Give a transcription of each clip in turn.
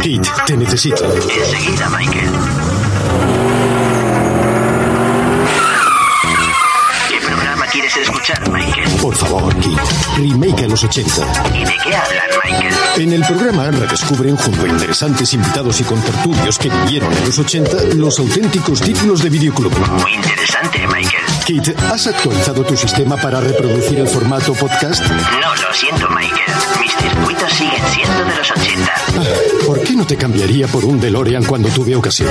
Kate, te necesito. Enseguida, Michael. ¿Qué programa quieres escuchar, Michael? Por favor, Kate. Remake a los 80. ¿Y de qué hablan, Michael? En el programa redescubren junto a interesantes invitados y contertulios que vivieron en los 80 los auténticos títulos de videoclub. Muy interesante, Michael. Kate, ¿has actualizado tu sistema para reproducir el formato podcast? No, lo siento, Michael. Siguen siendo de los 80. Ah, ¿Por qué no te cambiaría por un DeLorean cuando tuve ocasión?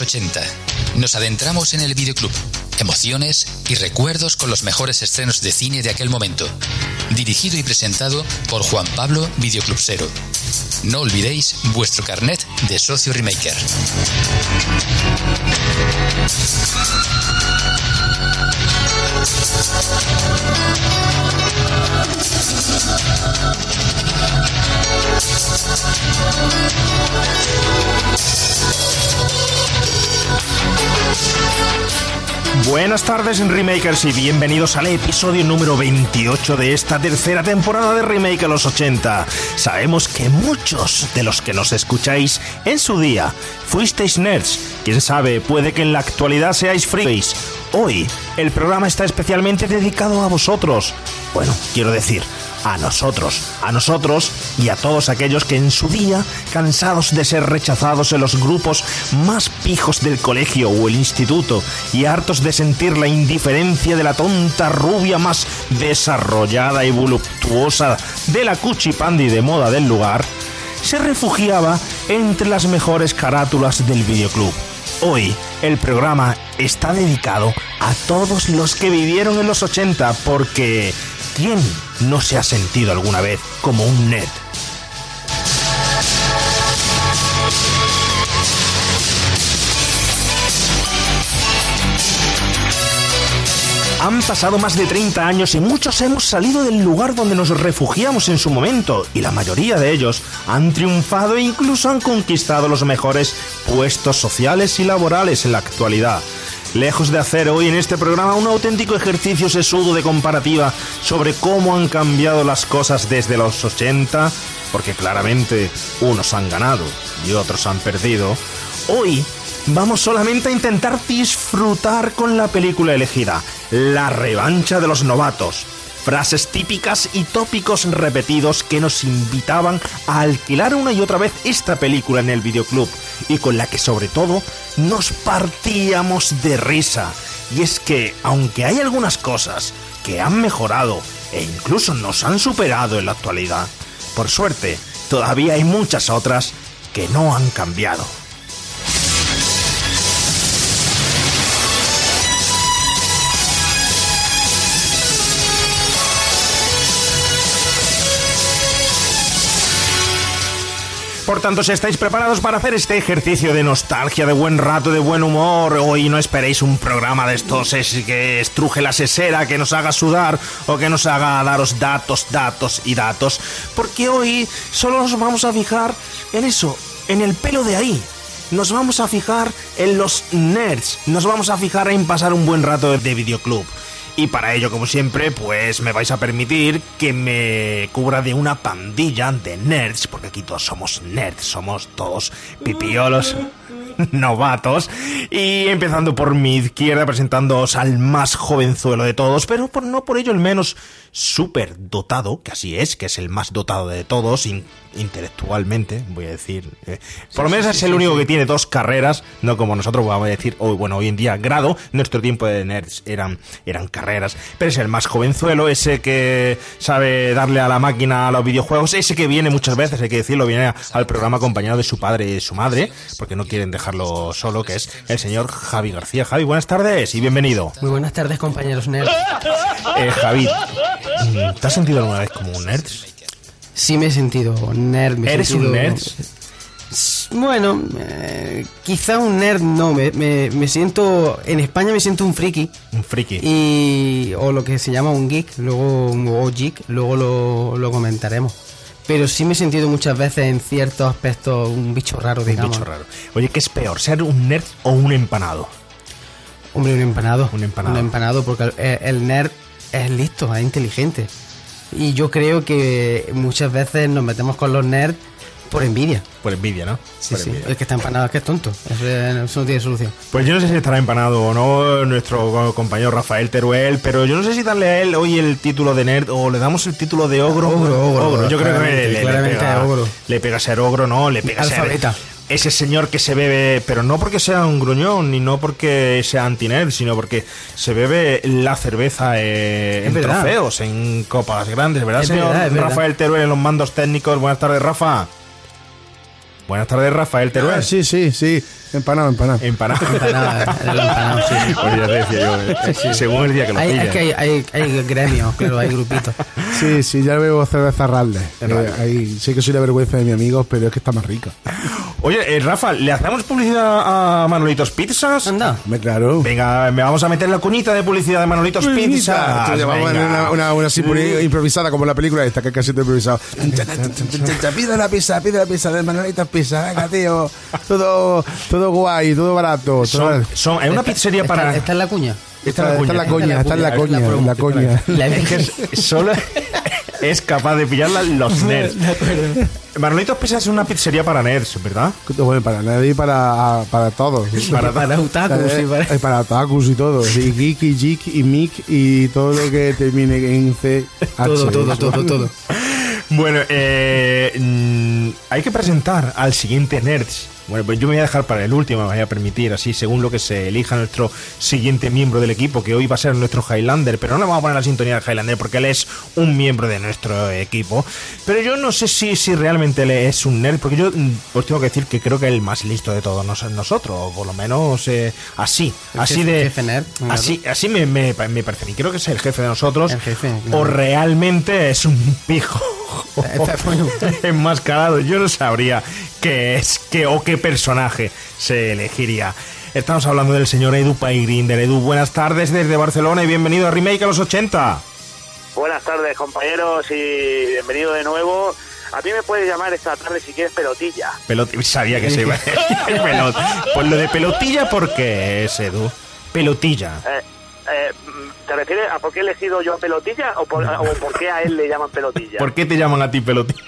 Remake a los 80. Nos adentramos en el videoclub. Emociones y recuerdos con los mejores estrenos de cine de aquel momento. Dirigido y presentado por Juan Pablo Videoclubsero. No olvidéis vuestro carnet de socio remaker. Buenas tardes, Remakers, y bienvenidos al episodio número 28 de esta tercera temporada de Remake a los 80. Sabemos que muchos de los que nos escucháis en su día fuisteis nerds. Quién sabe, puede que en la actualidad seáis freaks. Hoy, el programa está especialmente dedicado a vosotros. Bueno, quiero decir, a nosotros, a nosotros y a todos aquellos que en su día, cansados de ser rechazados en los grupos más pijos del colegio o el instituto y hartos de sentir la indiferencia de la tonta rubia más desarrollada y voluptuosa de la cuchipandi de moda del lugar, se refugiaba entre las mejores carátulas del videoclub. Hoy el programa está dedicado a todos los que vivieron en los 80 porque ¿quién no se ha sentido alguna vez como un nerd? Han pasado más de 30 años y muchos hemos salido del lugar donde nos refugiamos en su momento y la mayoría de ellos han triunfado e incluso han conquistado los mejores puestos sociales y laborales en la actualidad. Lejos de hacer hoy en este programa un auténtico ejercicio sesudo de comparativa sobre cómo han cambiado las cosas desde los 80, porque claramente unos han ganado y otros han perdido, hoy vamos solamente a intentar disfrutar con la película elegida, La revancha de los novatos. Frases típicas y tópicos repetidos que nos invitaban a alquilar una y otra vez esta película en el videoclub y con la que sobre todo nos partíamos de risa. Y es que, aunque hay algunas cosas que han mejorado e incluso nos han superado en la actualidad, por suerte, todavía hay muchas otras que no han cambiado. Por tanto, si estáis preparados para hacer este ejercicio de nostalgia, de buen rato, de buen humor, hoy no esperéis un programa de estos es que estruje la sesera, que nos haga sudar o que nos haga daros datos, datos y datos, porque hoy solo nos vamos a fijar en eso, en el pelo de ahí. Nos vamos a fijar en los nerds, nos vamos a fijar en pasar un buen rato de videoclub. Y para ello, como siempre, pues me vais a permitir que me cubra de una pandilla de nerds, porque aquí todos somos nerds, somos todos pipiolos novatos. Y empezando por mi izquierda, presentándoos al más jovenzuelo de todos, pero por, no por ello el menos súper dotado, que así es, que es el más dotado de todos, intelectualmente, voy a decir. eh, por lo menos es el único que tiene dos carreras, no como nosotros vamos a decir, hoy, bueno, hoy en día grado, nuestro tiempo de nerds eran, eran carreras, pero es el más jovenzuelo, ese que sabe darle a la máquina a los videojuegos, ese que viene muchas veces, hay que decirlo, viene al programa acompañado de su padre y su madre, porque no quieren dejarlo solo, que es el señor Javi García. Javi, buenas tardes y bienvenido. Muy buenas tardes, compañeros nerds. Eh, Javi, ¿te has sentido alguna vez como un nerd? Sí me he sentido nerd. me ¿Eres un nerd? Bueno, eh, quizá un nerd no. Me, me- me siento... En España me siento un friki. Un friki. Y, o lo que se llama un geek, luego o geek, luego lo, lo comentaremos. Pero sí me he sentido muchas veces en ciertos aspectos un bicho raro, Un digamos. bicho raro. Oye, ¿qué es peor, ser un nerd o un empanado? Hombre, un empanado. Un empanado. Un empanado, porque el, el nerd es listo, es inteligente. Y yo creo que muchas veces nos metemos con los nerds por envidia. Por envidia, ¿no? Sí, Por sí. envidia. El que está empanado es que es tonto. Eso, no tiene solución. Pues yo no sé si estará empanado o no nuestro compañero Rafael Teruel, pero yo no sé si darle a él hoy el título de nerd o le damos el título de ogro. Ogro, ogro, Yo creo que le, le pega, ogro. le pega ser ogro, ¿no? Le pega Alfabeta. ser ese señor que se bebe, pero no porque sea un gruñón, ni no porque sea anti-nerd, sino porque se bebe la cerveza eh, en verdad. trofeos, en copas grandes, ¿verdad, Es señor verdad, es verdad. Rafael Teruel en los mandos técnicos? Buenas tardes, Rafa. Buenas tardes, Rafael Teruel. Ah, sí, sí, sí. Empanado, empanado. Empanado. Empanado, empanado, sí. Pues ya decía yo, eh, según el día que lo Hay, pillan. es que hay, hay, hay gremios, claro, hay grupitos. Sí, sí, ya bebo cerveza Radler. En Eh, ahí sé que soy la vergüenza de mis amigos, pero es que está más rica. Oye, eh, Rafa, ¿le hacemos publicidad a Manolitos Pizzas? Anda. Me claro. Venga, me vamos a meter la cuñita de publicidad de Manolitos Pizzas. Entonces, vamos a Venga. una, una, una sinfonía improvisada como la película esta, que es casi todo improvisado. Pide la pizza, pide la pizza de Manolitos Pizza, venga, tío. Todo, todo guay, todo barato. Son, Todo... son- es una pizzería para... Esta es la cuña. Está, está en la coña, está en la coña, en la coña. La Es que es- solo es capaz de pillarla los nerds. Manolitos Pizzas es una pizzería para nerds, ¿verdad? Bueno, para nadie, para, para todos. Para- para otakus y para... Eh, para otakus y todo. Y geek y geek y mic y todo lo que termine en C. Todo, todo, todo, todo. Bueno, eh, mm, hay que presentar al siguiente Nerds. Bueno, pues yo me voy a dejar para el último, me voy a permitir, así según lo que se elija nuestro siguiente miembro del equipo, que hoy va a ser nuestro Highlander, pero no le vamos a poner la sintonía de Highlander porque él es un miembro de nuestro equipo. Pero yo no sé si, si realmente él es un nerd, porque yo mm, os tengo que decir que creo que es el más listo de todos nos- nosotros, o por lo menos eh, así, El así jefe- de... jefe nerd, claro. así así me, me, me parece mí, creo que es el jefe de nosotros, El jefe, o realmente es un pijo. Enmascarado. Yo no sabría qué es, qué o qué personaje se elegiría. Estamos hablando del señor Edu Paigrinder. Edu, buenas tardes desde Barcelona y bienvenido a Remake a los 80. Buenas tardes, compañeros, y bienvenido de nuevo. A mí me puedes llamar esta tarde si quieres pelotilla. Pelot- sabía que se iba. Pelot- Pues lo de pelotilla, ¿por qué es, Edu? Pelotilla. Eh, eh, ¿Te refieres a por qué he elegido yo a pelotilla o por, o por qué a él le llaman pelotilla? ¿Por qué te llaman a ti pelotilla?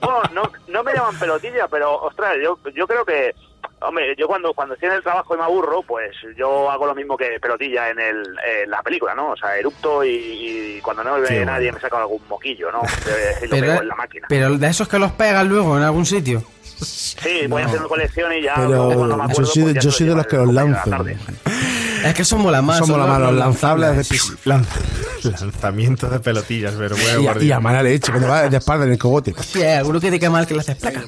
Bueno, no, no me llaman pelotilla, pero ostras, yo, yo creo que, hombre, yo cuando, cuando estoy en el trabajo y me aburro, pues yo hago lo mismo que pelotilla en, el, en la película, ¿no? O sea, erupto y, y cuando no me ve nadie bueno. me saca algún moquillo, ¿no? Pero, pego en la máquina. pero de esos que los pegan luego en algún sitio. Sí, voy a hacer una colección y ya Pero cuando me yo acuerdo, soy, pues yo soy de lleva los que los lanzo. Es que son mola más. Somos son la los- mano, los lanzables de pis- Lanz- lanzamiento de pelotillas, pero bueno, Y, y a mala leche, cuando va de espalda en el cogote. Sí, alguno que te cae mal que le haces placa.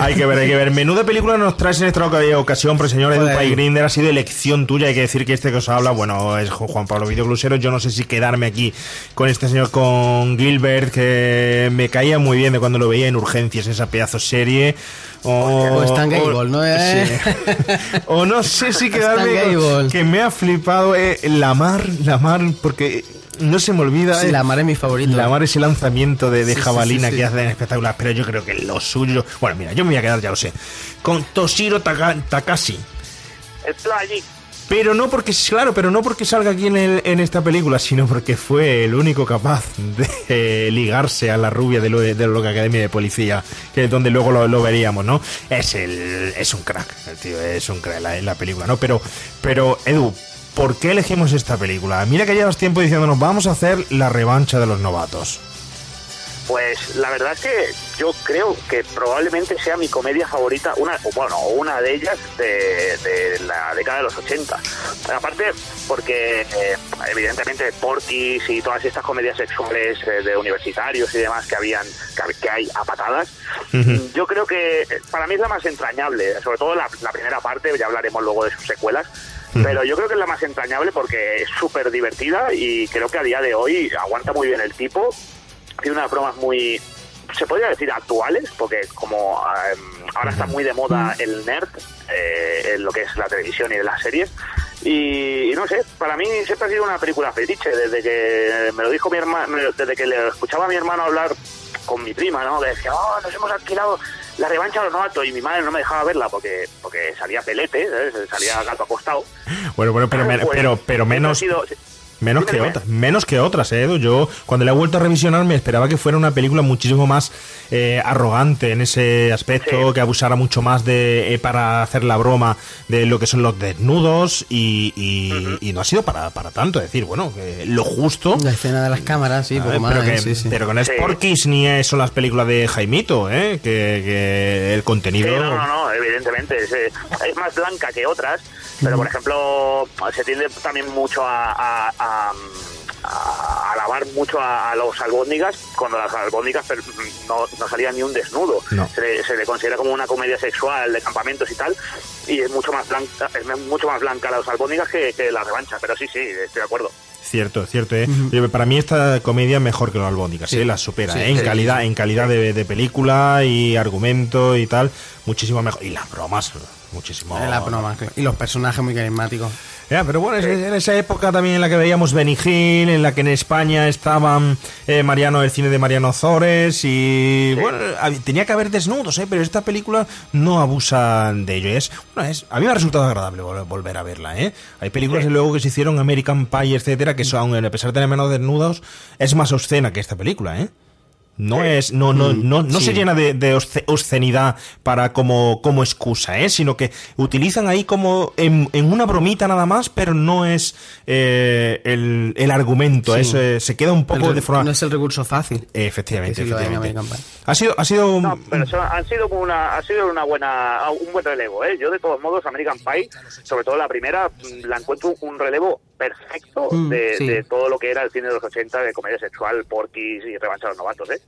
Hay que ver, hay que ver. Menú de película nos traes en esta oca- ocasión, pero señor Edu. Pai Grinder ha sido elección tuya. Hay que decir que este que os habla, bueno, es Juan Pablo Videoclusero. Yo no sé si quedarme aquí con este señor, con Gilbert, que me caía muy bien de cuando lo veía en Urgencias, esa pedazo serie. O, O Stan Gable, ¿no? Eh. sí. o no sé si quedarme con- Gable. que me ha flipado eh, la mar, la mar, porque no se me olvida. Sí, eh, la mar es mi favorito. la mar ese lanzamiento de, de Sí, jabalina sí, sí. que hacen espectacular, pero yo creo que lo suyo. Bueno, mira, yo me voy a quedar, ya lo sé, con Toshiro Taka- Takashi. Estoy allí. Pero no porque, claro, pero no porque salga aquí en, el- en esta película, sino porque fue el único capaz de ligarse a la rubia de, lo, de la Academia de Policía, que es donde luego lo, lo veríamos, ¿no? Es el, es un crack, el tío es un crack en la, en la película, ¿no? Pero, pero Edu, ¿por qué elegimos esta película? Mira que llevas tiempo diciéndonos, vamos a hacer la revancha de los novatos. Pues la verdad es que yo creo que probablemente sea mi comedia favorita, una bueno, una de ellas de, de la década de los 80. Aparte, porque eh, evidentemente Portis y todas estas comedias sexuales eh, de universitarios y demás que habían que, hay a patadas, yo creo que eh, para mí es la más entrañable, sobre todo la, la primera parte, ya hablaremos luego de sus secuelas. Pero yo creo que es la más entrañable porque es súper divertida y creo que a día de hoy aguanta muy bien el tipo. Tiene unas bromas muy se podría decir actuales porque como em, ahora está muy de moda el nerd eh, en lo que es la televisión y de las series. Y, y no sé para mí siempre ha sido una película fetiche desde que me lo dijo mi hermano desde que le escuchaba a mi hermano hablar con mi prima no que decía oh nos hemos alquilado la revancha de los novatos y mi madre no me dejaba verla porque porque salía pelete ¿sabes? salía gato acostado Bueno, bueno, pero, Pues, pero, pero menos... sido- Menos que otras, menos que otras, ¿eh, Edu. Yo, cuando la he vuelto a revisionar, me esperaba que fuera una película muchísimo más eh, arrogante en ese aspecto, Sí. que abusara mucho más de eh, para hacer la broma de lo que son los desnudos y, y- y no ha sido para, para tanto. Es decir, bueno, lo justo. La escena de las cámaras, sí, poco más. pero, que, sí, sí. pero que no es Sí. Porky's ni son las películas de Jaimito, ¿eh? Que, que el contenido. Sí, no, no, no, evidentemente. Es, eh, es más blanca que otras, pero por ejemplo, se tiende también mucho a, a- a- a alabar mucho a, a los albóndigas, cuando las albóndigas no, no salía ni un desnudo. No. Se, le, se le considera como una comedia sexual de campamentos y tal, y es mucho más blanca, es mucho más blanca las albóndigas que, que la revancha, pero sí, sí, estoy de acuerdo. Cierto, cierto, ¿eh? Oye, Para mí esta comedia es mejor que los albóndigas, ¿eh? La supera, Sí, ¿eh? En sí, calidad, en calidad de, de película y argumento y tal, muchísimo mejor. Y las bromas, muchísimo. La broma. Y los personajes muy carismáticos. Ya, pero bueno, es- es en esa época también en la que veíamos Benny Hill, en la que en España estaban eh, Mariano, el cine de Mariano Zores y bueno, tenía que haber desnudos, ¿eh? Pero esta película no abusa de ello. Es, bueno, es, a mí me ha resultado agradable vol- volver a verla, ¿eh? Hay películas y luego que se hicieron American Pie, etcétera, que son, a pesar de tener menos desnudos, es más obscena que esta película, ¿eh? No es, no, no, no, no se llena de, de obsce- obscenidad para como, como excusa, ¿eh? sino que utilizan ahí como en, en una bromita nada más, pero no es eh, el, el argumento, Sí. es, eh, se queda un El poco de forma. No es el recurso fácil. Efectivamente, efectivamente. Ha sido, ha sido, No, pero eso han sido una, ha sido una buena, un buen relevo, ¿eh? Yo de todos modos American Pie, sobre todo la primera, la encuentro un relevo perfecto Mm, de, sí. de todo lo que era el cine de los 80 de comedia sexual, porquis y revancha a los novatos, ¿eh?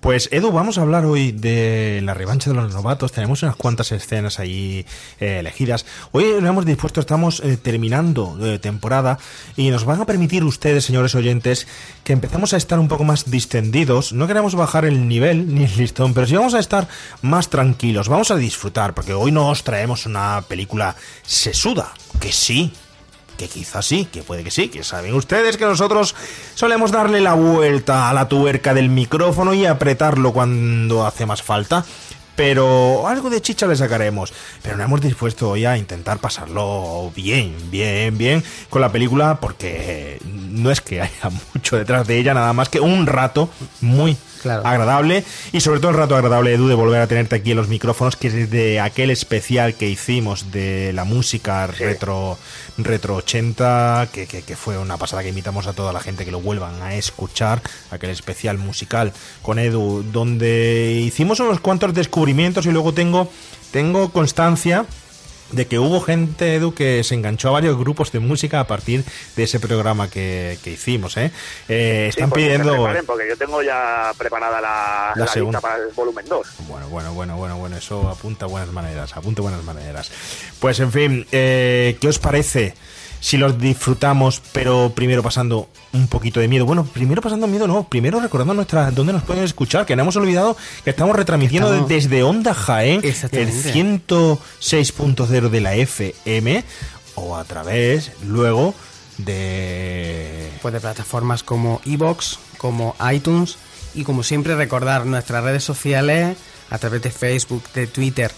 Pues Edu, vamos a hablar hoy de la revancha de los novatos. Tenemos unas cuantas escenas ahí eh, elegidas. Hoy nos hemos dispuesto, estamos eh, terminando eh, temporada y nos van a permitir ustedes, señores oyentes, que empezamos a estar un poco más distendidos. No queremos bajar el nivel ni el listón, pero sí vamos a estar más tranquilos. Vamos a disfrutar, porque hoy no os traemos una película sesuda, que sí, que quizás sí, que puede que sí, que saben ustedes que nosotros solemos darle la vuelta a la tuerca del micrófono y apretarlo cuando hace más falta. Pero algo de chicha le sacaremos. Pero no hemos dispuesto hoy a intentar pasarlo bien, bien, bien con la película porque no es que haya mucho detrás de ella, nada más que un rato muy Claro. agradable y sobre todo el rato agradable Edu de volver a tenerte aquí en los micrófonos que es de aquel especial que hicimos de la música retro retro 80 que, que- que fue una pasada que invitamos a toda la gente que lo vuelvan a escuchar aquel especial musical con Edu donde hicimos unos cuantos descubrimientos y luego tengo tengo constancia de que hubo gente, Edu, que se enganchó a varios grupos de música a partir de ese programa que, que hicimos, ¿eh? Eh, Sí, están pues que se pidiendo... preparen, porque yo tengo ya preparada la, La la segunda. lista para el volumen 2. Bueno, bueno, bueno, bueno, bueno, eso apunta buenas maneras, apunta buenas maneras. Pues en fin, eh, ¿qué os parece si los disfrutamos, pero primero pasando un poquito de miedo? Bueno, primero pasando miedo, no, primero recordando nuestra, dónde nos pueden escuchar, que no hemos olvidado que estamos retransmitiendo Estamos- desde Onda Jaén, el Exactamente. 106.0 de la FM, o a través, luego, de... Pues de plataformas como Evox, como iTunes y como siempre recordar nuestras redes sociales a través de Facebook, de Twitter.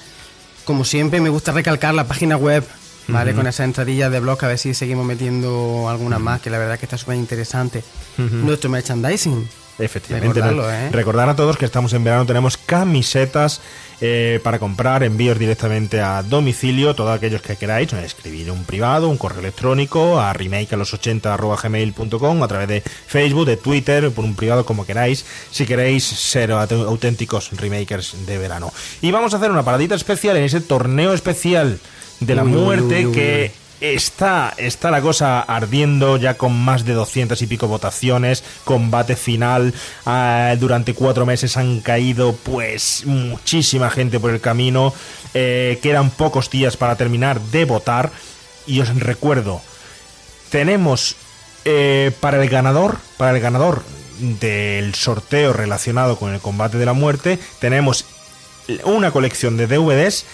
Como siempre me gusta recalcar la página web, ¿vale? Con esa entradilla de blog a ver si seguimos metiendo alguna más, que la verdad que está súper interesante. Nuestro merchandising, Efectivamente. ¿eh? Recordar a todos que estamos en verano, tenemos camisetas eh, para comprar, envíos directamente a domicilio, todos aquellos que queráis, escribir un privado, un correo electrónico, a remake a los 80 gmail.com, a través de Facebook, de Twitter, por un privado como queráis, si queréis ser aut- auténticos remakers de verano. Y vamos a hacer una paradita especial en ese torneo especial de la Uy, muerte uy, uy, que Está, está la cosa ardiendo ya con más de 200 y pico votaciones, combate final, ah, durante cuatro meses han caído pues muchísima gente por el camino, eh, quedan pocos días para terminar de votar y os recuerdo, tenemos eh, para el ganador, para el ganador del sorteo relacionado con el combate de la muerte, tenemos una colección de DVDs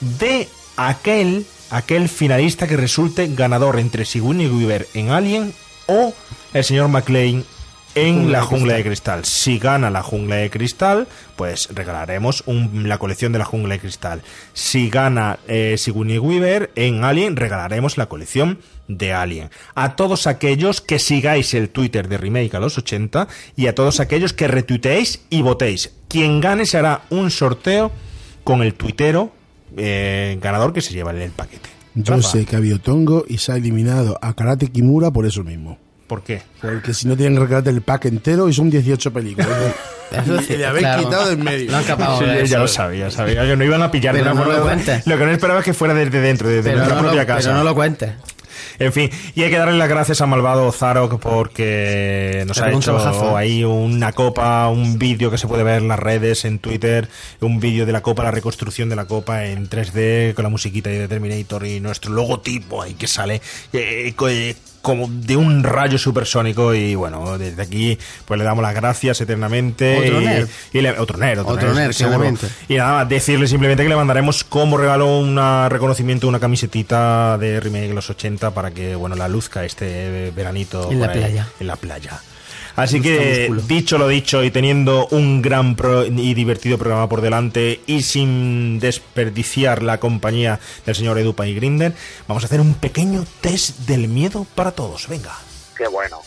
de aquel aquel finalista que resulte ganador entre Sigourney Weaver en Alien o el señor McLean en la jungla de cristal. Si gana la jungla de cristal, pues regalaremos un- la colección de la jungla de cristal. Si gana eh, Sigourney Weaver en Alien, regalaremos la colección de Alien. A todos aquellos que sigáis el Twitter de Remake a los 80 y a todos aquellos que retuiteéis y votéis. Quien gane se hará un sorteo con el tuitero eh, ganador que se lleva el paquete. Yo Rafa, sé que ha habido tongo y se ha eliminado a Karate Kimura por eso mismo. ¿Por qué? Porque si no tienen que regalarte el pack entero y son 18 películas. Y le habéis claro. quitado del medio. No han capado Sí, de ya lo sabía, sabía que no iban a pillar de Pero una no lo forma- cuentes. Lo que no esperaba es que fuera desde dentro, desde Pero nuestra no, lo, propia casa. pero no lo cuentes. En fin, y hay que darle las gracias a Malvado Zarok porque nos ha un hecho trabajazo. ahí una copa, un vídeo que se puede ver en las redes, en Twitter, un vídeo de la copa, la reconstrucción de la copa en 3D con la musiquita de Terminator y nuestro logotipo ahí que sale eh, co- eh, como de un rayo supersónico y bueno, desde aquí pues le damos las gracias eternamente. Otro y, nerd. y le- otro nerd, otro, Otro nerd. Y nada más, decirle simplemente que le mandaremos como regalo un reconocimiento, una camisetita de Remake de los 80 para que, bueno, la luzca este veranito. En la ahí, playa. En la playa. Así que, músculo. dicho lo dicho, y teniendo un gran pro- y divertido programa por delante, y sin desperdiciar la compañía del señor Edupa y Grinder, vamos a hacer un pequeño test del miedo para todos. Venga. Qué bueno.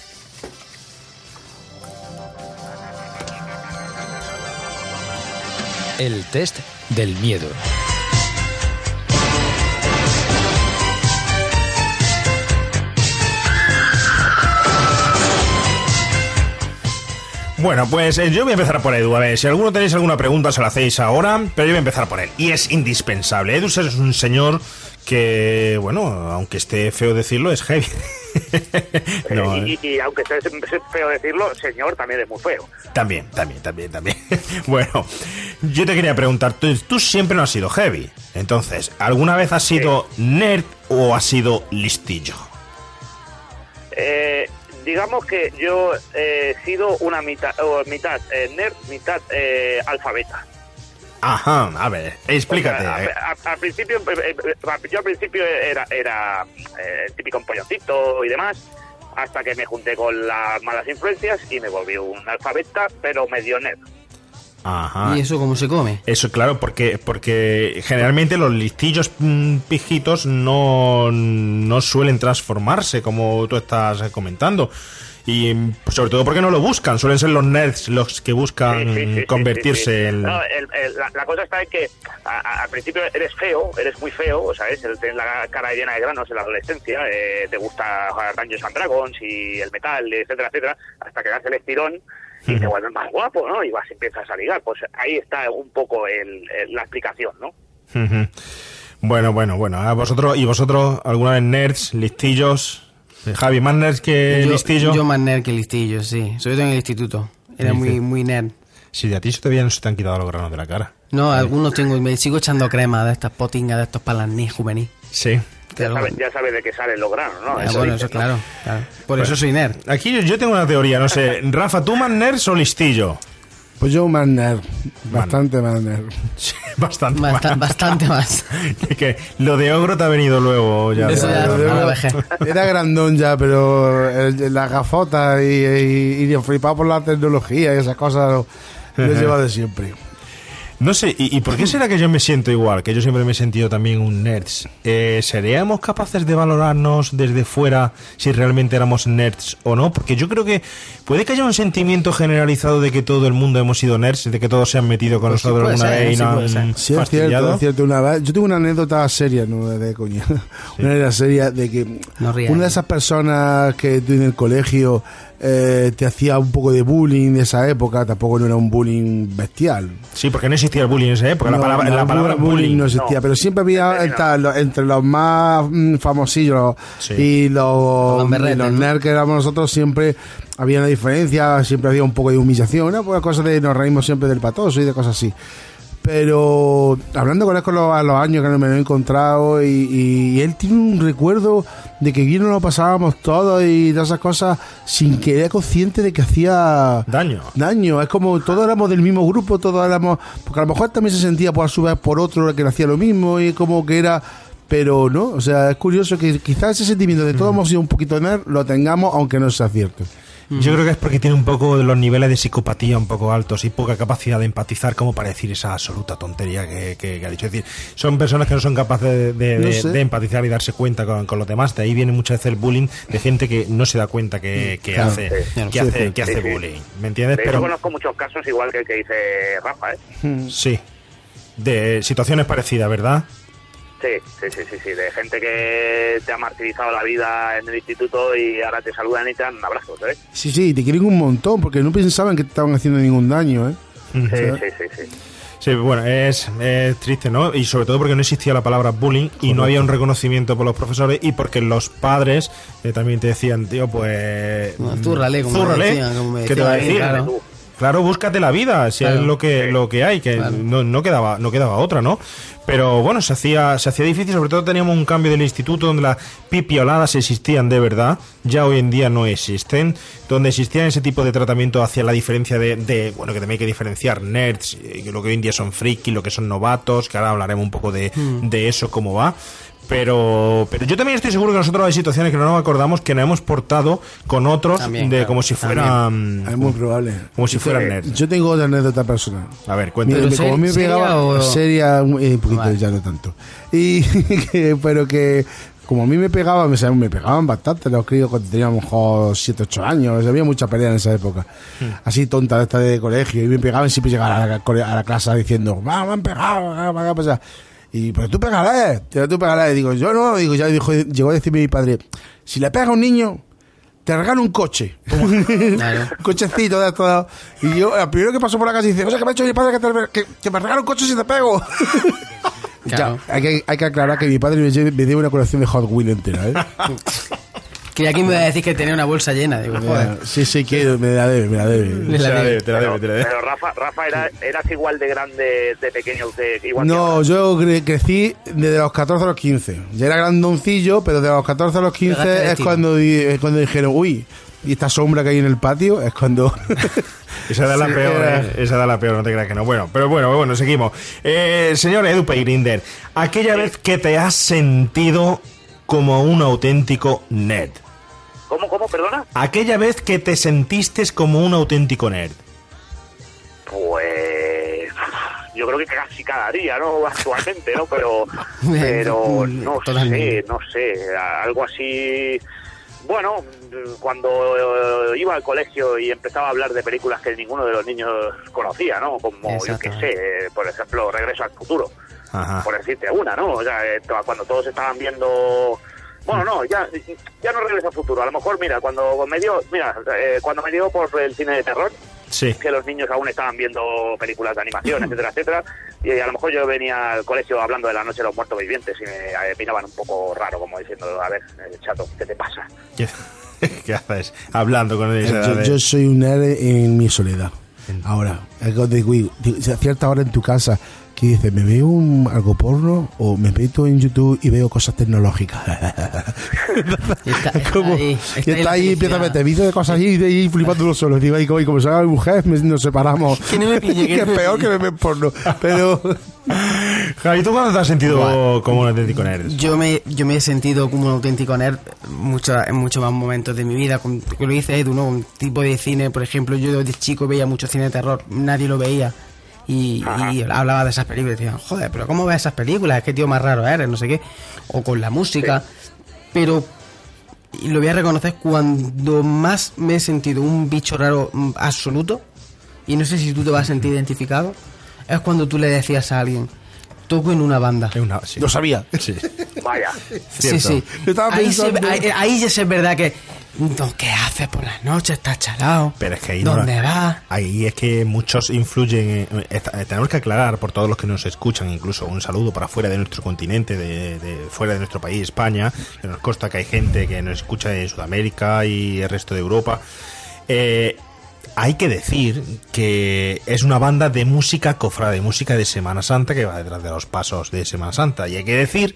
El test del miedo. Bueno, pues eh, yo voy a empezar por Edu. A ver, si alguno tenéis alguna pregunta, se la hacéis ahora, pero yo voy a empezar por él. Y es indispensable. Edu es un señor que, bueno, aunque esté feo decirlo, es heavy. no, Eh, y, y- y aunque sea feo decirlo, señor también es muy feo. También, también, también, también. bueno, yo te quería preguntar, tú, tú siempre no has sido heavy. Entonces, ¿alguna vez has sido nerd o has sido listillo? Eh, digamos que yo eh, he sido una mitad, o mitad eh, nerd, mitad eh, alfabeta. Ajá, a ver, explícate. O sea, eh. a- a- al principio, eh, eh, yo al principio era, era eh, el típico empolloncito y demás, hasta que me junté con las malas influencias y me volví un alfabeta, pero medio nerd. Ajá. ¿Y eso cómo se come? Eso, claro, porque, porque generalmente los listillos mm, pijitos no, no suelen transformarse, como tú estás comentando. Y mm, sobre todo porque no lo buscan, suelen ser los nerds los que buscan Sí, sí, sí, sí, convertirse sí, sí. en... No, el- el- la, la cosa está en que a- a- al principio eres feo, eres muy feo, ¿sabes? El tener la cara llena de granos en la adolescencia, eh, te gusta jugar Dungeons and Dragons y el metal, etcétera, etcétera, hasta que das el estirón y te vuelves más guapo, ¿no? Y vas y empiezas a ligar. Pues ahí está un poco el- el- la explicación, ¿no? Bueno, bueno, bueno. ¿A vosotros, ¿Y vosotros, alguna vez nerds, listillos? Javi, más nerds que yo, listillo. yo más nerd que listillo, sí. Sobre todo en el instituto. Era muy, muy nerd. Si de a ti se te, habían- se te han quitado los granos de la cara. No, algunos tengo, me sigo echando crema de estas potingas, de estos palanís juvenil. Sí. Ya sabes ya sabe de qué salen los granos, ¿no? Ah, Eso bueno, eso ¿no? claro, claro. Por eso soy nerd. Aquí yo, yo tengo una teoría, no sé. Rafa, ¿tú más nerds o listillo? Pues yo más nerd. Bastante más nerd. Sí, bastante Basta- más. bastante más. que lo de ogro te ha venido luego ya. Eso ya-. Era grandón ya, pero el- la gafota y, y, y flipado por la tecnología y esas cosas lo, lo he llevado de siempre. No sé, ¿y, y por qué será que yo me siento igual? Que yo siempre me he sentido también un nerds. Eh, ¿Seríamos capaces de valorarnos desde fuera si realmente éramos nerds o no? Porque yo creo que puede que haya un sentimiento generalizado de que todo el mundo hemos sido nerds, de que todos se han metido con Pues sí nosotros puede alguna ser, vez y sí han ser. Sí, es cierto, es cierto. Una vez, yo tengo una anécdota seria, no de coña. Una anécdota seria de que No rías. una de esas personas que tú en el colegio eh, te hacía un poco de bullying de esa época, tampoco no era un bullying bestial. Sí, porque no existía el bullying en esa época. la palabra, no, la palabra bullying. no existía, No. pero siempre había entre, los, entre los más mm, famosillos Sí. y los, y los ¿no? nerds que éramos nosotros siempre había una diferencia, siempre había un poco de humillación, una cosa de nos reímos siempre del patoso y de cosas así. Pero hablando con él con los, a los años que me lo he encontrado y, y él tiene un recuerdo de que bien nos lo pasábamos todos y todas esas cosas sin que era consciente de que hacía Daño. daño. Es como todos éramos del mismo grupo, todos éramos. Porque a lo mejor también se sentía por a su vez por otro que le hacía lo mismo y como que era. Pero no, o sea, es curioso que quizás ese sentimiento de todos hemos sido un poquito nerd lo tengamos, aunque no sea cierto. Yo creo que es porque tiene un poco de los niveles de psicopatía un poco altos y poca capacidad de empatizar como para decir esa absoluta tontería que, que- que ha dicho. Es decir, son personas que no son capaces de, de- No de- sé. de empatizar y darse cuenta con, con los demás. De ahí viene muchas veces el bullying de gente que no se da cuenta que, que Claro. hace, Sí. que Sí, hace, sí. que hace Sí, sí. bullying. ¿Me entiendes? Pero conozco muchos casos igual que el que dice Rafa, ¿eh? sí, de situaciones parecidas, ¿verdad? Sí, sí, sí, sí, sí, de gente que te ha martirizado la vida en el instituto y ahora te saludan y te dan abrazos, ¿eh? Sí, sí, te quieren un montón porque no pensaban que te estaban haciendo ningún daño, ¿eh? Sí, sí, sí, sí. Sí, bueno, es, es triste, ¿no? Y sobre todo porque no existía la palabra bullying y no había un reconocimiento por los profesores y porque los padres eh, también te decían, tío, pues... No, zúrrale, como me zúrrale, decían, como me ¿qué te va a decían decir? claro. Claro, búscate la vida, si Claro. es lo que, lo que hay, que Claro. no, no quedaba, no quedaba otra, ¿no? Pero bueno, se hacía, se hacía difícil, sobre todo teníamos un cambio del instituto donde las pipioladas existían de verdad, ya hoy en día no existen, donde existían ese tipo de tratamiento hacia la diferencia de, de, bueno, que también hay que diferenciar nerds, lo que hoy en día son frikis, lo que son novatos, que ahora hablaremos un poco de, de eso, cómo va. Pero, pero yo también estoy seguro que nosotros hay situaciones que no nos acordamos que nos hemos portado con otros También, de claro, como si fueran Es muy probable. como si fueran nerds. Yo tengo otra anécdota personal. A ver, cuéntame. Pero como ser- me pegaba o- seria, un eh, un poquito Vale. ya no tanto. Y que- pero que como a mí me pegaba, me, me pegaban bastante los críos cuando teníamos 7, 8 años, había mucha pelea en esa época. Así tonta de esta de colegio y me pegaban siempre llegaba a la, a la clase diciendo, "Ah, me han pegado, ah, me han pasado". Y pero tú pegarás, pero tú pegarás. Y digo, yo no, digo, ya dijo, llegó a decirme mi padre, si le pega a un niño, te regalo un coche. Claro. Un cochecito de todo. Y yo, el primero que pasó por la casa dice, oye, que me ha dicho mi padre que, te- que, que me regala un coche si te pego. Claro. Ya, hay, que, hay que aclarar que mi padre me, me dio una colección de Hot Wheels entera, ¿eh? Que aquí me iba a decir que tenía una bolsa llena. Digo, joder. sí, sí, que me la debe, me la debe. Me la debe. te la debe, te la debe. Pero Rafa, Rafa era, eras igual de grande de pequeño que igual No, yo cre- crecí desde los 14 a los 15. Ya era grandoncillo, pero de los 14 a los 15 Pegaste de es cuando, es cuando dijeron, uy, y esta sombra que hay en el patio es cuando... Esa da la Sí, peor, eh, esa da la peor, no te creas que no. Bueno, pero bueno, bueno, seguimos. Eh, señor Edu Grinder, aquella vez que te has sentido como un auténtico nerd. ¿Cómo, cómo, perdona? Aquella vez que te sentiste como un auténtico nerd. Pues yo creo que casi cada día, ¿no? Actualmente, ¿no? Pero, pero no sé, no sé, algo así. Bueno, cuando eh, iba al colegio y empezaba a hablar de películas que ninguno de los niños conocía, ¿no? Como, yo qué sé, por ejemplo, Regreso al Futuro, Ajá. por decirte una, ¿no? O sea, eh, cuando todos estaban viendo... Bueno, no, ya, ya no Regreso al Futuro. A lo mejor, mira, cuando me dio, mira, eh, cuando me dio por el cine de terror, Sí. que los niños aún estaban viendo películas de animación, etcétera, etcétera, y a lo mejor yo venía al colegio hablando de la noche de los muertos vivientes y me eh, miraban un poco raro, como diciendo, a ver, eh, chato, ¿qué te pasa? ¿Qué, qué haces? Hablando con esa yo, de- yo soy un nerd en mi soledad. Ahora, digo, uy, a cierta hora en tu casa que dices, ¿me veo un, algo porno o me meto en YouTube y veo cosas tecnológicas? Está, está Como- ahí, y está ahí, empieza a meter vídeos de cosas ahí y, y flipándolo solo. Digo, y como, y como se mi mujer, me- nos separamos. Que no me pille, que es me peor que me ven porno. Pero Javi, ¿tú cuándo te has sentido como un auténtico nerd? Yo me, yo me he sentido como un auténtico nerd mucho, en muchos más momentos de mi vida. Con, lo dice Edu, ¿no? Un tipo de cine, por ejemplo, yo de chico veía mucho cine de terror, nadie lo veía. Y, y hablaba de esas películas. Y decían, joder, pero ¿cómo ves esas películas? Es que tío más raro eres, no sé qué. O con la música. Pero y lo voy a reconocer cuando más me he sentido un bicho raro mm, absoluto, y no sé si tú te vas a sentir identificado, es cuando tú le decías a alguien, toco en una banda. Una- sí. Lo sabía. Sí. Vaya. Sí, sí. Ahí, se- ahí- ahí ya es verdad que, "No, ¿qué haces por las noches? ¿Estás chalado? Pero es que ahí no ¿Dónde vas? Ahí es que muchos influyen. en- eh, tenemos que aclarar por todos los que nos escuchan, incluso un saludo para fuera de nuestro continente, de, de fuera de nuestro país, España, que nos consta que hay gente que nos escucha de Sudamérica y el resto de Europa. Eh, hay que decir que es una banda de música cofrade, de música de Semana Santa que va detrás de los pasos de Semana Santa. Y hay que decir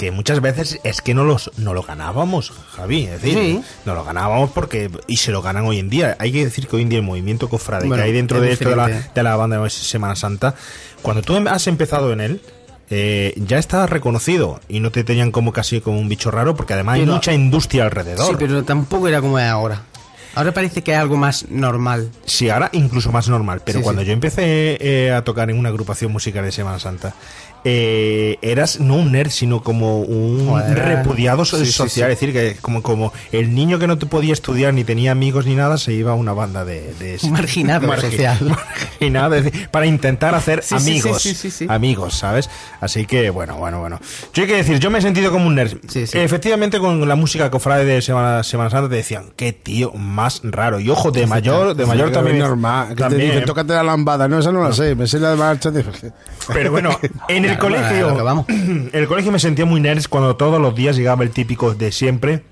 que muchas veces es que no los no lo ganábamos, Javi, es decir, Sí. no lo ganábamos porque y se lo ganan hoy en día. Hay que decir que hoy en día el movimiento cofrade Bueno, que hay dentro de esto de la, de la banda de Semana Santa, cuando tú has empezado en él eh, ya estaba reconocido y no te tenían como casi como un bicho raro porque además hay mucha industria alrededor. Sí, pero tampoco era como es ahora. Ahora parece que es algo más normal. Sí, ahora incluso más normal, pero Sí, cuando sí. yo empecé eh, a tocar en una agrupación musical de Semana Santa, eh, eras no un nerd, sino como un Joder. repudiado so- Sí, sí, social. sí. Es decir, que como, como el niño que no te podía estudiar ni tenía amigos ni nada, se iba a una banda de... de Marginado Margi- social. marginado, es decir, para intentar hacer amigos. Amigos, ¿sabes? Así que, bueno, bueno, bueno. Yo hay que decir, yo me he sentido como un nerd. Efectivamente, con la música cofrade de Semana, Semana Santa te decían, qué tío más raro. Y ojo, de mayor, de mayor también. es normal. Que te también. dicen, tócate la lambada. No, esa no la sé. Me sé la de marcha. de- Pero bueno, en el bueno, colegio, en el colegio me sentía muy nerd cuando todos los días llegaba el típico de siempre.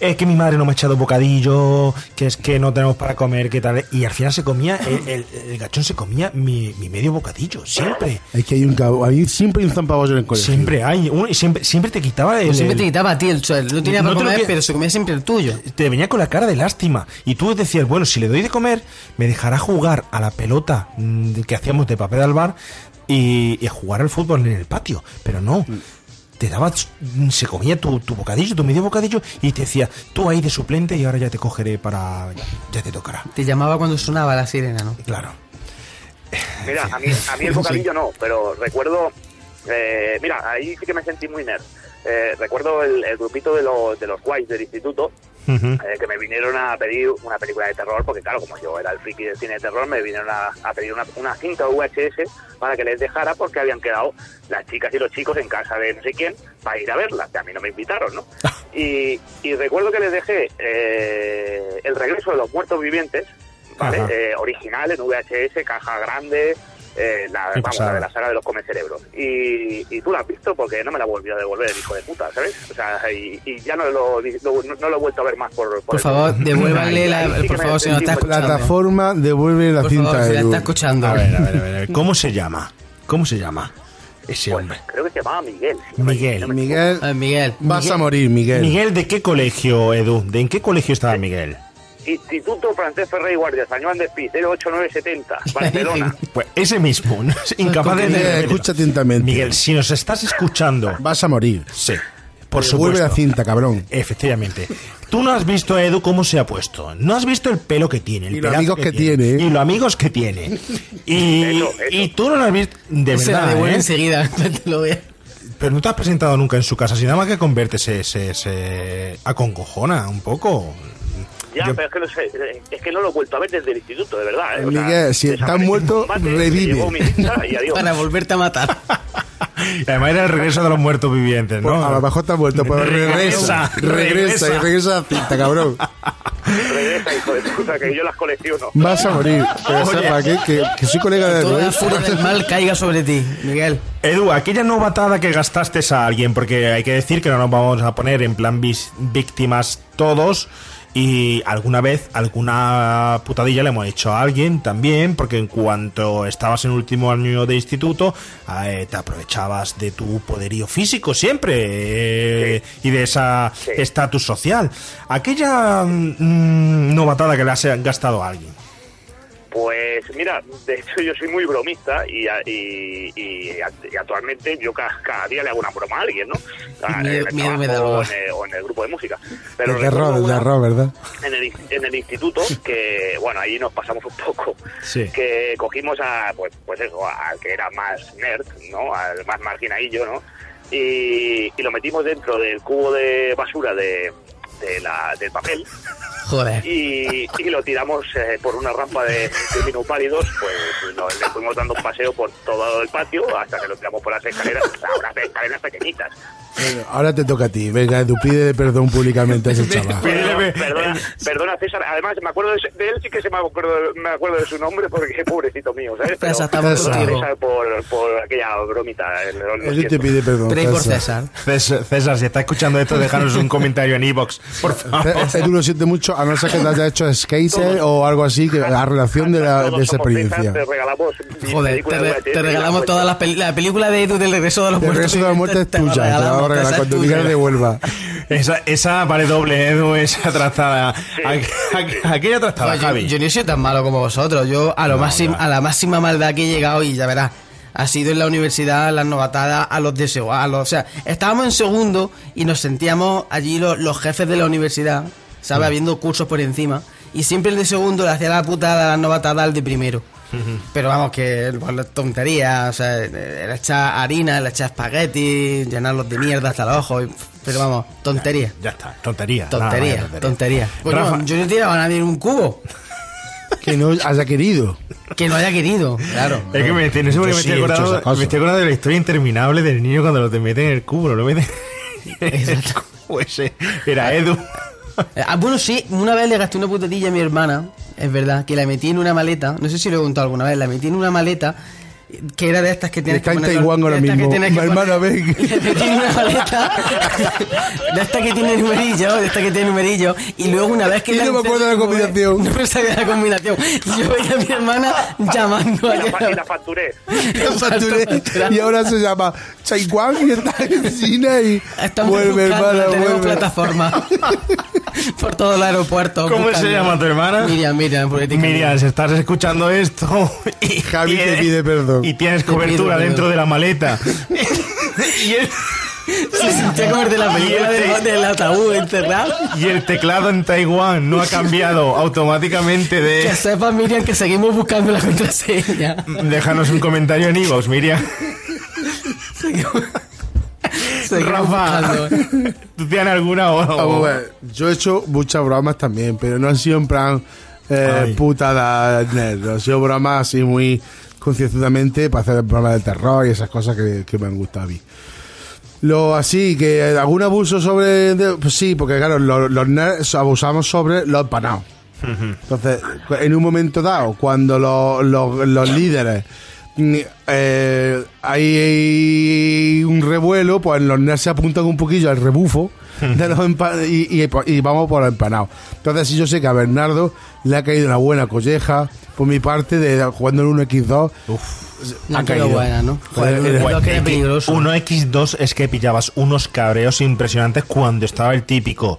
Es que mi madre no me ha echado bocadillo, que es que no tenemos para comer, que tal. Y al final se comía, el, el- el gachón se comía mi, mi medio bocadillo, siempre. Es que hay un cabo. Hay siempre hay un zampabollo en el colegio. Siempre hay, un- siempre, siempre te quitaba el, siempre te quitaba a ti el sueldo. No tenía No para lo comer, que- pero se comía siempre el tuyo. te venía con la cara de lástima. Y tú decías, bueno, si le doy de comer, me dejará jugar a la pelota mm, que hacíamos de papel al bar y, y a jugar al fútbol en el patio. Pero no. Te daba, mm, se comía tu, tu bocadillo, tu medio bocadillo, y te decía, tú ahí de suplente y ahora ya te cogeré para. Ya, ya te tocará. Te llamaba cuando sonaba la sirena, ¿no? Claro. Mira, a mí, a mí el bocadillo no, pero recuerdo. eh, mira, ahí sí que me sentí muy nerd. Eh, recuerdo el, el grupito de los, de los guays del instituto eh, que me vinieron a pedir una película de terror, porque claro, como yo era el friki del cine de terror, me vinieron a, a pedir una, una cinta VHS para que les dejara porque habían quedado las chicas y los chicos en casa de no sé quién para ir a verla, que a mí no me invitaron, ¿no? Y, y recuerdo que les dejé eh, El regreso de los muertos vivientes, ¿vale? Eh, original en VHS, caja grande, eh, la, vamos, la de la saga de los come cerebros. Y, y tú la has visto porque no me la volvió a devolver el hijo de puta, ¿sabes? O sea, y, y ya no lo, lo- no, no lo he vuelto a ver más por... Por favor, devuélvanle la, sí que por me favor, si no sentí está muy- escuchando. Plataforma devuelve la Por cinta favor, si de la está escuchando. A ver, a ver, a ver, a ver. ¿Cómo se llama? ¿Cómo se llama ese Pues, hombre? creo que se llamaba Miguel. si Miguel. no Miguel, Eh, Miguel. vas a morir, Miguel. Miguel, ¿de qué colegio, Edu? ¿De en qué colegio estaba Miguel? Instituto Francés Ferrer y Guardia, San Juan de Espí, 08970, Barcelona. Pues ese mismo, ¿no? incapaz de... Miguel, escucha atentamente. Miguel, si nos estás escuchando, Vas a morir. sí, por supuesto. la cinta, cabrón. Efectivamente. Tú no has visto a Edu cómo se ha puesto. No has visto el pelo que tiene. El Y los amigos que tiene, ¿eh? Y los amigos que tiene. Y, Eso, eso. y tú no lo has visto. De Se verdad. ¿eh? enseguida. cuando lo vea. Pero no te has presentado nunca en su casa. Si nada más que converte se, se, se acongojona un poco. Ya, Yo- pero es que, no sé, eh, es que no lo he vuelto a ver desde el instituto, de verdad. ¿eh? O Miguel, si está desapareció muerto, revive. y. Para volverte a matar. Y además era el regreso de los muertos vivientes, ¿no? Pues a lo mejor está muerto, pero regresa. Regresa, Regresa y regresa la cinta, cabrón. Regresa, hijo de puta, que yo las colecciono. Vas a morir. Pero sepa que, que, que soy colega de Toda la Luis. furia del mal caiga sobre ti, Miguel. Edu, aquella novatada que gastaste a alguien, porque hay que decir que no nos vamos a poner en plan vis- víctimas todos. Y alguna vez, alguna putadilla le hemos hecho a alguien también, porque en cuanto estabas en último año de instituto, eh, te aprovechabas de tu poderío físico siempre eh, y de esa Sí. estatus social. Aquella mm, novatada que le has gastado a alguien. Pues mira, de hecho yo soy muy bromista y, y, y act- y actualmente yo ca- cada, día le hago una broma a alguien, ¿no? Miedo- en el miedo me da trabajo o en, el, o en el grupo de música. Pero terror, terror, ¿verdad? en el, en el instituto, que bueno, ahí nos pasamos un poco, Sí. que cogimos a, pues, pues eso, al que era más nerd, ¿no? Al más marginadillo, ¿no? Y, y lo metimos dentro del cubo de basura de, de la, del papel Joder. y, y lo tiramos eh, por una rampa de, de minupálidos, pues lo- le fuimos dando un paseo por todo el patio hasta que lo tiramos por las escaleras, unas escaleras pequeñitas. Bueno, ahora te toca a ti. Venga, Edu, pide perdón públicamente a ese chaval. Perdona, perdona, perdona, César, además me acuerdo de, ese- de él, sí que se me acuerdo, me acuerdo de su nombre porque pobrecito mío, ¿sabes? Pero, César, por, por aquella bromita. eh, Edu te pide perdón. Por César. César. César, si está escuchando esto, déjanos un comentario en iBox, por favor. Ce- Edu lo siente mucho, a no ser que te haya hecho skater o algo así, que la relación de, la, de esa experiencia. Te regalamos Joder, te, re- regalamos la todas las peli- la película de Edu del regreso de los El muertos. regreso de la muerte es Te te la vamos a regalamos, regalar esa. Esa, esa vale doble, Edu, esa trazada. Aqu- Aquella trazada, Pues yo, Javi. yo no he sido tan malo como vosotros. Yo a, lo máximo, a la máxima maldad que he llegado y ya verás. Ha sido en la universidad, las novatadas, a los deseos. A los, o sea, estábamos en segundo y nos sentíamos allí los, los jefes de la universidad, ¿sabes? Habiendo cursos por encima. Y siempre el de segundo le hacía la putada a las novatadas al de primero. Pero vamos, que pues, la tontería, o sea, le echar harina, le echar espagueti, llenarlos de mierda hasta los ojos. y- Pero vamos, tontería. Ya está, tontería. nada, Tontería, tontería. Bueno, Rafa. yo no tiraba a nadie en un cubo. Que no haya querido. Que no haya querido, claro. Es que me, no sé por qué me, sí estoy he acordando, me estoy acordando de la historia interminable del niño cuando lo te meten en el cubo, lo meten en el cubo ese. Era Edu. Ah, bueno, sí, una vez le gasté una putatilla a mi hermana, es verdad, que la metí en una maleta, no sé si lo he contado alguna vez, la metí en una maleta que era de estas que tienes Está que en poner- Taiwán ahora mismo. que Mi hermana, ven. En una maleta de esta que tiene numerillo, de esta que tiene numerillo, y luego una vez que Y no me acuerdo de la combinación. No me sabía la combinación. Yo veía a mi hermana llamando a Y la, y la facturé. La facturé y ahora se llama Taiwán y está en China y Estamos vuelve, buscando, hermana, tenemos vuelve. plataforma por todo el aeropuerto. ¿Cómo se llama tu hermana? Miriam, Miriam. Miriam, si estás escuchando esto y Javi te pide perdón. Y tienes cobertura dentro de la maleta. y, el, Se sentía como el de la película del, del ataúd enterrado. y el teclado en Taiwán no ha cambiado automáticamente Que de... sepa, Miriam, que seguimos buscando la contraseña. Déjanos un comentario en iVoox, Miriam. Seguimos Rafa, buscando. ¿tú tienes alguna o- ver, yo he hecho muchas bromas también, pero no han sido en plan eh, putada nerd. Han sido bromas así muy concienzudamente para hacer bromas de terror y esas cosas que, que me han gustado a mí. Lo así, que algún abuso sobre... de- pues sí, porque claro, lo- los, nerds abusamos sobre los empanados. Entonces, en un momento dado, cuando los, los- los líderes mm, eh, hay un revuelo, pues los nerds se apuntan un poquillo al rebufo de los y, y- y vamos por el empanado. Entonces, sí, yo sé que a Bernardo le ha caído una buena colleja por mi parte de jugando en 1x2. No, ha caído. buena, ¿no? Joder, Joder, lo que era peligroso. 1x2 es que pillabas unos cabreos impresionantes cuando estaba el típico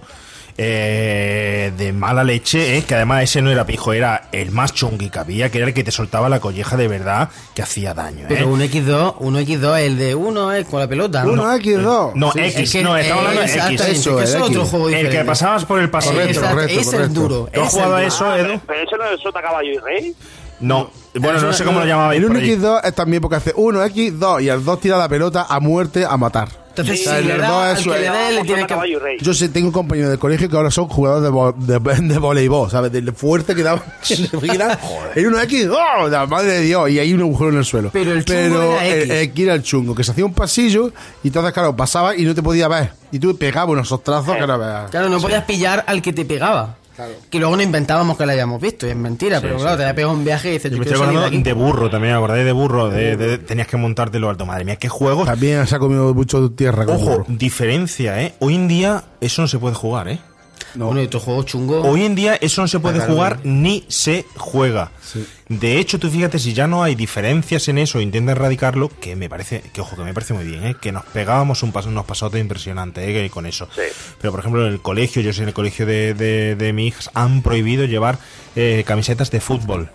eh, de mala leche, eh, que además ese no era pijo, era el más chungui que había, que era el que te soltaba la colleja de verdad, que hacía daño. ¿eh? Pero un X2, un X2, el de uno es con la pelota. ¿no? 1x2. No, Sí, X, es que- no, estamos hablando de X. Eso, que es el otro X. juego El diferente. que pasabas por el paso. Correcto, Exacto, correcto, ese es correcto. duro. ¿Tú has jugado a es eso, Edu? Pero eso no es Sota Caballo y Rey. No, bueno, Eso no no- sé cómo no- lo llamaba El por ahí. 1x2 es también porque hace 1x2 y el 2 tira la pelota a muerte a matar. Entonces, Sí, si el le dos da, es al su- que le dé, le Sota tiene que... Caballo y Rey. Yo sé, tengo compañeros de colegio que ahora son jugadores de, vo- de, de voleibol, ¿sabes? Del fuerte que daban en la gira. Era un X, ¡oh! La madre de Dios, y hay un agujero en el suelo. Pero el chungo Pero era X. el- era chungo, que se hacía un pasillo y entonces, claro, pasaba y no te podía ver. Y tú pegabas unos ostrazos que no veas. Claro, no podías pillar al que te pegaba. Que luego no inventábamos que lo hayamos visto, y es mentira, pero claro, te había pegado un viaje y dices, Yo yo me quiero estoy de acordando de burro también, acordáis de burro, de, de- tenías que montártelo alto. Madre mía, qué juegos. También se ha comido mucho tierra con Ojo, burro. diferencia, ¿eh? Hoy en día eso no se puede jugar, ¿eh? Bueno, y otro juego chungo. Hoy en día eso no se puede jugar ni se juega. De hecho, tú fíjate, si ya no hay diferencias en eso, intenta erradicarlo, que me parece, que ojo, que me parece muy bien, ¿eh? que nos pegábamos un paso, unos pasotes impresionantes ¿eh? con eso. Sí. Pero por ejemplo, en el colegio, yo sé en el colegio de, de, de mi hija, han prohibido llevar eh, camisetas de fútbol.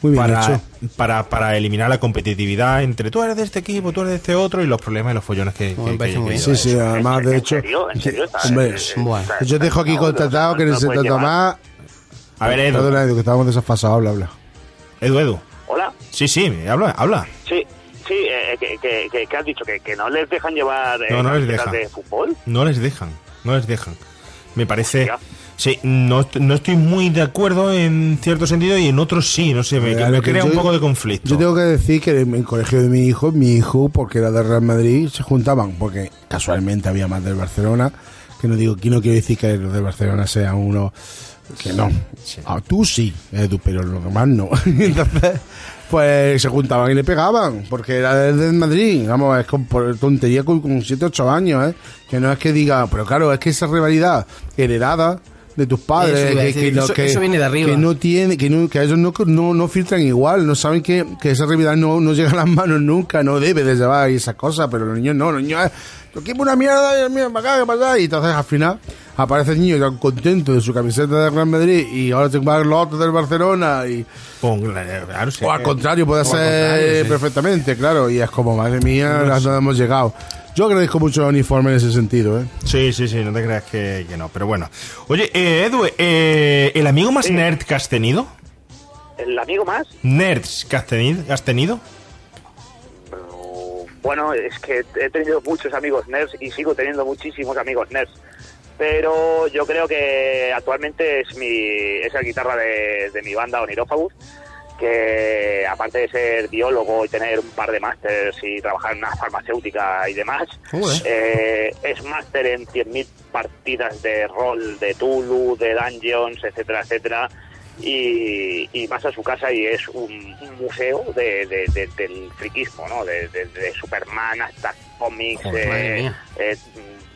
Muy bien para, hecho. para, para eliminar la competitividad entre tú eres de este equipo, tú eres de este otro y los problemas y los follones que, Bueno, que- que- que. Sí, sí, eso. además, de ¿En hecho. Hombre, Bueno. yo te dejo aquí no, contratado que no necesito puedes llevar. tomar. A ver, Edu, Perdona, Edu, que estábamos desfasados, habla, habla. Edu, Edu. Hola. Sí, sí, habla, habla. Sí, sí, eh, que, que, que, que has dicho que, que no les dejan llevar eh, No, no les dejan. de fútbol. No les dejan, no les dejan. Me parece... Hostia. Sí, no, no estoy muy de acuerdo en cierto sentido y en otros sí, no sé, me, crea yo- un poco de conflicto. Yo tengo que decir que en el colegio de mi hijo, mi hijo, porque era de Real Madrid, se juntaban, porque casualmente había más del Barcelona, que no digo, que no quiero decir que los del Barcelona sean uno que no. Ah, tú sí, Edu, pero los demás no. Entonces, pues se juntaban y le pegaban, porque era del del Madrid, vamos, es con, por tontería con, con 7, 8 años, ¿eh? Que no es que diga, pero claro, es que esa rivalidad heredada de tus padres, Eso que, no- eso- que- eso viene de arriba. que no tiene, que, no, que a ellos no, no, no filtran igual, no saben que, que esa rivalidad no, no llega a las manos nunca, no debe de llevar y esas cosas, pero los niños no, los niños, yo quiero una mierda, y mira, para acá, para allá, y entonces al final aparece el niño tan contento de su camiseta de Real Madrid y ahora tengo que pagar los otros del Barcelona y Pon- claro, sí. o al contrario puede ser contrario, sí. perfectamente, claro, y es como, madre mía, a dónde hemos llegado. Yo agradezco mucho el uniforme en ese sentido, ¿eh? Sí, sí, sí, no te creas que, que no, pero bueno. Oye, eh, Edu, eh, ¿el amigo más nerd que has tenido? El amigo más, ¿Nerds que has tenido? ¿Has tenido? pero, bueno, es que he tenido muchos amigos nerds y sigo teniendo muchísimos amigos nerds. Pero yo creo que actualmente es mi es la guitarra de, de mi banda Onirófagus, que aparte de ser biólogo y tener un par de másters y trabajar en una farmacéutica y demás, eh, es máster en 100.000 partidas de rol, de Tulu, de Dungeons, etcétera, etcétera. Y, y vas a su casa y es un, un museo de, de- de- del friquismo, ¿no? De, Superman hasta cómics, eh, eh,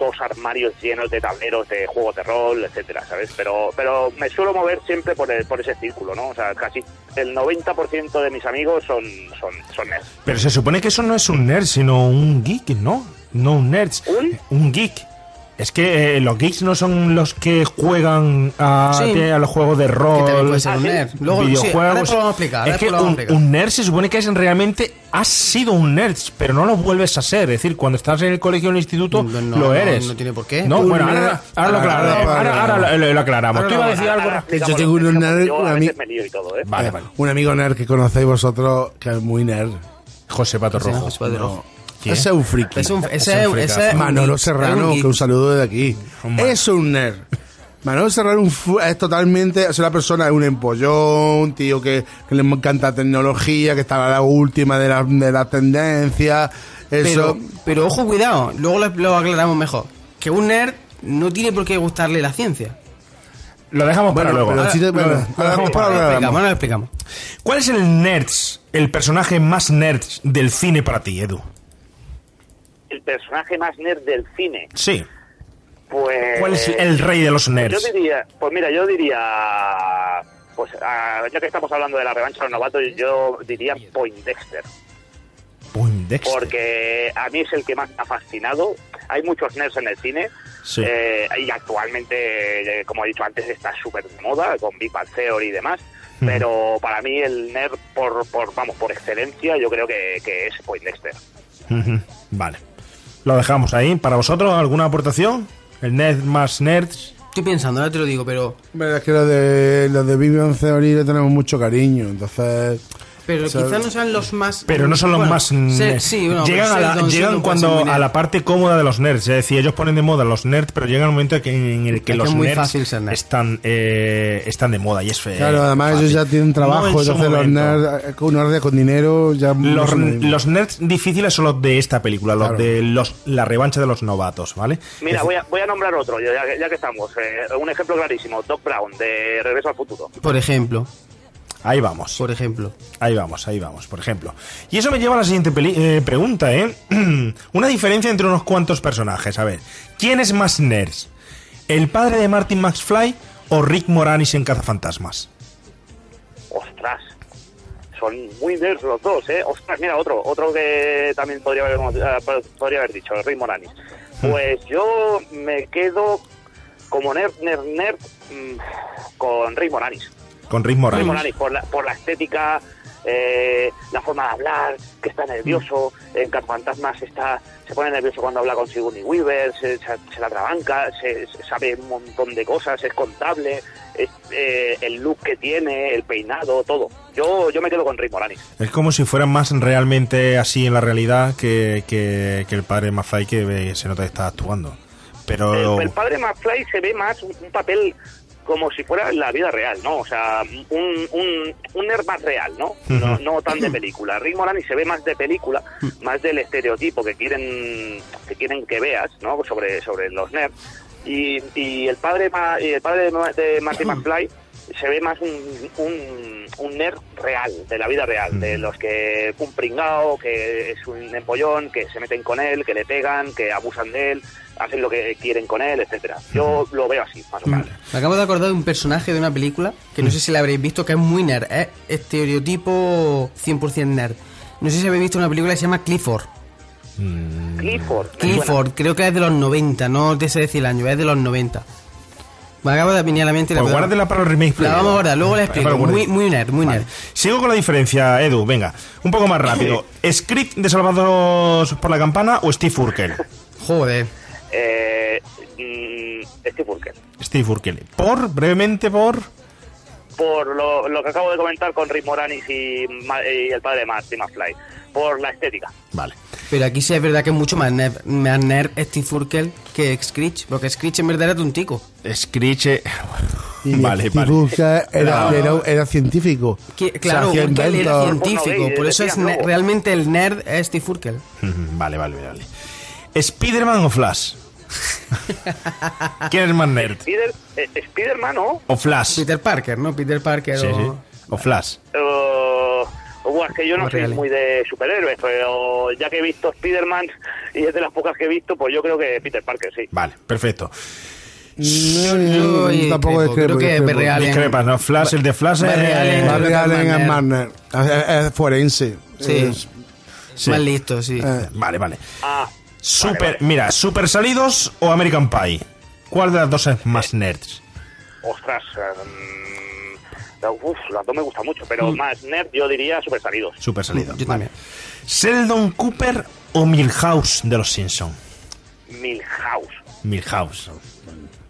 dos armarios llenos de tableros de juegos de rol, etcétera, ¿sabes? Pero pero me suelo mover siempre por, el- por ese círculo, ¿no? O sea, casi el 90% de mis amigos son, son, son nerds. Pero se supone que eso no es un nerd, sino un geek, ¿no? No un nerd, ¿Un? un geek. Es que eh, los geeks no son los que juegan a, Sí. a los juegos de rol, un nerd. Luego, videojuegos. explicar. es que un, un nerd se supone que es realmente has sido un nerd, pero no lo vuelves a ser. Es decir, cuando estás en el colegio o en el instituto, No, no, lo eres. no tiene por qué. No, Un bueno, nerd- ahora, ahora lo, ahora- lo, lo aclaramos. Tú ibas a decir algo. Yo tengo los unos nerds, nerds, Yo a a mí- veces me lío y todo, ¿eh? Vale, vale. Un amigo nerd que conocéis vosotros, que es muy nerd. José Pato Rojo. José Pato Rojo. ¿Quién? Ese es un friki. Es un, Es ese, un ese, Manolo Serrano, que un saludo desde aquí. Es un nerd. Manolo Serrano es totalmente, es una persona, es un empollón, un tío que, que le encanta tecnología, que está a la última de la, de la tendencia. Eso. Pero, pero ojo, cuidado, luego lo, lo aclaramos mejor. Que un nerd no tiene por qué gustarle la ciencia. Lo dejamos para luego. pero sí te- bueno, Ahora- lo dejamos para ahora lo explicamos, ahora lo explicamos. ¿Cuál es el nerds, el personaje más nerd del cine para ti, Edu? El personaje más nerd del cine, Sí. pues... ¿Cuál es el rey de los Yo nerds? diría, pues mira, yo diría, pues ah, ya que estamos hablando de la revancha de los novatos, yo diría Poindexter, Poindexter. porque a mí es el que más me ha fascinado. Hay muchos nerds en el cine Sí. eh, y actualmente, eh, como he dicho antes, está súper de moda con Big Bang Theory y demás. Pero para mí el nerd por, por vamos por excelencia yo creo que, que es Poindexter. Vale. Lo dejamos ahí. ¿Para vosotros alguna aportación? ¿El nerd más nerds? Estoy pensando, ahora te lo digo, pero Verdad es que los de, los de Bang Theory le tenemos mucho cariño, entonces. Pero O sea, quizás no sean los más... Pero no son los Bueno, más sí, bueno, llegan a la- llegan cuando a nerd. la parte cómoda de los nerds. Es decir, ellos ponen de moda los nerds, pero llega un momento que en el que Es los es muy nerds fácil ser nerd. están, eh, están de moda y es feo. Claro, además ellos ya tienen trabajo, No entonces los nerds, eh, con nerds con dinero ya. Los, los nerds difíciles son los de esta película, los Claro. de los la revancha de los novatos, ¿vale? Mira, voy a, voy a nombrar otro, ya, ya que- ya que estamos. eh, un ejemplo clarísimo, Doc Brown, de Regreso al Futuro. Por ejemplo, Ahí vamos. por ejemplo. Ahí vamos, ahí vamos, por ejemplo. Y eso me lleva a la siguiente peli- eh, pregunta, ¿eh? Una diferencia entre unos cuantos personajes. A ver, ¿quién es más nerds? ¿El padre de Martin McFly o Rick Moranis en Cazafantasmas? Ostras, son muy nerds los dos, ¿eh? Ostras, mira, otro, otro que también podría haber, eh, podría haber dicho, Rick Moranis. Pues yo me quedo como nerd, nerd, nerd mm, con Rick Moranis. Con Rick Rick Moranis. Moranis, por la, por la estética, eh, la forma de hablar, que está nervioso, en Cazafantasmas está, se pone nervioso cuando habla con Sigourney Weaver, se, se- se la trabanca, se, se sabe un montón de cosas, es contable, es, eh, el look que tiene, el peinado, todo. Yo, yo me quedo con Rick Moranis. Es como si fueran más realmente así en la realidad que, que, que el padre Mazai que se nota que está actuando. Pero El, el padre McFly se ve más un, un papel como si fuera la vida real, ¿no? O sea, un, un, un nerd más real, ¿no? ¿no? No tan de película. Rick Moranis se ve más de película, más del estereotipo que quieren que quieren que veas, ¿no? Sobre, sobre los nerds. Y, y el padre el padre de Marty McFly se ve más un, un, un nerd real, de la vida real, de los que un pringao, que es un empollón, que se meten con él, que le pegan, que abusan de él, hacen lo que quieren con él, etcétera. Yo lo veo así, más o menos. Me acabo de acordar de un personaje de una película que no sé si la habréis visto, que es muy nerd, es estereotipo 100% nerd. No sé si habéis visto una película que se llama Clifford. Clifford. me Clifford, creo que es de los 90, no te sé decir el año, es de los 90. Me acabo de venir a la mente y la pues guárdela para los remakes. La vamos a guardar, luego la explico. muy nerd, muy nerd. Sigo con la diferencia, Edu, venga, un poco más rápido. ¿Script de Salvados por la Campana o Steve Urkel? Joder. Eh, mm, Steve Urkel. Steve Urkel. Por, brevemente, por... Por lo, lo que acabo de comentar con Rick Moranis y, Ma- y el padre de Marty McFly. Por la estética. Vale. Pero aquí sí es verdad que es mucho más nerd, más nerd Steve Urkel que Screech, porque Screech en verdad era tontico. Screech... eh, Y Vale, Steve vale. Urkel era, No. era, era científico. Que- claro, Urkel era científico, por eso es realmente el nerd es Steve Urkel. Vale, vale, vale. ¿Spiderman o Flash? ¿Quién es más nerd? Spider, eh, Spiderman, ¿no? ¿O Flash? Peter Parker, ¿no? Peter Parker Sí, o... sí. ¿O Flash? Eh, bueno, es que yo no soy muy de superhéroes, pero ya que he visto Spider-Man y es de las pocas que he visto, pues yo creo que Peter Parker, sí. Vale, perfecto. Yo, oye, tampoco discrepo, discrepo, creo que discrepo. Barry Allen- Discrepas, ¿no? Flash, el de Flash Barry es... Allen. Barry Creo que Allen es es más más nerd. Es, es forense. Sí. Es- Sí. Más listo, sí. eh, Vale, vale. Ah, Super, vale, vale. mira, Super Salidos o American Pie. ¿Cuál de las dos es más nerds? ostras. eh, mm, uf, las dos me gustan mucho, pero más nerd yo diría super salidos. Super Salidos. Yo vale. también. Sheldon Cooper o Milhouse de los Simpson. Milhouse, Milhouse.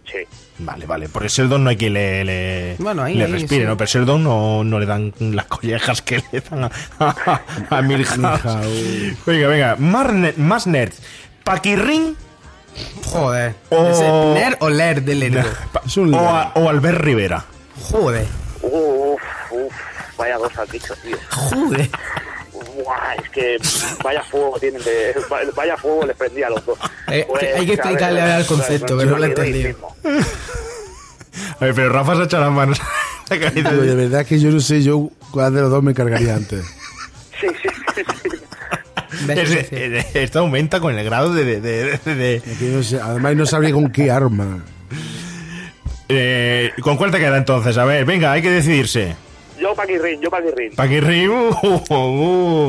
sí. Vale, vale. Por Sheldon no hay que le, le, Bueno, ahí, le ahí, respire, sí. ¿no? Pero Sheldon no, no le dan las collejas que le dan a, a, a Milhouse. Milhouse. venga, venga. Más, ne- más nerds. Paquirrin Joder. O- ¿Ese ¿Nerd o ler de lerdo? Es un o, a- o Albert Rivera. Joder. Uf, uf, vaya dos has dicho, tío. Joder. Buah, es que vaya fuego tienen de, vaya fuego les prendía a los dos. Eh, Pues, hay que explicarle ahora el concepto, que no lo he entendido. A ver, pero Rafa se ha echado las manos. La carita Pero de- verdad que yo no sé yo cuál de los dos me cargaría antes. Sí, sí. Esto aumenta con el grado de... de- de- no sé, además no sabría con qué arma. Eh, ¿Con cuál te queda entonces? A ver, venga, hay que decidirse. Yo Paquirrin, yo Paquirrin. Paquirrin, uh, uh,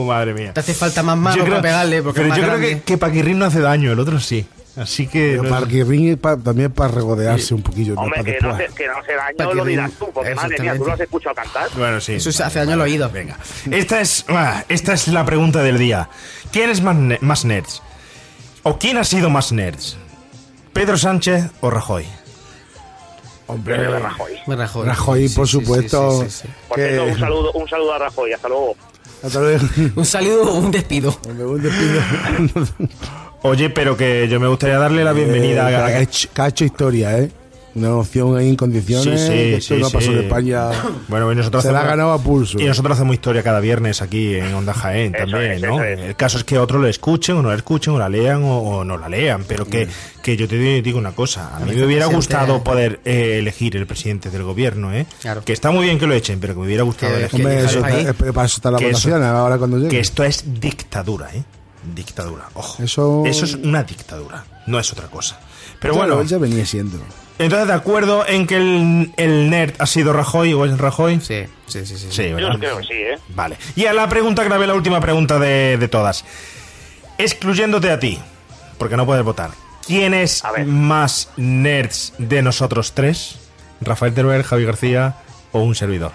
uh, madre mía. Te hace falta más mano para pegarle porque pero es más yo creo que, que Paquirrin no hace daño, el otro sí. Así que... Pero no para que ringue pa- también para regodearse un poquillo, no Hombre, para que no, se, que no se daño lo dirás tú, porque madre mía, tú lo has escuchado cantar. Bueno, sí. Eso se hace daño al oído. Venga. Esta es, ah, esta es la pregunta del día. ¿Quién es más, ne- más nerds? ¿O quién ha sido más nerds? ¿Pedro Sánchez o Rajoy? Hombre, de Rajoy. Rajoy. Rajoy, Sí, por sí, sí, supuesto. sí, sí, sí. Por que- cierto, un saludo, un saludo a Rajoy, hasta luego. Hasta luego. Un saludo o un despido. Voy despido. Oye, pero que yo me gustaría darle la bienvenida Eh, a... que ha hecho- que ha hecho historia, ¿eh? Una opción ahí en condiciones. Sí, sí, que esto sí, no pasó sí. en España. Bueno, y nosotros Se la ha ganado a pulso. Y nosotros hacemos historia cada viernes aquí en Onda Jaén también, es, ¿no? es. El caso es que otros lo escuchen o no lo escuchen, o la lean o, o no la lean, pero que, que yo te digo una cosa, a mí me hubiera gustado poder eh, elegir el presidente del gobierno, ¿eh? Claro. Que está muy bien que lo echen, pero que me hubiera gustado elegir. Hombre, eso está- para eso está la Que eso- votación, ahora cuando llegue. Que esto es dictadura, ¿eh? Dictadura, ojo. Eso- es una dictadura, no es otra cosa. Pero Ya bueno, ya venía siendo. entonces de acuerdo en que el, el nerd ha sido Rajoy o es Rajoy. Sí, sí, sí. sí. Sí, Yo creo que sí, ¿eh? Vale. Y a la pregunta grabé la última pregunta de, de todas. Excluyéndote a ti, porque no puedes votar. ¿Quién es más nerds de nosotros tres? ¿Rafael Teruel, Javi García o un servidor?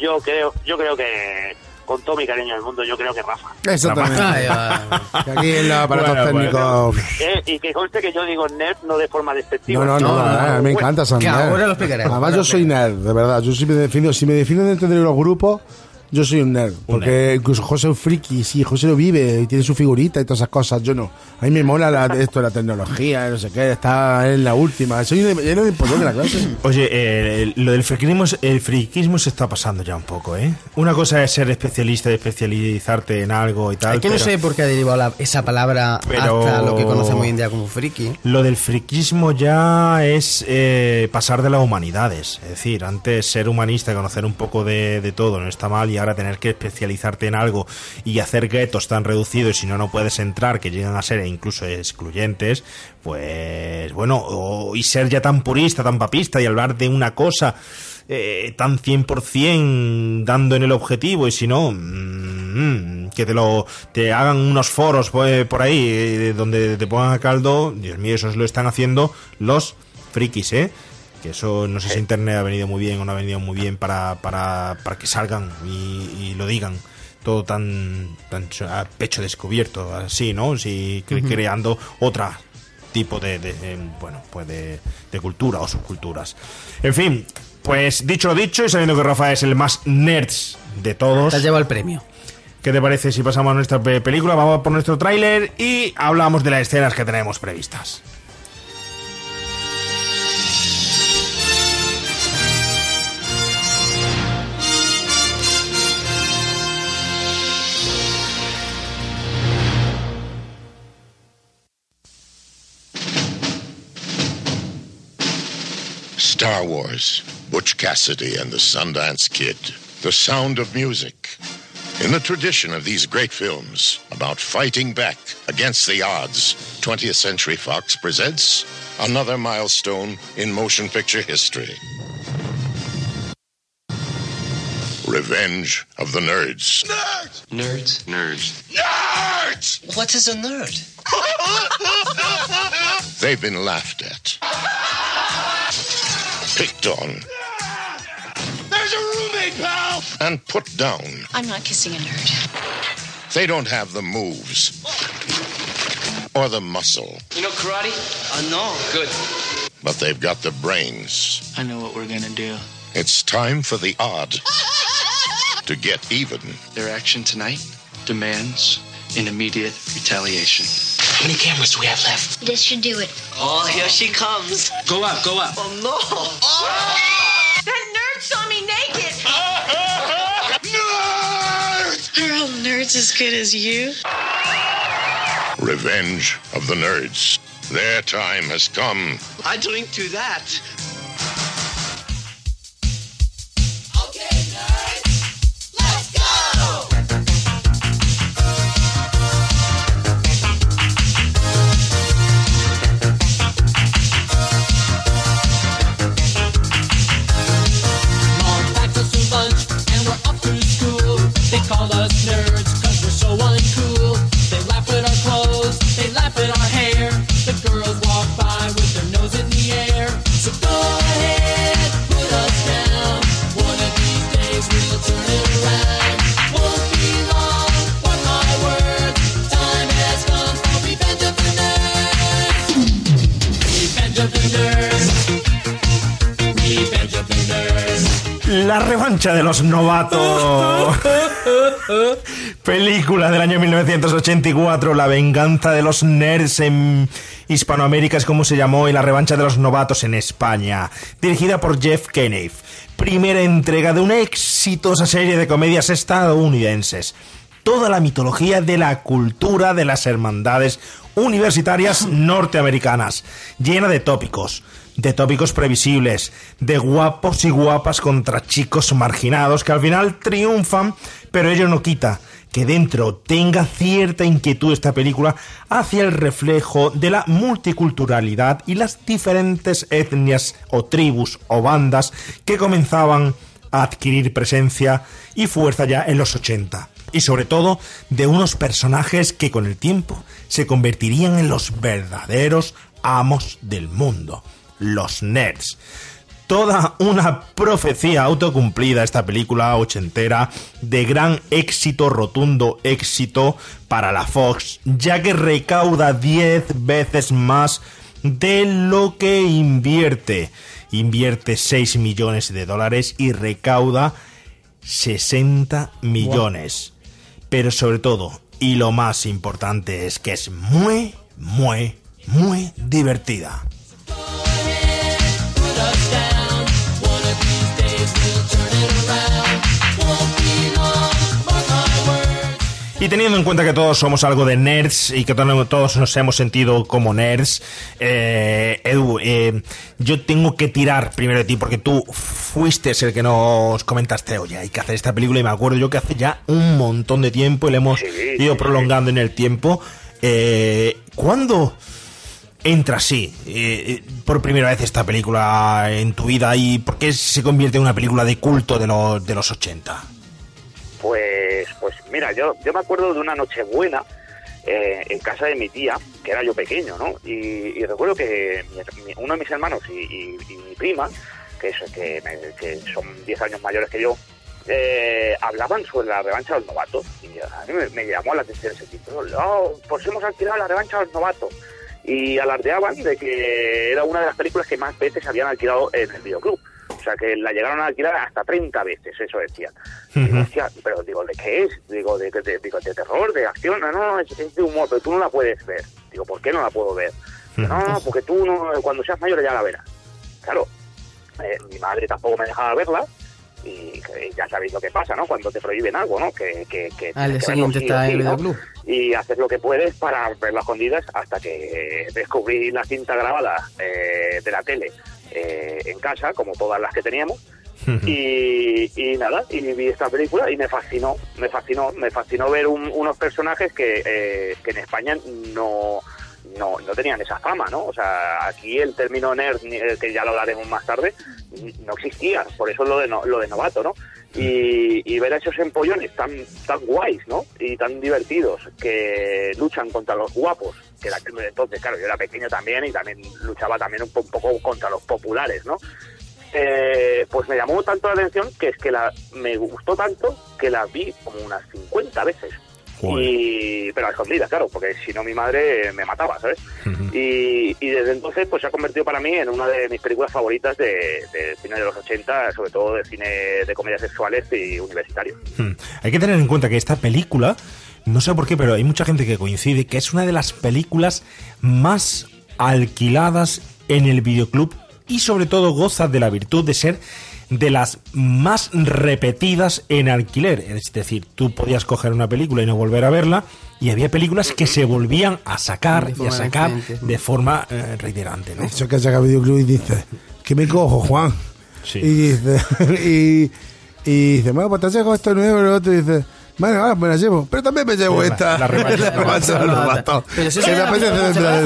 Yo creo, yo creo que con todo mi cariño del mundo, yo creo que Rafa. Exactamente. Ay, ay. Que Aquí en los aparatos Bueno, técnicos. Eh, y que conste que yo digo nerd no de forma despectiva. No, no, no, No, no, no, a mí me encanta San Que nerd. ahora lo explicaré. Además, yo soy nerd, de verdad. Yo sí me defino, si me defino dentro de los grupos, yo soy un nerd. Porque incluso José es un friki, sí, José lo vive y tiene su figurita y todas esas cosas. Yo no. A mí me mola la- esto, la tecnología, no sé qué, está en la última. Soy de pollón de la clase. Oye, eh, lo del friquismo, el friquismo se está pasando ya un poco, ¿eh? Una cosa es ser especialista y especializarte en algo y tal. Es que no sé por qué ha derivado la- esa palabra Pero- hasta lo que conocemos hoy en día como friki. Lo del friquismo ya es eh, pasar de las humanidades. Es decir, antes ser humanista y conocer un poco de, de todo no está mal y ahora tener que especializarte en algo y hacer guetos tan reducidos y si no, no puedes entrar, que llegan a ser incluso excluyentes, pues bueno, o- y ser ya tan purista, tan papista y hablar de una cosa eh, tan 100% dando en el objetivo y si no, mm, que te lo te hagan unos foros pues, por ahí eh, donde te pongan a caldo, Dios mío, eso lo están haciendo los frikis, ¿eh? Que eso no sé si Internet ha venido muy bien o no ha venido muy bien para, para, para que salgan y, y lo digan todo tan, tan a pecho descubierto, así, ¿no? Si, cre- creando otra tipo de, de, eh, bueno, pues de, de cultura o subculturas. En fin, pues dicho lo dicho, y sabiendo que Rafa es el más nerds de todos, Te has llevado el premio. ¿qué te parece si pasamos a nuestra pe- película? Vamos por nuestro tráiler y hablamos de las escenas que tenemos previstas. Star Wars, Butch Cassidy and the Sundance Kid, The Sound of Music. In the tradition of these great films about fighting back against the odds, 20th Century Fox presents another milestone in motion picture history. Revenge of the Nerds. Nerds! Nerds? Nerds. Nerds! What is a nerd? They've been laughed at, picked on, There's a roommate, pal! and put down. I'm not kissing a nerd. They don't have the moves or the muscle, You know karate? Uh, no. Good. but they've got the brains. I know what we're gonna do. It's time for the odd to get even. Their action tonight demands an immediate retaliation. How many cameras do we have left? This should do it. Oh, here she comes. Go up, go up. Oh, no. That nerd saw me naked. Nerds! Are all nerds as good as you? Revenge of the Nerds. Their time has come. I drink to that. Revancha de los novatos. Película del año 1984, La venganza de los nerds en Hispanoamérica es como se llamó y La revancha de los novatos en España. Dirigida por Jeff Kenneth. Primera entrega de una exitosa serie de comedias estadounidenses. Toda la mitología de la cultura de las hermandades universitarias norteamericanas, llena de tópicos, de tópicos previsibles, de guapos y guapas contra chicos marginados que al final triunfan, pero ello no quita que dentro tenga cierta inquietud esta película hacia el reflejo de la multiculturalidad y las diferentes etnias o tribus o bandas que comenzaban a adquirir presencia y fuerza ya en los 80. Y sobre todo de unos personajes que con el tiempo se convertirían en los verdaderos amos del mundo, los nerds. toda una profecía autocumplida esta película ochentera de gran éxito, rotundo éxito para la Fox, ya que recauda 10 veces más de lo que invierte. Invierte 6 millones de dólares y recauda 60 millones. Pero sobre todo, y lo más importante es que es muy, muy, muy divertida. Y teniendo en cuenta que todos somos algo de nerds y que to- todos nos hemos sentido como nerds, eh, Edu, eh, yo tengo que tirar primero de ti porque tú fuiste el que nos comentaste, oye, hay que hacer esta película y me acuerdo yo que hace ya un montón de tiempo y le hemos ido prolongando en el tiempo. Eh, ¿Cuándo entra así eh, por primera vez esta película en tu vida y por qué se convierte en una película de culto de los, de los 80? Pues, pues mira, yo, yo me acuerdo de una noche buena eh, en casa de mi tía, que era yo pequeño, ¿no? Y, y recuerdo que mi- uno de mis hermanos y, mi prima, que, es, que, me- que son 10 años mayores que yo, eh, hablaban sobre la revancha de los novatos. Y a mí me, llamó la atención ese título. Oh, pues hemos alquilado la revancha de los novatos. Y alardeaban de que era una de las películas que más veces habían alquilado en el videoclub. O sea, que la llegaron a alquilar hasta 30 veces, eso decían. Digo, hostia, pero digo, ¿de qué es? Digo, ¿de, de, digo, ¿de terror, de acción? No, no, es, es de humor, pero tú no la puedes ver. Digo, ¿por qué no la puedo ver? Digo, no, no, porque tú no, cuando seas mayor ya la verás. Claro, eh, mi madre tampoco me dejaba verla y que ya sabéis lo que pasa, ¿no? Cuando te prohíben algo, ¿no? Que, que, que tienes que siguiente está sí, en el ¿no? y haces lo que puedes para ver las escondidas hasta que descubrí la cinta grabada eh, de la tele eh, en casa, como todas las que teníamos. Y, y nada, y vi esta película y me fascinó, me fascinó, me fascinó ver un- unos personajes que, eh, que en España no, no, no tenían esa fama, ¿no? O sea, aquí el término nerd, eh, que ya lo hablaremos más tarde, no existía, por eso lo de, no- lo de novato, ¿no? Y, y ver a esos empollones tan, tan guays, ¿no? Y tan divertidos, que luchan contra los guapos, que era- entonces, claro, yo era pequeño también y también luchaba también un, po- un poco contra los populares, ¿no? Eh, pues me llamó tanto la atención que es que la me gustó tanto que la vi como unas 50 veces. Y, pero a escondidas, claro, porque si no mi madre me mataba, ¿sabes? y, y desde entonces pues se ha convertido para mí en una de mis películas favoritas de, de cine de los 80, sobre todo de cine de comedias sexuales y universitarios. Hmm. Hay que tener en cuenta que esta película, no sé por qué, pero hay mucha gente que coincide que es una de las películas más alquiladas en el videoclub y sobre todo goza de la virtud de ser de las más repetidas en alquiler. Es decir, tú podías coger una película y no volver a verla y había películas que se volvían a sacar De y a forma sacar diferente. de forma eh, reiterante. ¿no? Eso que saca videoclub y dice, ¿qué me cojo, Juan? Sí. Y dice, y, y dice, bueno, pues te saco esto nuevo, y el otro dice, bueno, ahora me la llevo, pero también me llevo esta. la de eso Que sí me apetece nada.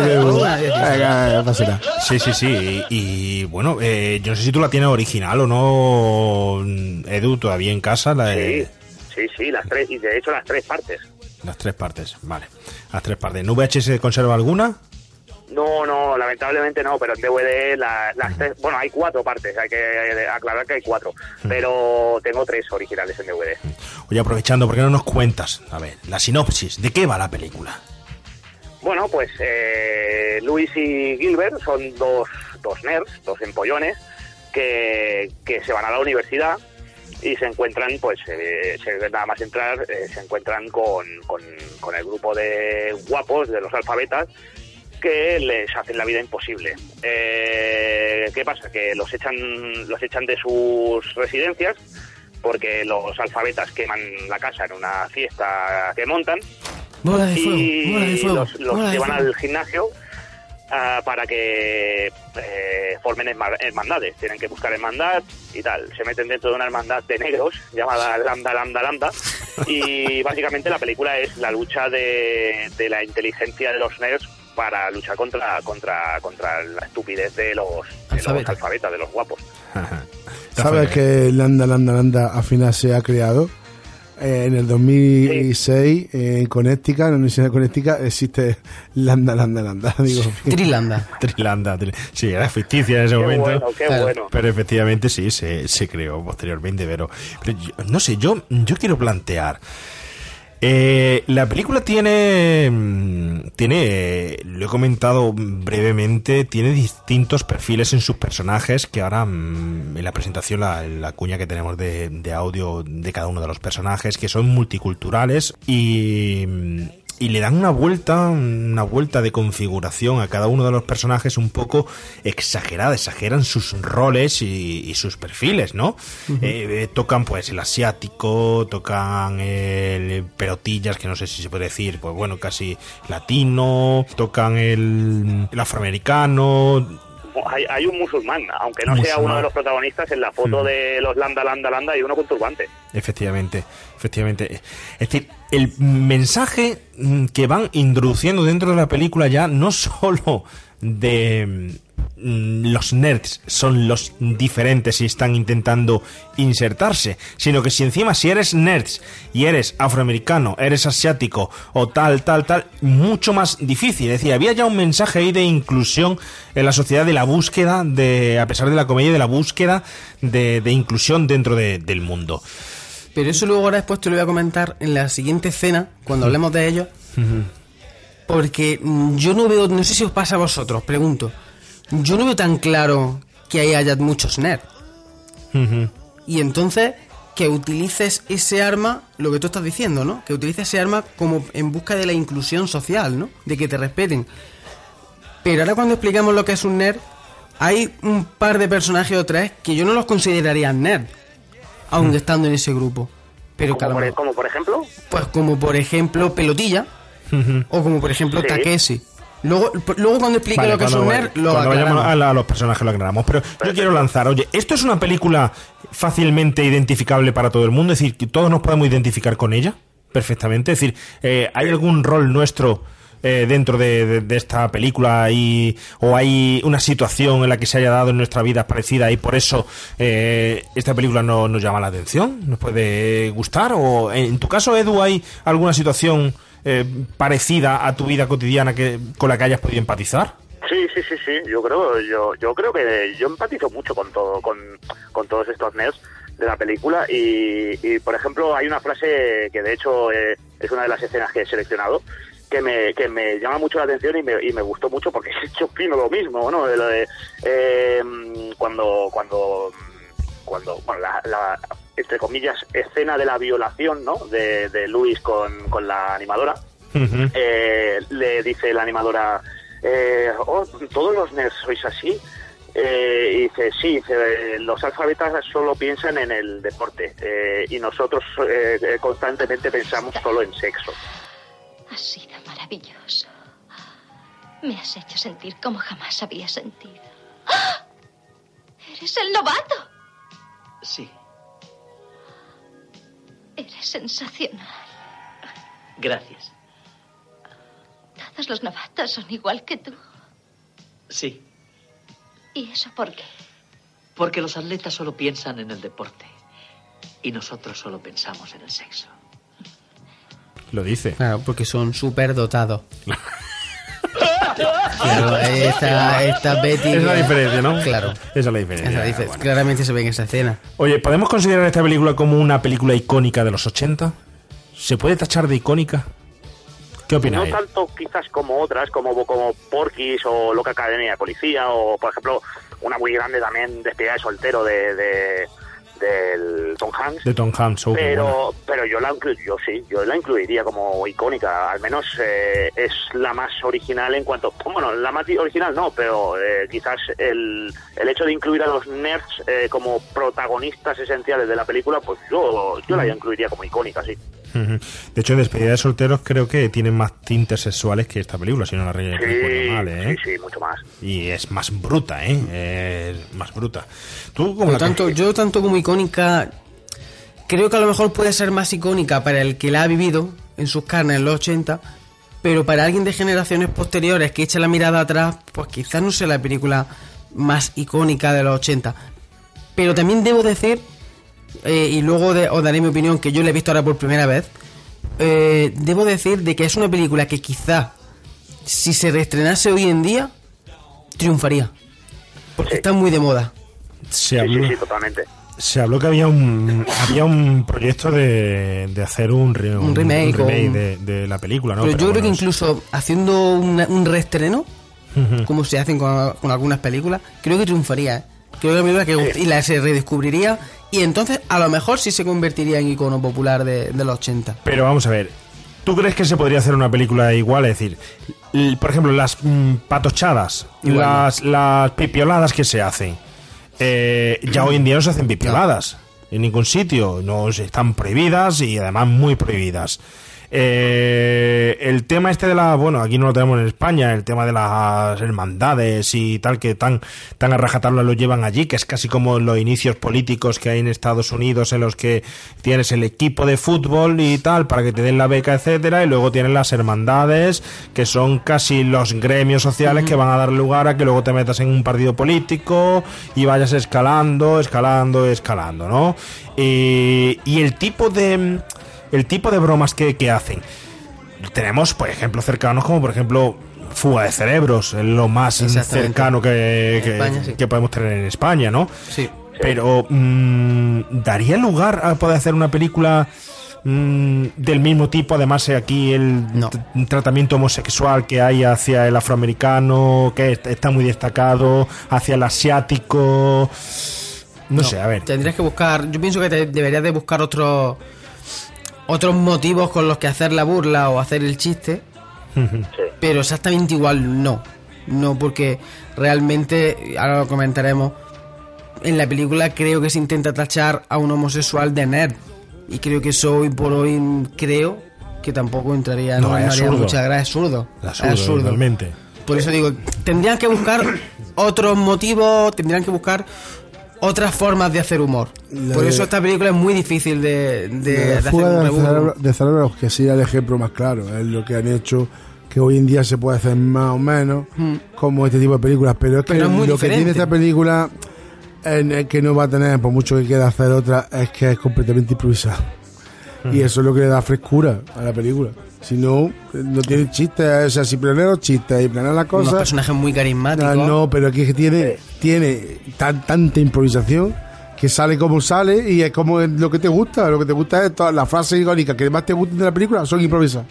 Sí, sí, sí. Y, y, bueno, eh, yo no sé si tú la tienes original o no, Edu, todavía en casa, la de- Sí, sí, sí, las tres, y de hecho las tres partes. las tres partes. Vale, las tres partes. ¿En VHS conserva alguna? No, no, lamentablemente no, pero en DVD la- las tres, bueno, hay cuatro partes, hay que aclarar que hay cuatro, pero tengo tres originales en DVD. Oye, aprovechando, ¿por qué no nos cuentas? A ver, la sinopsis, ¿de qué va la película? Bueno, pues eh, Luis y Gilbert son dos, dos nerds, dos empollones, que, que se van a la universidad y se encuentran, pues, eh, se- nada más entrar, eh, se encuentran con, con, con el grupo de guapos, de los alfabetas, que les hacen la vida imposible. Eh, ¿Qué pasa? Que los echan, los echan de sus residencias porque los alfabetas queman la casa en una fiesta que montan Bola de fuego, y bola de fuego. los, los bola de llevan fuego. al gimnasio ah, para que eh, formen herma- hermandades. Tienen que buscar hermandad y tal. Se meten dentro de una hermandad de negros llamada Lambda, Lambda, Lambda. Y básicamente la película es la lucha de, de la inteligencia de los nerds para luchar contra contra contra la estupidez de los, de los Alfabetas. de los guapos. ¿Sabes que Landa, Landa, Landa al final se ha creado? eh, en el 2006 eh, en Connecticut, en la Universidad de Connecticut, existe Landa, Landa, Landa. Digo, Trilanda. Trilanda, tri- sí, era ficticia en ese Qué momento. bueno, qué Claro. bueno. Pero efectivamente sí, se, se creó posteriormente. Pero, pero yo- no sé, yo, yo quiero plantear. Eh, la película tiene, mm, tiene, lo he comentado brevemente, tiene distintos perfiles en sus personajes que ahora mm, en la presentación, la, la cuña que tenemos de, de audio de cada uno de los personajes, que son multiculturales y, mm, y le dan una vuelta, una vuelta de configuración a cada uno de los personajes un poco exagerada, exageran sus roles y, y sus perfiles, ¿no? Eh, eh, tocan pues el asiático, tocan el pelotillas, que no sé si se puede decir, pues bueno, casi latino, tocan el, el afroamericano, Hay, hay un musulmán, aunque no sea uno de los protagonistas, en la foto Mm. de los Landa, Landa, Landa hay uno con turbante. Efectivamente, efectivamente. Es decir, el mensaje mm, que van introduciendo dentro de la película ya no solo de mm, los nerds son los diferentes y están intentando insertarse, sino que si encima si eres nerds y eres afroamericano, eres asiático o tal, tal, tal, mucho más difícil. Es decir, había ya un mensaje ahí de inclusión en la sociedad de la búsqueda, de a pesar de la comedia, de la búsqueda de, de inclusión dentro de- del mundo. Pero eso luego ahora después te lo voy a comentar en la siguiente escena, cuando hablemos de ello. Porque mm, yo no veo, no sé si os pasa a vosotros, pregunto. Yo no veo tan claro que ahí haya muchos nerds. Y entonces que utilices ese arma, lo que tú estás diciendo, ¿no? Que utilices ese arma como en busca de la inclusión social, ¿no? De que te respeten. Pero ahora cuando explicamos lo que es un nerd, hay un par de personajes o tres que yo no los consideraría nerd, aunque estando en ese grupo. Pero Como por, mejor- como por ejemplo, pues como por ejemplo Pelotilla o como por ejemplo Sí. Takeshi. Luego, luego cuando explique Vale, lo que es un nerd, lo cuando vayamos aclaramos. a, la- a los personajes lo aclaramos. Pero yo quiero lanzar, oye, ¿esto es una película fácilmente identificable para todo el mundo? Es decir, que todos nos podemos identificar con ella perfectamente. Es decir, eh, ¿hay algún rol nuestro eh, dentro de, de- de esta película y, o hay una situación en la que se haya dado en nuestra vida parecida y por eso eh, esta película no nos llama la atención? ¿Nos puede gustar? ¿O en tu caso, Edu, hay alguna situación eh, parecida a tu vida cotidiana que, con la que hayas podido empatizar? Sí, sí, sí, sí. Yo creo, yo, yo creo que yo empatizo mucho con todo, con, con todos estos nerds de la película y, y, por ejemplo hay una frase que de hecho eh, es una de las escenas que he seleccionado que me, que me llama mucho la atención y me, y me gustó mucho porque yo opino lo mismo, ¿no? De lo de, eh, cuando, cuando, cuando, bueno, la, la, entre comillas, escena de la violación, ¿no? De, de Luis con, con la animadora eh, le dice la animadora, eh, oh, todos los nerds sois así. Eh, y dice, sí, dice, los alfabetas solo piensan en el deporte eh, y nosotros constantemente pensamos solo en sexo. Ha sido maravilloso. Me has hecho sentir como jamás había sentido. ¡Ah! ¡Eres el novato! Sí, Eres sensacional. gracias. Todos los novatos son igual que tú. Sí, ¿Y eso por qué? porque los atletas solo piensan en el deporte y nosotros solo pensamos en el sexo. Lo dice. Claro, porque son súper dotados. claro, esta, esta Betty. Esa es la diferencia, ¿no? Claro. Esa es la diferencia. Bueno. Claramente se ve en esa escena. Oye, ¿podemos considerar esta película como una película icónica de los 80? ¿Se puede tachar de icónica? ¿Qué No opináis? tanto quizás como otras, como, como Porky's o Loca Academia de Policía o, por ejemplo, una muy grande también, Despedida de Soltero de, de- del Tom Hanks. De Tom Hanks. oh, pero pero yo la inclu- yo sí yo la incluiría como icónica al menos eh, es la más original en cuanto bueno la más original no pero eh, quizás el, el hecho de incluir a los nerds eh, como protagonistas esenciales de la película pues yo yo la incluiría como icónica sí De hecho, en Despedida de Solteros creo que tiene más tintes sexuales que esta película, si no la re- sí, recuerdo mal, ¿eh? sí sí mucho más Y es más bruta, ¿eh? Es más bruta. ¿Tú cómo Por la tanto, yo tanto como icónica, creo que a lo mejor puede ser más icónica para el que la ha vivido en sus carnes en los 80, pero para alguien de generaciones posteriores que eche la mirada atrás, pues quizás no sea la película más icónica de los 80. Pero también debo decir eh, y luego de- os daré mi opinión, que yo la he visto ahora por primera vez, eh, debo decir de que es una película que quizá, si se reestrenase hoy en día, triunfaría. Porque está muy de moda. Se Sí, habló, sí, sí, totalmente. se habló que había un había un proyecto de, de hacer un, re- Un remake de, de la película, ¿no? Pero, yo creo que bueno, incluso haciendo una- un reestreno, como se hacen con, con algunas películas, creo que triunfaría. ¿eh? Creo que es una película que gust- y la se redescubriría y entonces a lo mejor sí se convertiría en icono popular de, de los 80. Pero vamos a ver, ¿tú crees que se podría hacer una película igual? Es decir, por ejemplo, las mm, patochadas, Igual las, las pipioladas que se hacen, eh, ya hoy en día no se hacen pipioladas en ningún sitio, no están prohibidas y además muy prohibidas. Eh, el tema este de la, bueno, aquí no lo tenemos en España, el tema de las hermandades y tal, que tan, tan a rajatabla lo llevan allí, que es casi como los inicios políticos que hay en Estados Unidos, en los que tienes el equipo de fútbol y tal, para que te den la beca, etcétera, y luego tienes las hermandades, que son casi los gremios sociales que van a dar lugar a que luego te metas en un partido político y vayas escalando, escalando, escalando, ¿no? Y, y el tipo de el tipo de bromas que, que hacen. Tenemos, por ejemplo, cercanos como por ejemplo fuga de cerebros, lo más cercano que, que- España, sí. que podemos tener en España, ¿no? Sí. Pero mm, daría lugar a poder hacer una película mm, del mismo tipo, además eh, aquí el tratamiento homosexual que hay hacia el afroamericano, que est- está muy destacado, hacia el asiático. No, sé, a ver. Tendrías que buscar, yo pienso que te- deberías de buscar otros otros motivos con los que hacer la burla o hacer el chiste, pero exactamente igual no. No, porque realmente, ahora lo comentaremos, en la película creo que se intenta tachar a un homosexual de nerd. Y creo que eso hoy por hoy creo que tampoco entraría, no, No, es absurdo. mucha gracia, es absurdo. Es absurdo. Por eso digo, tendrían que buscar otros motivos, tendrían que buscar otras formas de hacer humor. La Por de- eso esta película es muy difícil de, de- de la hacer fuga un cerebro, de cerebros, que sería el ejemplo más claro, es lo que han hecho que hoy en día se puede hacer más o menos como este tipo de películas, pero es que Pero es muy lo que tiene esta película en el que no va a tener, por mucho que quiera hacer otra, es que es completamente improvisada. Y eso es lo que le da frescura a la película. Si no, no tiene chistes, o sea, si planea los chistes y planea las Unos cosas, personajes muy carismáticos. Ah, no, pero aquí es que tiene, tiene tan, tanta improvisación que sale como sale y es como lo que te gusta. Lo que te gusta es todas las frases icónicas que más te gustan de la película son improvisadas.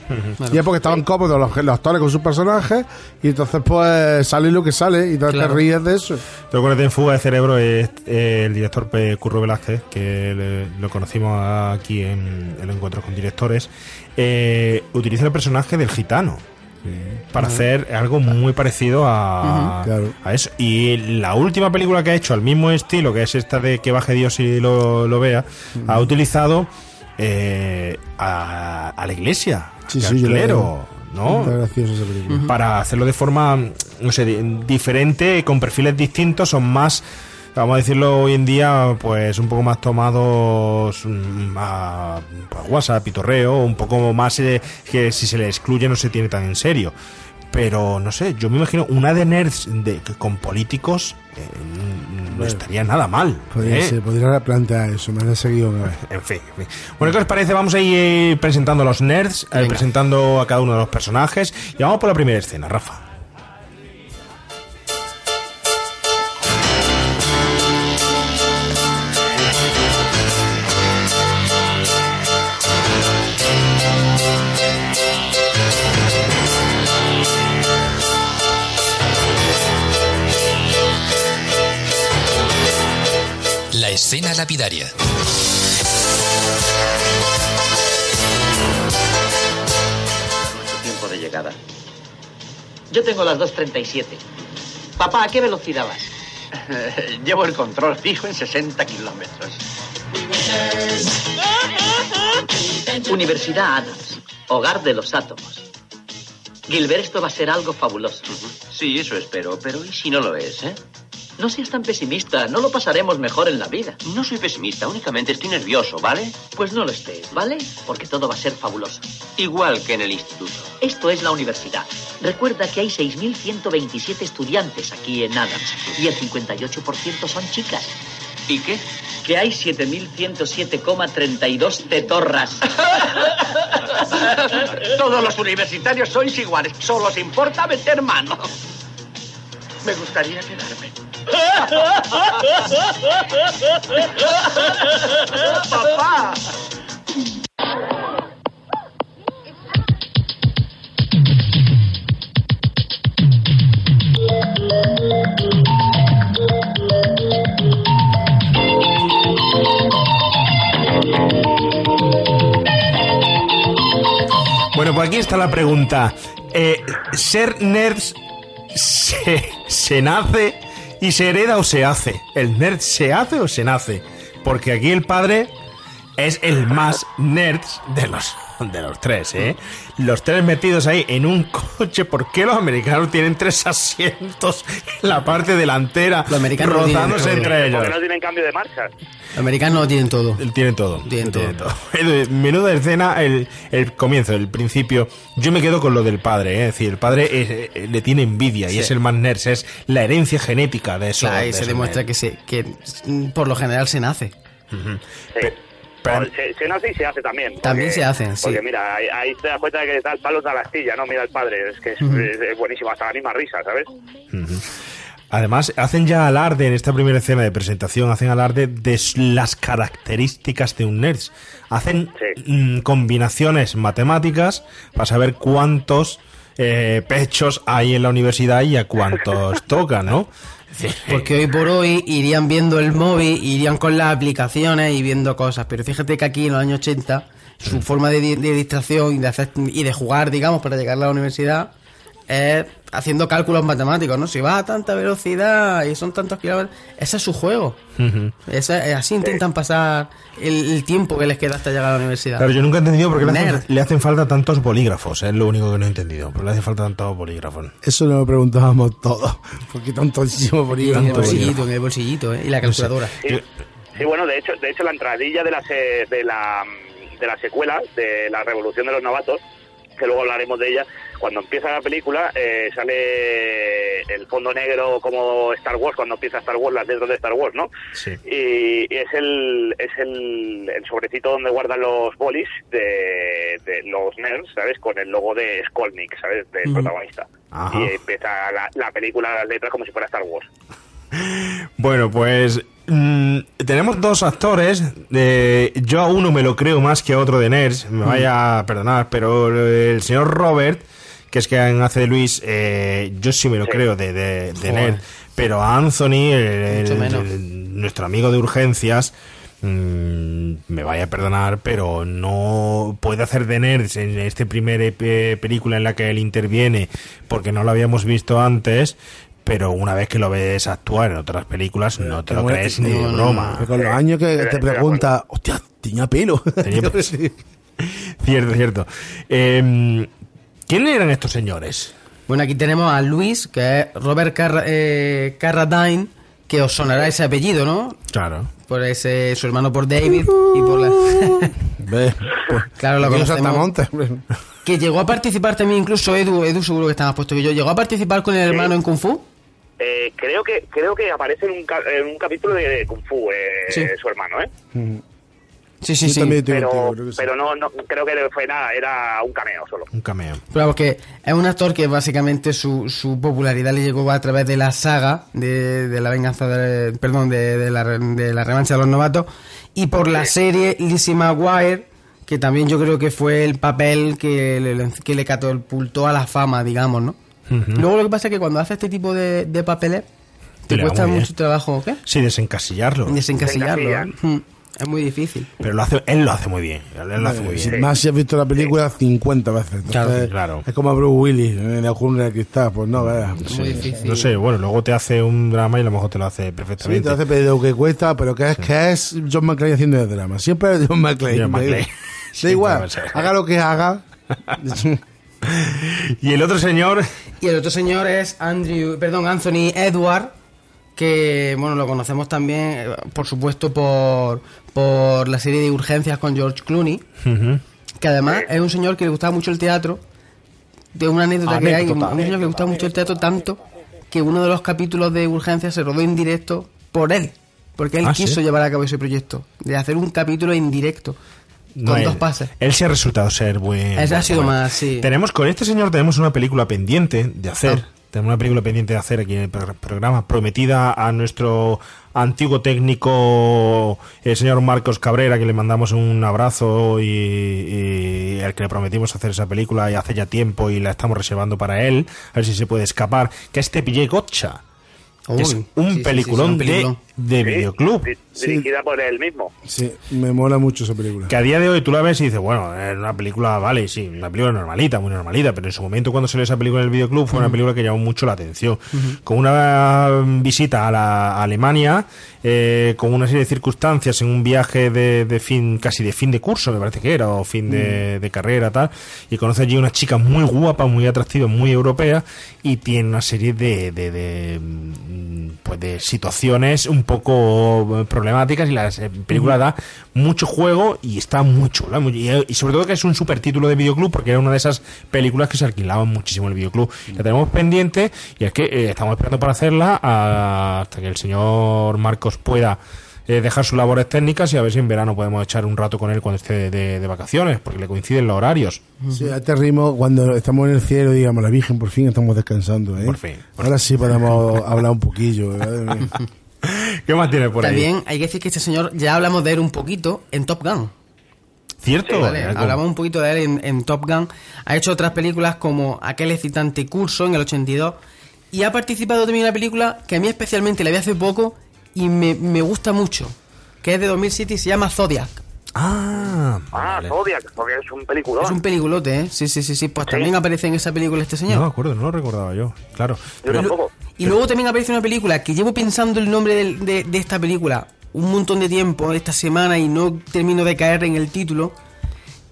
Y es porque estaban cómodos los, los actores con sus personajes y entonces pues sale lo que sale y entonces Claro. te ríes de eso. Te acuerdas en Fuga de Cerebro es eh, el director Pe- Curro Velázquez, que le- lo conocimos aquí en el encuentro con directores, eh, utiliza el personaje del gitano para hacer algo muy parecido a. Claro. a eso. Y la última película que ha hecho al mismo estilo, que es esta de Que baje Dios y lo, lo vea, ha utilizado eh, a, a la iglesia, Sí, sí, clero. ¿no? Graciosa esa película. para hacerlo de forma, no sé, di- diferente, con perfiles distintos, son más, vamos a decirlo hoy en día, pues un poco más tomados mm, a WhatsApp, pitorreo, un poco más eh, que si se le excluye no se tiene tan en serio. Pero no sé, yo me imagino una de nerds de, con políticos eh, no Bueno. estaría nada mal. Podría, ¿eh? ser, podría plantear eso, me ha seguido. En fin, en fin. Bueno, ¿qué os parece? Vamos a ir presentando a los nerds, presentando a cada uno de los personajes. Y vamos por la primera escena, Rafa. La escena lapidaria. Nuestro tiempo de llegada. Yo tengo las 2.37. Papá, ¿a qué velocidad vas? Llevo el control fijo en 60 kilómetros. Universidad Adams, hogar de los átomos. Gilbert, esto va a ser algo fabuloso. Sí, eso espero, pero ¿y si no lo es, eh? No seas tan pesimista, no lo pasaremos mejor en la vida. No soy pesimista, únicamente estoy nervioso, ¿vale? Pues no lo estés, ¿vale? Porque todo va a ser fabuloso. Igual que en el instituto. Esto es la universidad. Recuerda que hay 6.127 estudiantes aquí en Adams y el 58% son chicas. ¿Y qué? que hay 7107,32 tetorras. Todos los universitarios sois iguales. Solo os importa meter mano. Me gustaría quedarme. ¡Papá! Bueno, pues aquí está la pregunta. Eh, ¿Ser nerds se, se nace y se hereda o se hace? ¿El nerd se hace o se nace? Porque aquí el padre es el más nerd de los, de los tres, ¿eh? Los tres metidos ahí en un coche. ¿Por qué los americanos tienen tres asientos en la parte delantera americanos no tienen rozándose todo. entre ellos? Porque no tienen cambio de marcha. Los americanos lo tienen todo. Tienen todo. Tienen todo. El- Menuda escena, el, el comienzo, el principio. Yo me quedo con lo del padre, ¿eh? es decir, el padre es- eh, le tiene envidia y Sí. es el más nerd, es la herencia genética de eso. Claro, de y se esos demuestra que, se, que mm, por lo general se nace. Sí. No, se, se nace y se hace también. También porque- se hacen, sí. Porque mira, ahí, ahí te das cuenta de que tal palo da la astilla, ¿no? Mira el padre, es que es, Ujú. es- es buenísimo, hasta la misma risa, ¿sabes? Ujú. Además, hacen ya alarde en esta primera escena de presentación, hacen alarde de las características de un nerd. Hacen mm, combinaciones matemáticas para saber cuántos eh, pechos hay en la universidad y a cuántos tocan, ¿no? Porque hoy por hoy irían viendo el móvil, irían con las aplicaciones y viendo cosas. Pero fíjate que aquí en los años 80, su forma de, de distracción y de, hacer, y de jugar, digamos, para llegar a la universidad, es haciendo cálculos matemáticos, ¿no? Si va a tanta velocidad y son tantos kilómetros, ese es su juego. Ese- eh, así intentan pasar el, el tiempo que les queda hasta llegar a la universidad. Claro, yo nunca he entendido por qué le hacen, le hacen falta tantos bolígrafos, es lo único que no he entendido. ¿Por qué le hace falta tantos bolígrafos? Eso lo preguntábamos todos. Porque tantísimo por Y el bolsillito, en el bolsillito, ¿eh? Y la calculadora. Sí, sí, bueno, de hecho, de hecho la entradilla de la, se- de la de la secuela de la Revolución de los Novatos, que luego hablaremos de ella, cuando empieza la película eh, sale el fondo negro como Star Wars, cuando empieza Star Wars, las letras de Star Wars, ¿no? Sí. Y, y es el es el, el sobrecito donde guardan los bolis de, de los nerds, ¿sabes? Con el logo de Skolnick, ¿sabes? Del protagonista. Ajá. Y empieza la, la película, las letras como si fuera Star Wars. Bueno, pues mm, tenemos dos actores. eh, yo a uno me lo creo más que a otro de Nerds. Me vaya a perdonar, pero el señor Robert, que es quien hace de Luis, eh, yo sí me lo creo de, de. Nerd. Pero a Anthony, el- nuestro amigo de urgencias, mm, me vaya a perdonar, pero no puede hacer de Nerds en este primer eh, película en la que él interviene, porque no lo habíamos visto antes. Pero una vez que lo ves actuar en otras películas, no te lo crees ni de no, no, broma. no. Con los años que te pregunta, hostia, tenía pelo. Tenía pelo. Cierto, cierto. Eh, ¿Quiénes eran estos señores? Bueno, aquí tenemos a Luis, que es Robert Carra- eh, Carradine, que os sonará ese apellido, ¿no? Claro. Por ese, su hermano por David y por la... Ve, pues, claro, lo conocemos. Que llegó a participar también, incluso Edu, Edu seguro que está más puesto que yo, llegó a participar con el hermano en Kung Fu. Eh, creo que creo que aparece en un, ca- en un capítulo de Kung Fu eh, Sí. su hermano, ¿eh? Sí, sí, sí. también estoy Pero, contigo, creo que sí. pero no, no creo que fue nada, era un cameo solo. Un cameo. Claro, porque es un actor que básicamente su, su popularidad le llegó a través de la saga de, de la venganza, de, perdón, de, de la, re- de la revancha de los novatos y por la serie Lizzie McGuire, que también yo creo que fue el papel que le, que le catapultó a la fama, digamos, ¿no? Luego lo que pasa es que cuando hace este tipo de, de papeles te cuesta muy mucho trabajo, ¿qué? Sí, desencasillarlo. Desencasillarlo. Desencasillar. ¿eh? Es muy difícil. Pero lo hace, él lo hace muy bien. Él lo hace muy bien. más si has visto la película 50 veces. Entonces, Claro, claro. Es como a Bruce Willis en el jungla de cristal. Pues no, veas. Sí. No sé, bueno, luego te hace un drama y a lo mejor te lo hace Sí, perfectamente. te hace pedir lo que cuesta, pero que es que es John McClane haciendo el drama. Siempre es John McClane. John Da McClane. igual. Sí, Da igual, haga lo que haga. Y el otro señor, Y el otro señor es Andrew, perdón, Anthony Edward, que bueno, lo conocemos también, eh, por supuesto, por, por la serie de urgencias con George Clooney, que además es un señor que le gustaba mucho el teatro, de una anécdota que hay, un, Anécdota. un señor que le gustaba mucho el teatro tanto que uno de los capítulos de urgencias se rodó en directo por él. Porque él Ah, quiso ¿sí? llevar a cabo ese proyecto, de hacer un capítulo en directo, No, con él- dos pases. Él sí ha resultado ser buen. Ese ha sido bueno. más, sí. Tenemos con este señor tenemos una película pendiente de hacer. Ah. Tenemos una película pendiente de hacer aquí en el pro- programa, prometida a nuestro antiguo técnico, el señor Marcos Cabrera, que le mandamos un abrazo y, y al que le prometimos hacer esa película y hace ya tiempo y la estamos reservando para él, a ver si se puede escapar, que es Te pillé Gotcha. Es un sí, sí, sí, peliculón, sí, de, de videoclub. Di- Dirigida por él mismo. Sí, me mola mucho esa película. Que a día de hoy tú la ves y dices, bueno, es una película, vale, sí, una película normalita, muy normalita, pero en su momento cuando salió esa película en el videoclub fue una película que llamó mucho la atención. Con una visita a, la, a Alemania, eh, con una serie de circunstancias en un viaje de, de fin, casi de fin de curso, me parece que era, o fin de, de carrera, tal, y conoce allí una chica muy guapa, muy atractiva, muy europea, y tiene una serie de, de, de, mm, pues de situaciones un poco eh, problemáticas y la eh, película da mucho juego y está muy chula muy- y, sobre todo que es un super título de videoclub porque era una de esas películas que se alquilaban muchísimo en el videoclub. La tenemos pendiente y es que eh, estamos esperando para hacerla hasta que el señor Marcos pueda eh, dejar sus labores técnicas y a ver si en verano podemos echar un rato con él cuando esté de, de vacaciones porque le coinciden los horarios Sí, a este ritmo, cuando estamos en el cielo, digamos, la Virgen, por fin estamos descansando, ¿eh? Por fin, Ahora sí podemos hablar un poquillo, ¿verdad? ¿qué más tiene por ahí? También hay que decir que este señor, ya hablamos de él un poquito en Top Gun. ¿cierto? Vale, Eh, hablamos un poquito de él en, en Top Gun. Ha hecho otras películas como aquel excitante curso en el 82. Y ha participado también en una película que a mí especialmente la vi hace poco y me, me gusta mucho. Que es de 2007 y se llama Zodiac. Ah, Ah, Zodiac, porque es un peliculón. Es un peliculote, ¿eh? Sí, sí, sí, sí. Pues Sí. también aparece en esa película este señor. no me acuerdo, no lo recordaba yo, claro. Yo tampoco. Y luego también aparece una película que llevo pensando el nombre de, de esta película un montón de tiempo esta semana y no termino de caer en el título.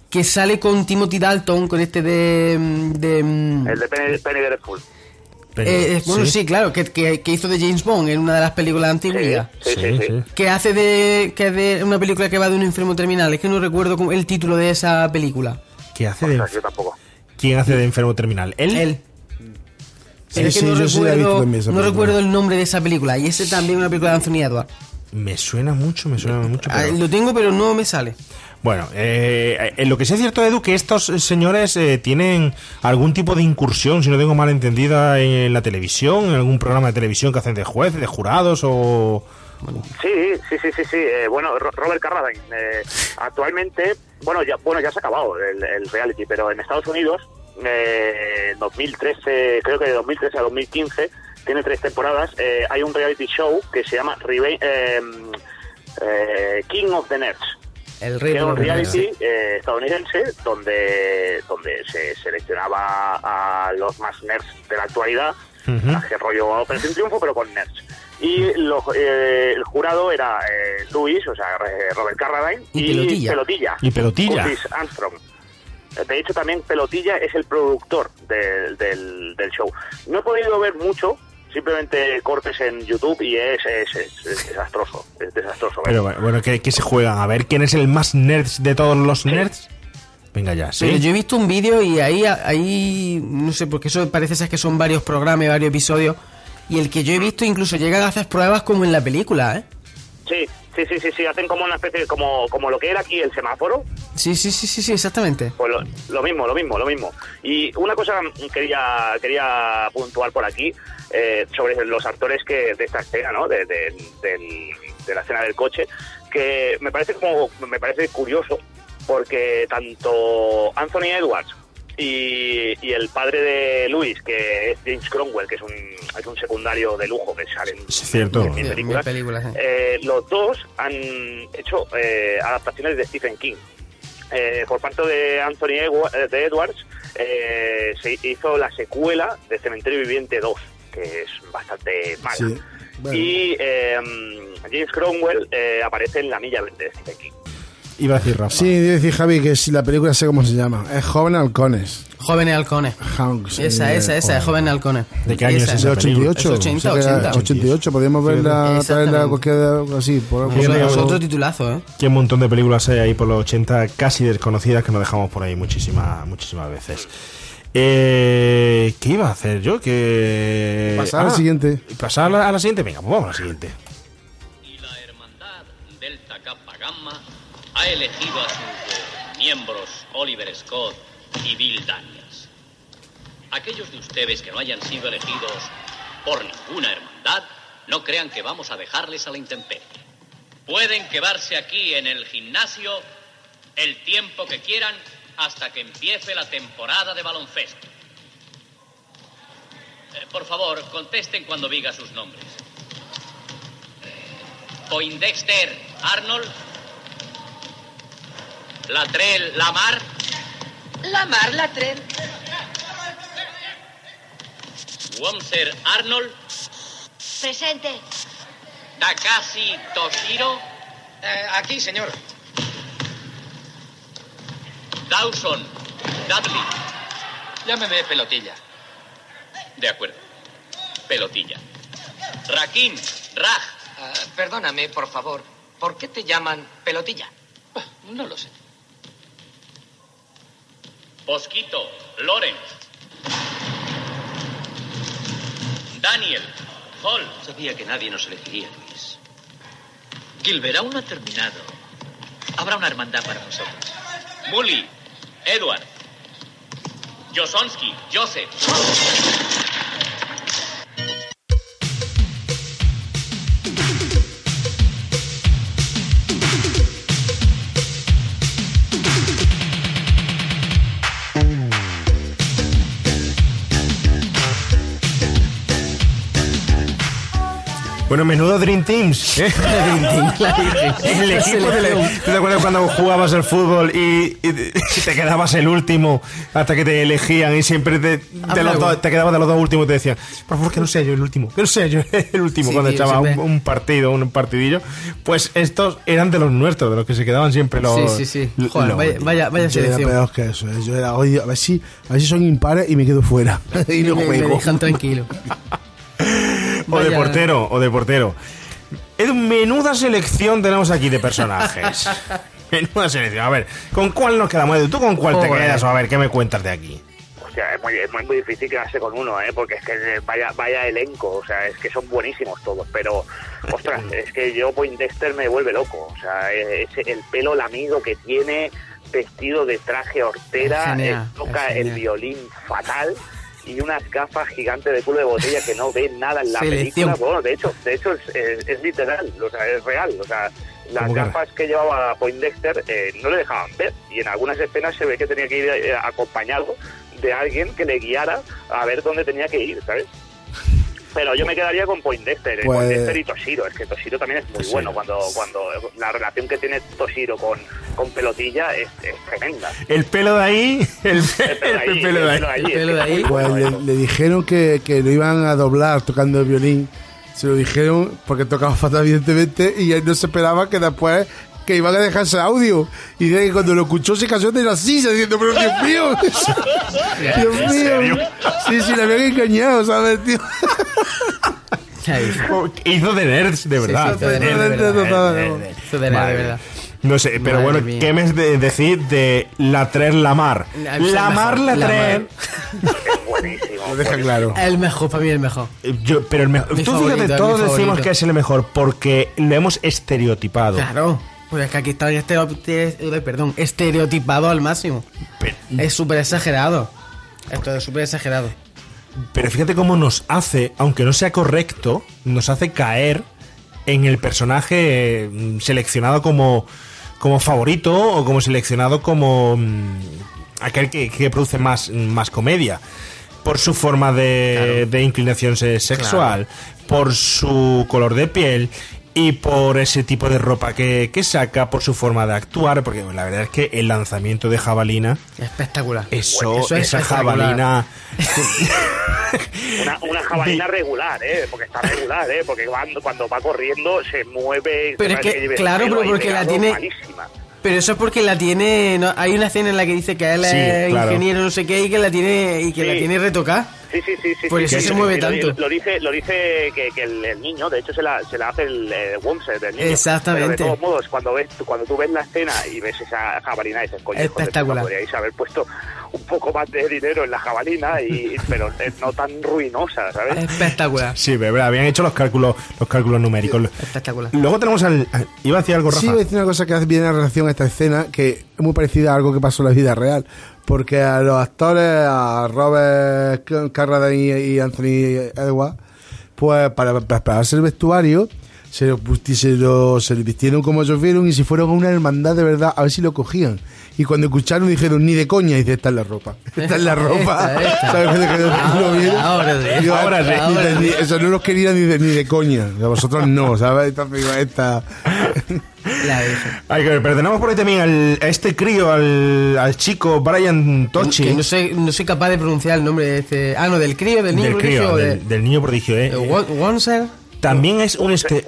Que sale con Timothy Dalton, con este de. de El de Penny, Penny Dreadful. Eh, eh, bueno, sí, claro, que, que- que hizo de James Bond en una de las películas antiguas. Sí, sí, sí. Que hace de, que es de una película que va de un enfermo terminal. Es que no recuerdo el título de esa película. ¿Qué hace de, Yo tampoco. ¿Quién hace de enfermo terminal? ¿Él? Él. Sí, Pero es que sí, no, yo sí la he visto recuerdo, no recuerdo el nombre de esa película. Y ese también es una película de Anthony Edwards. Me suena mucho, me suena mucho. Ah, pero- Lo tengo, pero no me sale. Bueno, eh, en lo que sí es cierto, Edu, que estos eh, señores eh, tienen algún tipo de incursión, si no tengo mal entendida, en la televisión, en algún programa de televisión que hacen de jueces, de jurados o... Sí, sí, sí, sí, sí. Eh, bueno, Ro- Robert Carradine, eh, actualmente, bueno, ya, bueno, ya se ha acabado el, reality, pero en Estados Unidos, eh, 2013, creo que de 2013 a 2015, tiene tres temporadas, eh, hay un reality show que se llama eh, eh, King of the Nerds. El que era un reality eh, estadounidense donde donde se seleccionaba a los más nerds de la actualidad, hace rollo Operación Triunfo, pero con nerds. Y lo- eh, el jurado era eh, Luis, o sea, eh, Robert Carradine, Y Pelotilla. Pelotilla. Y Pelotilla. Curtis Armstrong. De hecho, también Pelotilla es el productor del, del, del show. No he podido ver mucho, simplemente cortes en YouTube y es, es, es- es desastroso. Es desastroso. Pero bueno, ¿qué, qué se juegan? A ver, ¿quién es el más nerd de todos los nerds? Venga ya, Pero ¿sí? yo he visto un vídeo y ahí, ahí, no sé, porque eso parece ser que son varios programas, y varios episodios. Y el que yo he visto incluso llegan a hacer pruebas como en la película, ¿eh? Sí, sí, sí, sí, sí, hacen como una especie, como, como lo que era aquí el semáforo, Sí, sí, sí, sí, sí, exactamente. pues lo, lo mismo, lo mismo, lo mismo. Y una cosa quería quería puntuar por aquí eh, sobre los actores que de esta escena, ¿no? De, de, del- de la escena del coche, que me parece como me parece curioso porque tanto Anthony Edwards y, y el padre de Luis, que es James Cromwell, que es un, es un secundario de lujo que sale en, Es cierto. en películas, películas, ¿eh? eh, los dos han hecho eh, adaptaciones de Stephen King. Eh, por parte de Anthony Edwards eh, se hizo la secuela de Cementerio Viviente 2, que es bastante mala. Sí. Bueno. Y eh, James Cromwell eh, aparece en La Milla Verde de Stephen King. Iba a decir Rafa. Sí, debe decir Javi que si la película sé cómo se llama. Es Joven Halcones. Jóvenes halcones. Hanks. Esa, esa, esa, es Jóvenes halcones. ¿De qué año es Esa. esa De película? 88. Es 80, o sea que era 80. 88. Podríamos verla, traerla cualquier así. Por, por- es otro titulazo, ¿eh? Qué montón de películas hay ahí por los 80 casi desconocidas que nos dejamos por ahí muchísimas muchísimas veces. Eh, ¿Qué iba a hacer yo? Que Pasar al siguiente. ¿Pasar a la, a la siguiente? Venga, pues vamos a la siguiente. ha elegido a sus miembros Oliver Scott y Bill Daniels. Aquellos de ustedes que no hayan sido elegidos por ninguna hermandad, no crean que vamos a dejarles a la intemperie. Pueden quedarse aquí en el gimnasio el tiempo que quieran hasta que empiece la temporada de baloncesto. Eh, por favor, contesten cuando diga sus nombres. Poindexter Arnold. Latrell Lamar. Lamar, Latrell. Womser Arnold. Presente. Takashi Toshiro. Eh, aquí, señor. Dawson Dudley. Llámeme pelotilla. De acuerdo. Pelotilla. Rakim Raj. Ah, perdóname, por favor. ¿Por qué te llaman pelotilla? No lo sé. Posquito Lawrence. Daniel Hall. Sabía que nadie nos elegiría, Luis. Gilbert aún no ha terminado. Habrá una hermandad para nosotros. Mully, Edward. Josonsky, Joseph. Bueno, menudo Dream Teams. ¿eh? el equipo de la- ¿Tú te acuerdas cuando jugabas al fútbol y, y te- te quedabas el último hasta que te elegían y siempre te, de Habla, los dos- te quedabas de los dos últimos y te decían, por favor que no sea yo el último, que no sea yo el último Sí, cuando tío, echaba un, un partido, un partidillo. Pues estos eran de los nuestros, de los que se quedaban siempre los... Sí, sí, sí. Joder, los vaya, vaya, vaya Yo era selección. peor que eso. ¿eh? Yo era, oye, a ver si, a ver si son impares y me quedo fuera. y no Me- me juego. dejan tranquilo. O de portero, o de portero. Es menuda selección tenemos aquí de personajes. menuda selección. A ver, ¿con cuál nos quedamos? Edu? ¿Tú con cuál te quedas? O a ver, ¿qué me cuentas de aquí? Hostia, es muy, es muy, muy difícil quedarse con uno, ¿eh? Porque es que vaya, vaya elenco, o sea, es que son buenísimos todos, pero, ostras, es que yo Poindexter me vuelve loco, o sea, ese, el pelo lamido que tiene, vestido de traje hortera, Es genial, eh, toca es el violín fatal y unas gafas gigantes de culo de botella que no ven nada en la Selección. película. Bueno, de hecho, de hecho es, es- es literal, o sea, es real, o sea, las ¿Cómo que gafas que llevaba Poindexter eh, no le dejaban ver y en algunas escenas se ve que tenía que ir eh, acompañado de alguien que le guiara a ver dónde tenía que ir, ¿sabes? Pero yo me quedaría con Poindexter, eh, Pues- Poindexter y Toshiro, es que Toshiro también es muy Toshiro, bueno cuando cuando la relación que tiene Toshiro con, con Pelotilla es, es tremenda. El pelo de ahí, el, El pelo de ahí. Pues le dijeron que, que lo iban a doblar tocando el violín. Se lo dijeron porque tocaba fatal, evidentemente, y él no se esperaba que después que iban a dejarse audio. Y dice que cuando lo escuchó se cayó de la silla diciendo, pero Dios mío, Dios mío. Sí, sí, le habían engañado, ¿sabes, tío? Hizo de nerds, de verdad. hizo de Nerd, nerds, de verdad. nerd, nerd. Hizo de nerd, de Madre verdad. mía. No sé, pero Madre bueno, mía. ¿qué me es de decir de Latrer Lamar? Ah, pues el Lamar Latrer. Es buenísimo. Lo deja claro. El mejor, para mí el mejor. Eh, Yo, pero el mejor. Mi Tú favorito, fíjate, todos decimos favorito. que es el mejor porque lo hemos estereotipado. Claro. Pues es que aquí está estereotip- eh, perdón, estereotipado al máximo. Es súper exagerado. Esto es súper exagerado. Pero fíjate cómo nos hace, aunque no sea correcto, nos hace caer en el personaje mm, seleccionado como, como favorito o como seleccionado como mm, aquel que, que produce más, más comedia. Por su forma de, de inclinación se- sexual, por su color de piel y por ese tipo de ropa que, que saca, por su forma de actuar, porque la verdad es que el lanzamiento de jabalina, Espectacular. eso, Eso es esa espectacular. jabalina... Una, una jabalina regular, ¿eh? Porque está regular, ¿eh? Porque cuando, cuando va corriendo se mueve. Pero se es que, claro, pero porque la tiene- malísima. Pero eso es porque la tiene. no, hay una escena en la que dice que él Sí, es claro. ingeniero, no sé qué, y que la tiene y que Sí. la tiene retocada. Sí, sí, sí, sí. Por sí, sí, se mueve tanto. Lo, dice, lo dice que, que el, el niño, de hecho, se la, se la hace el Womser del niño. Exactamente. Pero de todos modos, cuando ves, cuando tú ves la escena y ves esa jabalina, dices, coño, Espectacular. puta, podríais haber puesto un poco más de dinero en la jabalina, y, pero eh, no tan ruinosa, ¿sabes? Espectacular. Sí, verdad, habían hecho los cálculos, los cálculos numéricos. Espectacular. Luego tenemos al. Iba a decir algo, Rafa. Sí, voy a decir una cosa que hace bien en relación a esta escena, que es muy parecida a algo que pasó en la vida real. Porque a los actores, a Robert Carradine y Anthony Edwards, pues para para prepararse el vestuario, se lo, se lo, se lo vistieron como ellos vieron y si fueron a una hermandad de verdad, a ver si lo cogían. Y cuando escucharon dijeron, ni de coña, y dice, esta es la ropa. Esta es la ropa. Esta, esta. Eso no los quería ni de, ni de coña. A vosotros no, ¿sabes? Digo, esta... La que tenemos por ahí también al, a este crío, al, al chico Brian Tochi. Que no soy, no soy capaz de pronunciar el nombre de este. Ah, no, del crío, del niño del prodigio, crío, o de- del, del niño prodigio, ¿eh? Won- Wonser. También es un este.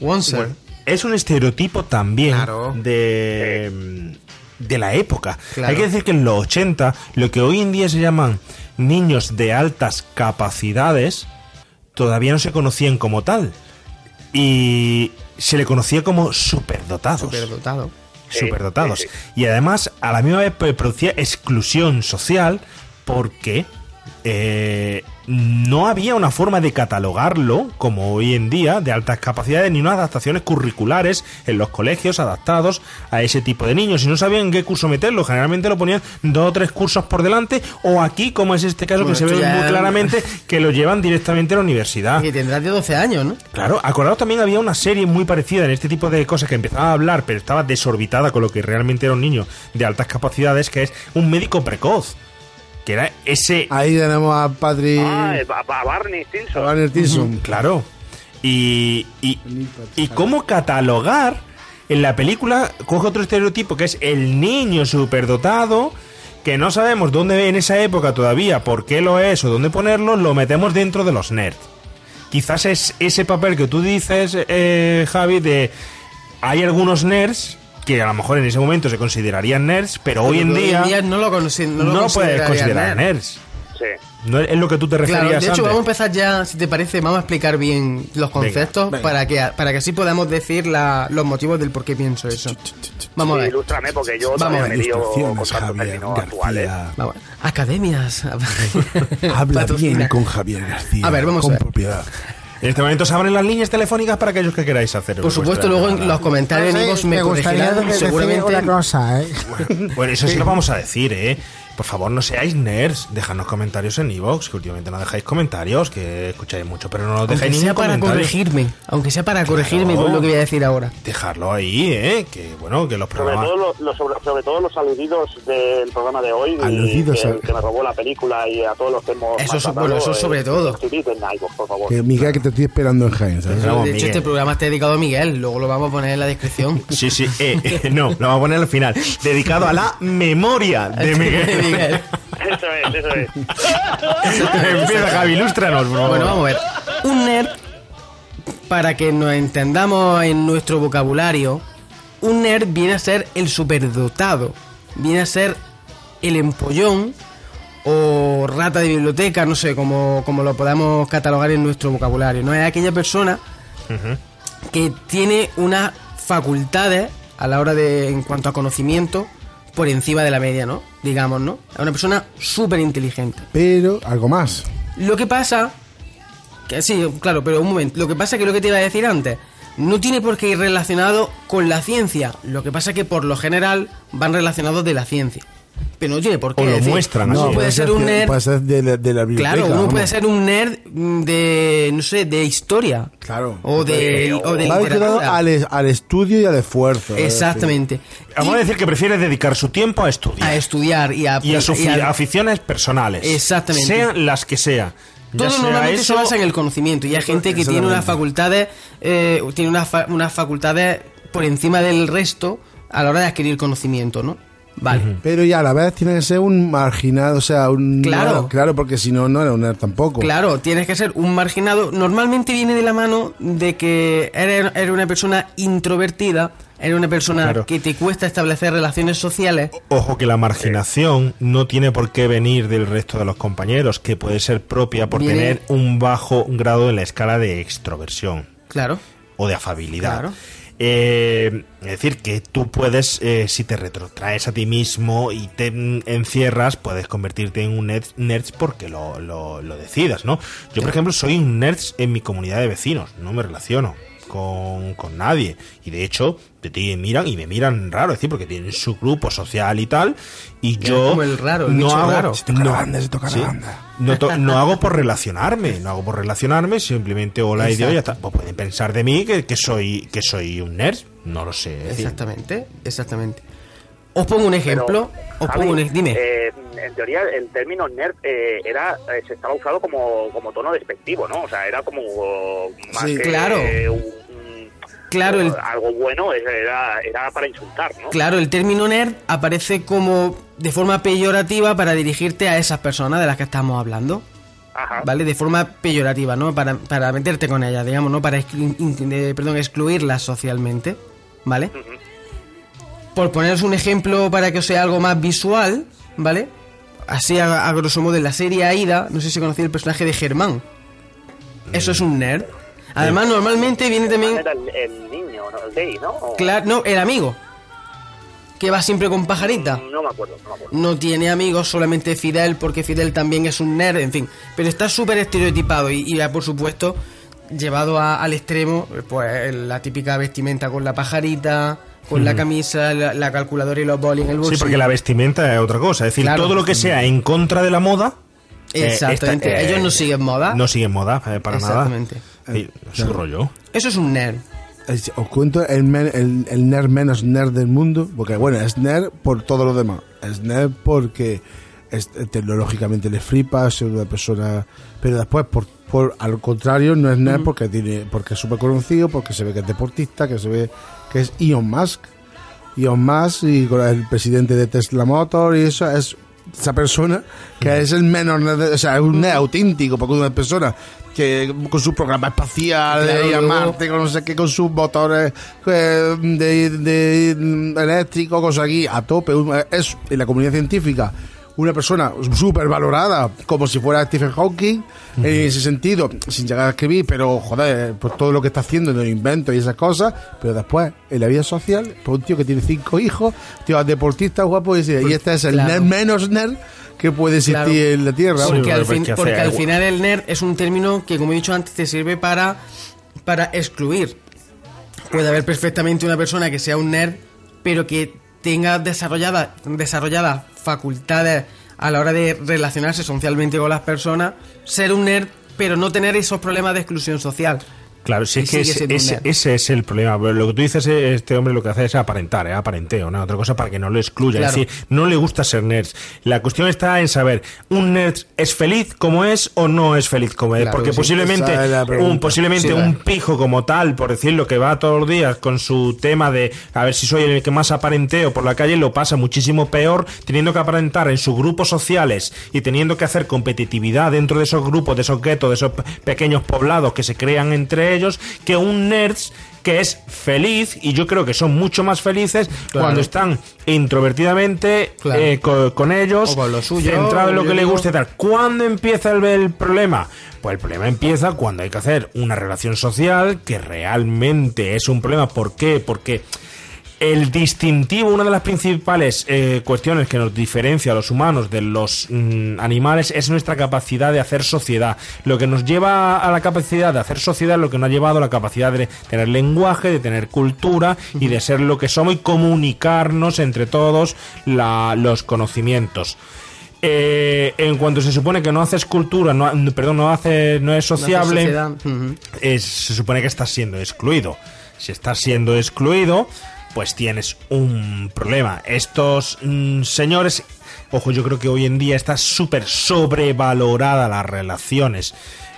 Wonser. es un estereotipo también Claro. de de la época. Claro. Hay que decir que en los 80 lo que hoy en día se llaman niños de altas capacidades todavía no se conocían como tal y se le conocía como superdotados. Superdotado. superdotados. Y además, a la misma vez pues, producía exclusión social porque eh, no había una forma de catalogarlo, como hoy en día, de altas capacidades, ni unas adaptaciones curriculares en los colegios adaptados a ese tipo de niños. Y no sabían en qué curso meterlo. Generalmente lo ponían dos o tres cursos por delante, o aquí, como es este caso, Bueno, que se ve ya- muy claramente, que lo llevan directamente a la universidad. Que tendrás de 12 años, ¿no? Claro, acordaos también había una serie muy parecida en este tipo de cosas que empezaba a hablar, pero estaba desorbitada con lo que realmente era un niño de altas capacidades, que es un médico precoz. Que era ese. Ahí tenemos a Patrick... Ah, eh, a, Barney Stinson. a Barney Stinson. Claro. Y, y, y cómo catalogar en la película, coge otro estereotipo que es el niño superdotado, que no sabemos dónde en esa época todavía, por qué lo es o dónde ponerlo, lo metemos dentro de los nerds. Quizás es ese papel que tú dices, eh, Javi, de hay algunos nerds que a lo mejor en ese momento se considerarían nerds, pero hoy en día, no lo, no no lo puedes considerar nerd. nerds. Sí. No es es lo que tú te referías Claro, de hecho, antes. vamos a empezar ya, si te parece, vamos a explicar bien los conceptos venga. Para, que, para que así podamos decir la- los motivos del por qué pienso eso. Vamos a ver. ilústrame, porque yo Vamos a también ver. me lío con Javier actuales. García. Vamos. Academias. Habla bien con Javier García. A ver, vamos a con ver. propiedad. En este momento se abren las líneas telefónicas para aquellos que queráis hacer. Por supuesto, luego en los comentarios en iVoox me, corregirán seguramente. cosa, ¿eh? Bueno, eso sí lo vamos a decir, ¿eh? Por favor, no seáis nerds. Dejadnos comentarios en iVoox, que últimamente no dejáis comentarios, que escucháis mucho, pero no nos Aunque dejáis sea ningún para corregirme, aunque sea para corregirme con lo que voy a decir ahora. Dejarlo ahí, ¿eh? Que bueno, que los Sobre programas... todo, los, los- sobre, sobre todo los aludidos del programa de hoy, y Aludidos que, a- que me robó la película y a todos los que hemos Eso es- maltratado, bueno, eso eh, sobre todo. por favor. Que Miguel, que te estoy esperando en Jaén, de hecho, Miguel. este programa está dedicado a Miguel, luego lo vamos a poner en la descripción. Sí, sí, eh, eh, no, lo vamos a poner al final. Dedicado a la memoria de Miguel. Eso es, eso es. Empieza, Javi, ilústranos, favor. Bueno, vamos a ver. Un nerd, para que nos entendamos en nuestro vocabulario, un nerd viene a ser el superdotado, viene a ser el empollón o rata de biblioteca, no sé cómo, cómo lo podamos catalogar en nuestro vocabulario. No es aquella persona que tiene unas facultades a la hora de, en cuanto a conocimiento, por encima de la media, ¿no? Digamos, ¿no? Es una persona súper inteligente. Pero algo más. Lo que pasa, que sí, claro, pero un momento, lo que pasa que lo que te iba a decir antes, no tiene por qué ir relacionado con la ciencia, lo que pasa es que por lo general van relacionados de la ciencia. Pero no tiene por qué. O lo decir, muestran uno así. puede ser un nerd, Puede ser de la, de la biblioteca. claro, uno vamos. puede ser un nerd de, no sé, de historia. Claro. O de, o de literatura. al, es- al estudio y al esfuerzo. es Exactamente. Vamos a decir que prefiere dedicar su tiempo a estudiar. A estudiar y a, y a sus y a- aficiones personales. Exactamente. Sean las que sean. Ya Todo sea normalmente eso- se basa en el conocimiento y hay gente que tiene unas facultades, eh, tiene unas, fa- unas facultades por encima del resto a la hora de adquirir conocimiento, ¿no? Vale. Pero ya a la vez tiene que ser un marginado, o sea, un... Claro. Claro, porque si no, no era un nerd tampoco. Claro, tienes que ser un marginado. Normalmente viene de la mano de que eres, eres una persona introvertida, eres una persona Claro. que te cuesta establecer relaciones sociales. Ojo que la marginación no tiene por qué venir del resto de los compañeros, que puede ser propia por Viene- tener un bajo grado en la escala de extroversión Claro. o de afabilidad. Claro. Eh, es decir, que tú puedes, eh, si te retrotraes a ti mismo y te encierras, puedes convertirte en un nerd, nerd porque lo, lo- lo decidas, ¿no? Yo, por ejemplo, soy un nerd en mi comunidad de vecinos, no me relaciono con, con nadie. Y de hecho, de ti miran y me miran raro, es decir, porque tienen su grupo social y tal, y yo como el raro, el no hago, raro. Se toca la no- banda, se toca la sí. banda. No, to- no hago por relacionarme, no hago por relacionarme, simplemente hola y Dios, ya está. Pues pueden pensar de mí que, que soy que soy un nerd, no lo sé. es decir, Exactamente, exactamente. Os pongo un ejemplo. os Javi, pongo un Dime. eh, en teoría, el término nerd eh, era eh, se estaba usado como, como tono despectivo, ¿no? O sea, era como más Sí, que claro. un- Claro, el- algo bueno, era, era para insultar, ¿no? Claro, el término nerd aparece como de forma peyorativa para dirigirte a esas personas de las que estamos hablando. Ajá. ¿Vale? De forma peyorativa, ¿no? Para, para meterte con ellas, digamos, ¿no? Para de- perdón, excluirlas socialmente. ¿Vale? Por poneros un ejemplo para que os sea algo más visual, ¿vale? Así a, a grosso modo en la serie Aida, no sé si conocéis el personaje de Germán. Eso es un nerd. Además, normalmente viene también... Era el, el niño, ¿no? El gay, ¿no? O- Claro, no, el amigo. Que va siempre con pajarita. No me acuerdo, no me acuerdo. No tiene amigos, solamente Fidel, porque Fidel también es un nerd, en fin. Pero está súper estereotipado y, y, por supuesto, llevado a- al extremo, pues la típica vestimenta con la pajarita, con la camisa, la, la calculadora y los bolis en el bolsillo. Sí, porque la vestimenta es otra cosa. Es decir, Claro. todo lo que sea en contra de la moda. eh, Exactamente. esta- eh, Ellos no siguen moda. No siguen moda, eh, para nada. Exactamente. Sí, es su rollo. Eso es un nerd. Es- Os cuento el, men- el, el nerd menos nerd del mundo, porque bueno, es nerd por todo lo demás. Es nerd porque es- tecnológicamente le flipa, es una persona... Pero después, por, por al contrario, no es nerd porque tiene porque es súper conocido, porque se ve que es deportista, que se ve que es Elon Musk. Elon Musk y con el presidente de Tesla Motor y eso es esa persona que es el menos o sea, es un auténtico, porque una persona que con su programa espacial Claro, ir a Marte, con no sé qué, con sus motores eh, de, de, mm, eléctricos, cosas aquí, a tope. Es en la comunidad científica una persona súper valorada, como si fuera Stephen Hawking, en ese sentido, sin llegar a escribir, pero joder, pues todo lo que está haciendo en el invento y esas cosas, pero después, en la vida social, pues un tío que tiene cinco hijos, tío deportista guapo, y, y este es el Claro. nerd menos nerd que puede existir Claro. en la Tierra. Porque, al, Pues, fin- ¿qué porque al final el nerd es un término que, como he dicho antes, te sirve para, para excluir. Puede haber perfectamente una persona que sea un nerd, pero que tenga desarrolladas desarrolladas facultades a la hora de relacionarse socialmente con las personas, ser un nerd, pero no tener esos problemas de exclusión social. Claro, si Y es que ese, ese- es el problema. Pero Lo que tú dices, este hombre lo que hace es aparentar, ¿eh? aparenteo, ¿no? Otra cosa para que no lo excluya. Claro. Es decir, no le gusta ser nerd. La cuestión está en saber, ¿un nerd es feliz como es o no es feliz como es? Claro, Porque sí, posiblemente, un, posiblemente Sí, un pijo como tal, por decirlo, que va todos los días con su tema de a ver si soy el que más aparenteo por la calle, lo pasa muchísimo peor teniendo que aparentar en sus grupos sociales y teniendo que hacer competitividad dentro de esos grupos, de esos guetos, de esos pe- pequeños poblados que se crean entre ellos, que un nerd que es feliz y yo creo que son mucho más felices Claro. cuando están introvertidamente Claro. eh, co- con, ellos, O con lo suyo, centrado en lo que le y tal. ¿Cuándo empieza el, el problema? Pues el problema empieza cuando hay que hacer una relación social que realmente es un problema. ¿Por qué? Porque el distintivo, una de las principales eh, cuestiones que nos diferencia a los humanos de los mm, animales es nuestra capacidad de hacer sociedad. Lo que nos lleva a la capacidad de hacer sociedad es lo que nos ha llevado a la capacidad de tener lenguaje, de tener cultura y de ser lo que somos y comunicarnos entre todos la- los conocimientos. Eh, en cuanto se supone que no haces cultura, no, perdón, no hace, no es sociable, es- se supone que estás siendo excluido. Si estás siendo excluido, pues tienes un problema. Estos mm, señores, ojo, yo creo que hoy en día está súper sobrevalorada las relaciones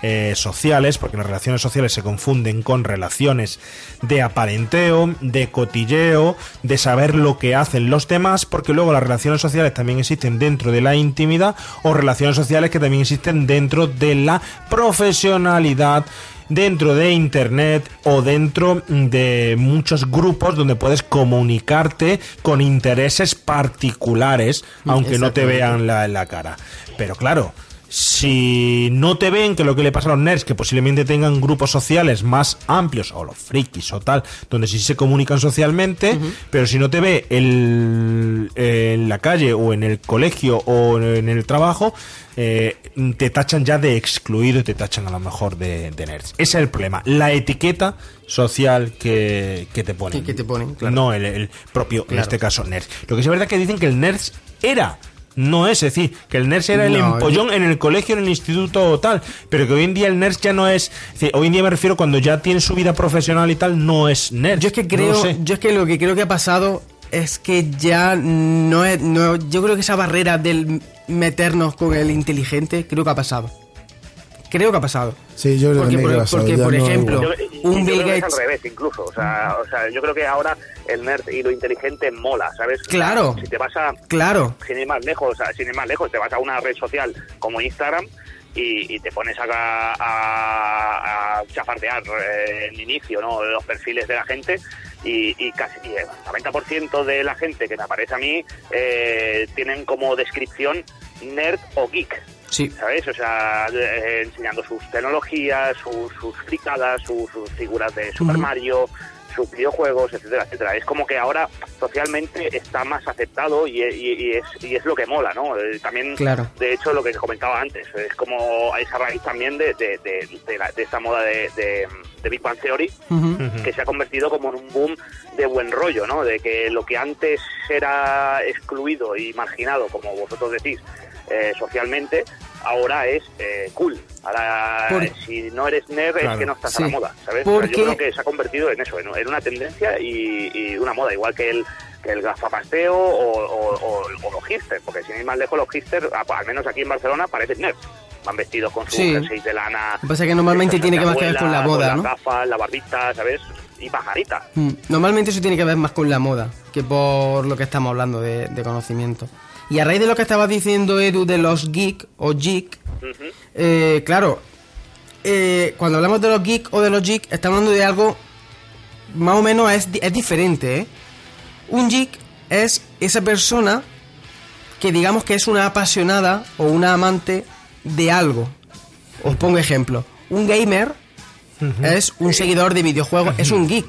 eh, sociales, porque las relaciones sociales se confunden con relaciones de aparenteo, de cotilleo, de saber lo que hacen los demás, porque luego las relaciones sociales también existen dentro de la intimidad o relaciones sociales que también existen dentro de la profesionalidad dentro de internet o dentro de muchos grupos donde puedes comunicarte con intereses particulares aunque no te vean la, la cara. Pero claro si no te ven, que lo que le pasa a los nerds, que posiblemente tengan grupos sociales más amplios, o los frikis o tal, donde sí se comunican socialmente, pero si no te ve el, en la calle o en el colegio o en el trabajo, eh, te tachan ya de excluido y te tachan a lo mejor de, de nerds. Ese es el problema. La etiqueta social que, que te ponen. Que- que te ponen, claro. No el, el propio, en este caso, nerds. Lo que es verdad que dicen que el nerds era. No es, es decir, que el nerds era el No, empollón en el colegio, en el instituto o tal, pero que hoy en día el nerds ya no es, es decir, hoy en día me refiero cuando ya tiene su vida profesional y tal, no es nerds. Yo es que creo, No lo sé. yo es que lo que creo que ha pasado es que ya no es, no, yo creo que esa barrera del meternos con el inteligente, creo que ha pasado. Creo que ha pasado. Sí, yo creo Porque, por, que ha pasado, porque, por no ejemplo. Yo- un Bill Gates... es al revés incluso o sea, o sea yo creo que ahora el nerd y lo inteligente mola sabes O sea, Claro. si te vas a Claro. sin ir más lejos o sea, sin ir más lejos te vas a una red social como Instagram y, y te pones a, a, a chafardear eh, en inicio ¿no? los perfiles de la gente y, y casi y el 90% de la gente que me aparece a mí eh, tienen como descripción nerd o geek Sí. ¿sabes? O sea, eh, enseñando sus tecnologías, sus, sus fricadas, sus, sus figuras de Super. Mario, sus videojuegos, etcétera, etcétera. Es como que ahora socialmente está más aceptado y, y- y es, y es lo que mola, ¿no? Eh, También, Claro. de hecho, lo que comentaba antes, es como esa raíz también de, de, de, de la- de esta moda de, de, de Big Bang Theory, que se ha convertido como en un boom de buen rollo, ¿no? De que lo que antes era excluido y marginado, como vosotros decís, eh, socialmente, ahora es eh, cool. Ahora, Por- si no eres nerd, es que no estás a la moda, ¿sabes? Porque- yo creo que se ha convertido en eso, en, una tendencia y, y una moda, igual que el que el gafapasteo o, o, o- o los hipsters, porque sin ir más lejos, los hipsters, al menos aquí en Barcelona, parecen nerds. Van vestidos con sus Sí. de lana. Lo que pasa es que normalmente tiene que más que ver con la moda, gafas, la barbita, ¿sabes? Y pajarita. Mm, Normalmente eso tiene que ver más con la moda que por lo que estamos hablando de, de conocimiento. Y a raíz de lo que estabas diciendo, Edu, de los geek o geek, eh, claro, eh, cuando hablamos de los geek o de los geek, estamos hablando de algo más o menos es, es diferente. ¿eh? Un geek es esa persona que digamos que es una apasionada o una amante de algo. Os pongo ejemplo. Un gamer es un seguidor de videojuegos, es un geek.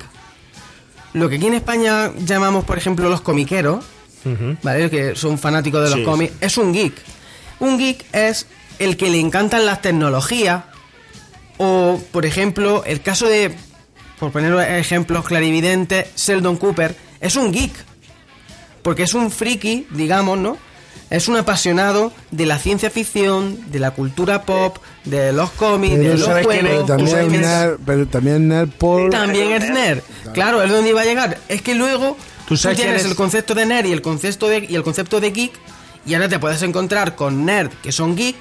Lo que aquí en España llamamos, por ejemplo, los comiqueros, ¿vale? Que son fanáticos de los Sí, cómics, es un geek. Un geek es el que le encantan las tecnologías o, por ejemplo, el caso de, por poner ejemplos clarividentes, Sheldon Cooper, es un geek. Porque es un friki, digamos, ¿no? Es un apasionado de la ciencia ficción, de la cultura pop, de los cómics, de los juegos. Pero también, ¿sabes es nerd, pero también es nerd por... También es nerd. Claro, es donde iba a llegar. Es que luego tú, sabes quién tienes es? el concepto de nerd y el concepto de, y el concepto de geek y ahora te puedes encontrar con nerd que son geek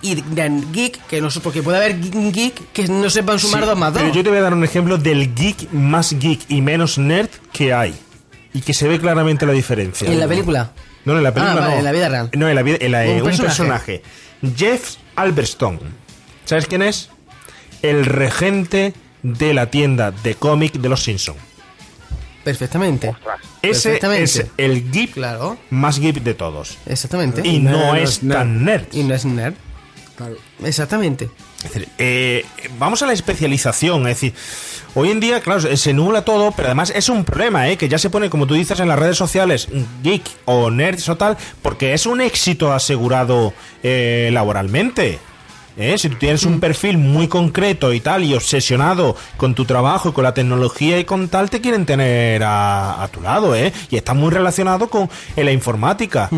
y de geek que no sé porque puede haber geek que no sepan sumar Sí, dos más dos. Pero yo te voy a dar un ejemplo del geek más geek y menos nerd que hay. Y que se ve claramente la diferencia. ¿En la película? No, en la película Ah, vale, no. en la vida real. No, en la vida, en la- Un un, personaje. personaje. Jeff Alberstone. ¿Sabes quién es? El regente de la tienda de cómic de los Simpsons. Perfectamente. Ese Perfectamente. es el geek más geek de todos. Exactamente. Y no es tan nerd. Y no es nerd. Exactamente. Es decir, eh, vamos a la especialización, es decir, hoy en día, claro, se nubla todo, pero además es un problema, ¿eh? que ya se pone, como tú dices, en las redes sociales, geek o nerds o tal, porque es un éxito asegurado eh, laboralmente. ¿Eh? Si tú tienes un perfil muy concreto y tal, y obsesionado con tu trabajo y con la tecnología y con tal, te quieren tener a, a tu lado, ¿eh? Y está muy relacionado con eh, la informática.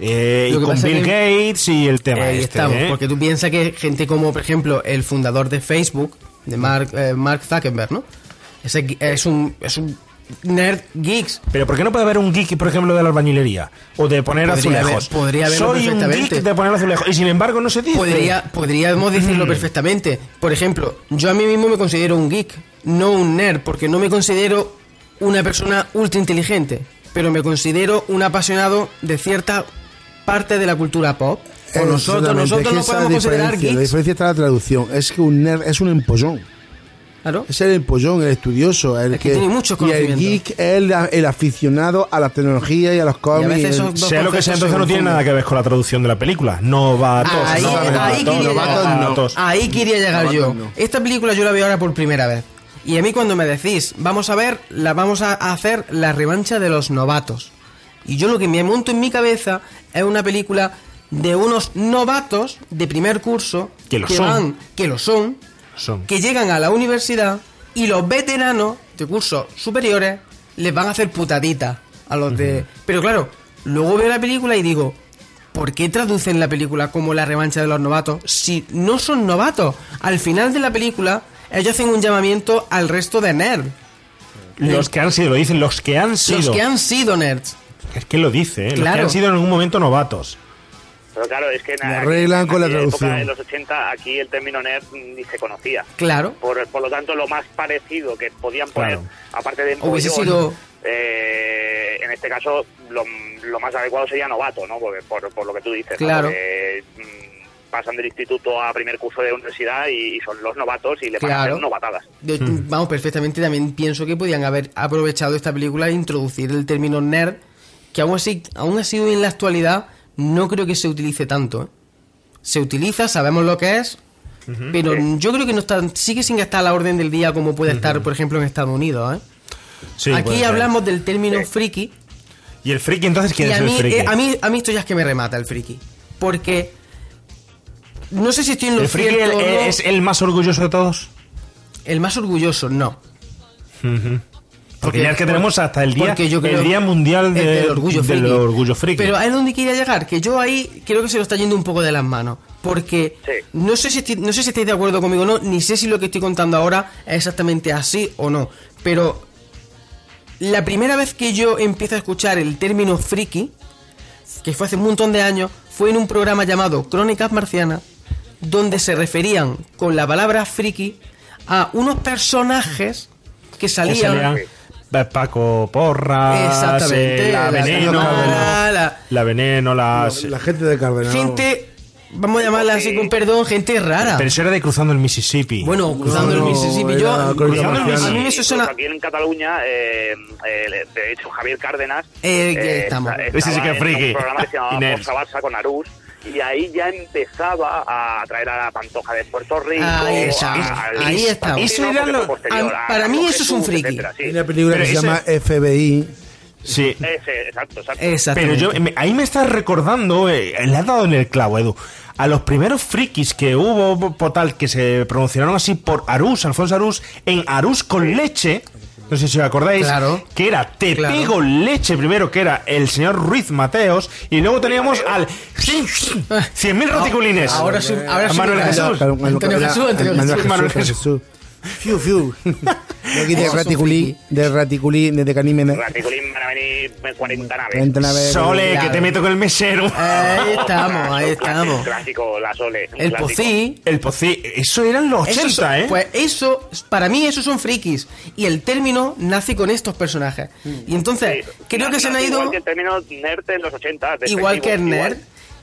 eh, y con Bill que- Gates y el tema Ahí este, estamos, ¿eh? porque tú piensas que gente como, por ejemplo, el fundador de Facebook, de Mark, eh, Mark Zuckerberg, ¿no? Ese gui- es un, es un nerd geeks. Pero ¿por qué no puede haber un geek, por ejemplo, de la albañilería? O de poner Podría azulejos. haber- podría haberlo Soy un geek de poner azulejos. Y sin embargo no se dice. Podría, podríamos decirlo Mm. perfectamente. Por ejemplo, yo a mí mismo me considero un geek, no un nerd, porque no me considero una persona ultra inteligente, pero me considero un apasionado de cierta parte de la cultura pop. O nosotros, nosotros esa podemos considerar diferencia, La geeks. diferencia está en la traducción. Es que un nerd es un empollón. Claro. Es el empollón, el estudioso, el Es que tiene mucho Y el geek es el, el aficionado a la tecnología y a los cómics. Sea lo que sea, entonces no tiene nada que ver con la traducción de la película. Novatos. Ahí, quería llegar, novatos. ahí quería llegar Novatos yo. no. Esta película yo la veo ahora por primera vez. Y a mí cuando me decís, vamos a ver, la vamos a hacer la revancha de los novatos. Y yo lo que me monto en mi cabeza es una película de unos novatos de primer curso Que lo son. van, que lo son, Son. que llegan a la universidad y los veteranos de cursos superiores les van a hacer putaditas a los de... Pero claro, luego veo la película y digo, ¿por qué traducen la película como la revancha de los novatos si no son novatos? Al final de la película ellos hacen un llamamiento al resto de nerds. Los que han sido, lo dicen, los que han sido. Los que han sido nerds. Es que lo dice, ¿eh? Los que han sido en algún momento novatos. Pero claro, es que en Lo aqu- arreglan en con la aquella época traducción. de los 80 aquí el término nerd ni se conocía. Claro. Por, por lo tanto, lo más parecido que podían poner, Claro. aparte de Hubiese empollón, sido- eh, en este caso, lo, lo más adecuado sería novato, ¿no? Porque, por, por lo que tú dices. ¿no? Claro. Porque, mm, pasan del instituto a primer curso de universidad y, y son los novatos y le a Claro. novatadas. De- Vamos, perfectamente también pienso que podían haber aprovechado esta película e introducir el término nerd, que aún así, aún así hoy en la actualidad no creo que se utilice tanto. ¿eh? Se utiliza, sabemos lo que es, pero yo creo que no está, sigue sin estar a la orden del día como puede estar, por ejemplo, en Estados Unidos. ¿eh? Sí, Aquí ser. hablamos del término friki. ¿Y el friki entonces quién y es a el mí, friki? eh, a, mí, a mí esto ya es que me remata el friki. Porque no sé si estoy en lo ¿El friki cierto el- o no. es el más orgulloso de todos? El más orgulloso, no. Porque, Porque- ya es que tenemos hasta el día, porque yo creo- el día mundial de- el del orgullo del friki. orgullo friki. Pero ahí es donde quería llegar, que yo ahí creo que se lo está yendo un poco de las manos. Porque no, sé si no sé si estáis de acuerdo conmigo o no, ni sé si lo que estoy contando ahora es exactamente así o no. Pero la primera vez que yo empiezo a escuchar el término friki, que fue hace un montón de años, fue en un programa llamado Crónicas Marcianas, donde se referían con la palabra friki a unos personajes que Que salían... eh, Paco Porras, Exactamente, eh, la, la Veneno, Cardenal, la- la Veneno, las... La gente de Cardenal. gente, vamos a llamarla así con perdón, gente rara. Pero eso era de cruzando el Mississippi. Bueno, cruzando el Mississippi, yo, era Cruzando el Mississippi. Incluso suena... aquí en Cataluña, eh, eh, de hecho, Javier Cárdenas. Eh, que estamos. esta- Ese sí que es friki. Un programa que se llamaba Barça con Arús. Y ahí ya empezaba a traer a la Pantoja de Puerto Rico. Ahí está, a- al- ahí está. Eso era lo- a- para mí eso es un friki. etcétera, sí. Hay una película Pero que se llama FBI. Sí. Ese, exacto, exacto. Pero yo, me- ahí me estás recordando, eh, le has dado en el clavo, Edu, a los primeros frikis que hubo, por tal, que se pronunciaron así por Arús, Alfonso Arús, en Arús con leche, no sé si os acordáis, Claro. que era Te Claro. pego leche primero, que era el señor Ruiz Mateos, y luego teníamos al 100.000 roticulines. Ahora sí- ahora sí Manuel Jesús. Antonio Jesús, Antonio. Jesús, Jesús. Fiu, fiu. De aquí de Esos son Raticulí, de Raticulí, de Canímenes. Raticulín van a venir 40 naves. Cuenten a ver. Sole, que te meto con el mesero. Ahí estamos, ahí estamos. Clásico, la Sole. El. Pocí. El pocí, eso eran los 80, Esos son- ¿eh? Pues eso, para mí, esos son frikis. Y el término nace con estos personajes. Y entonces, creo que se han ido. Igual que el término nerd en los 80. igual que el nerd.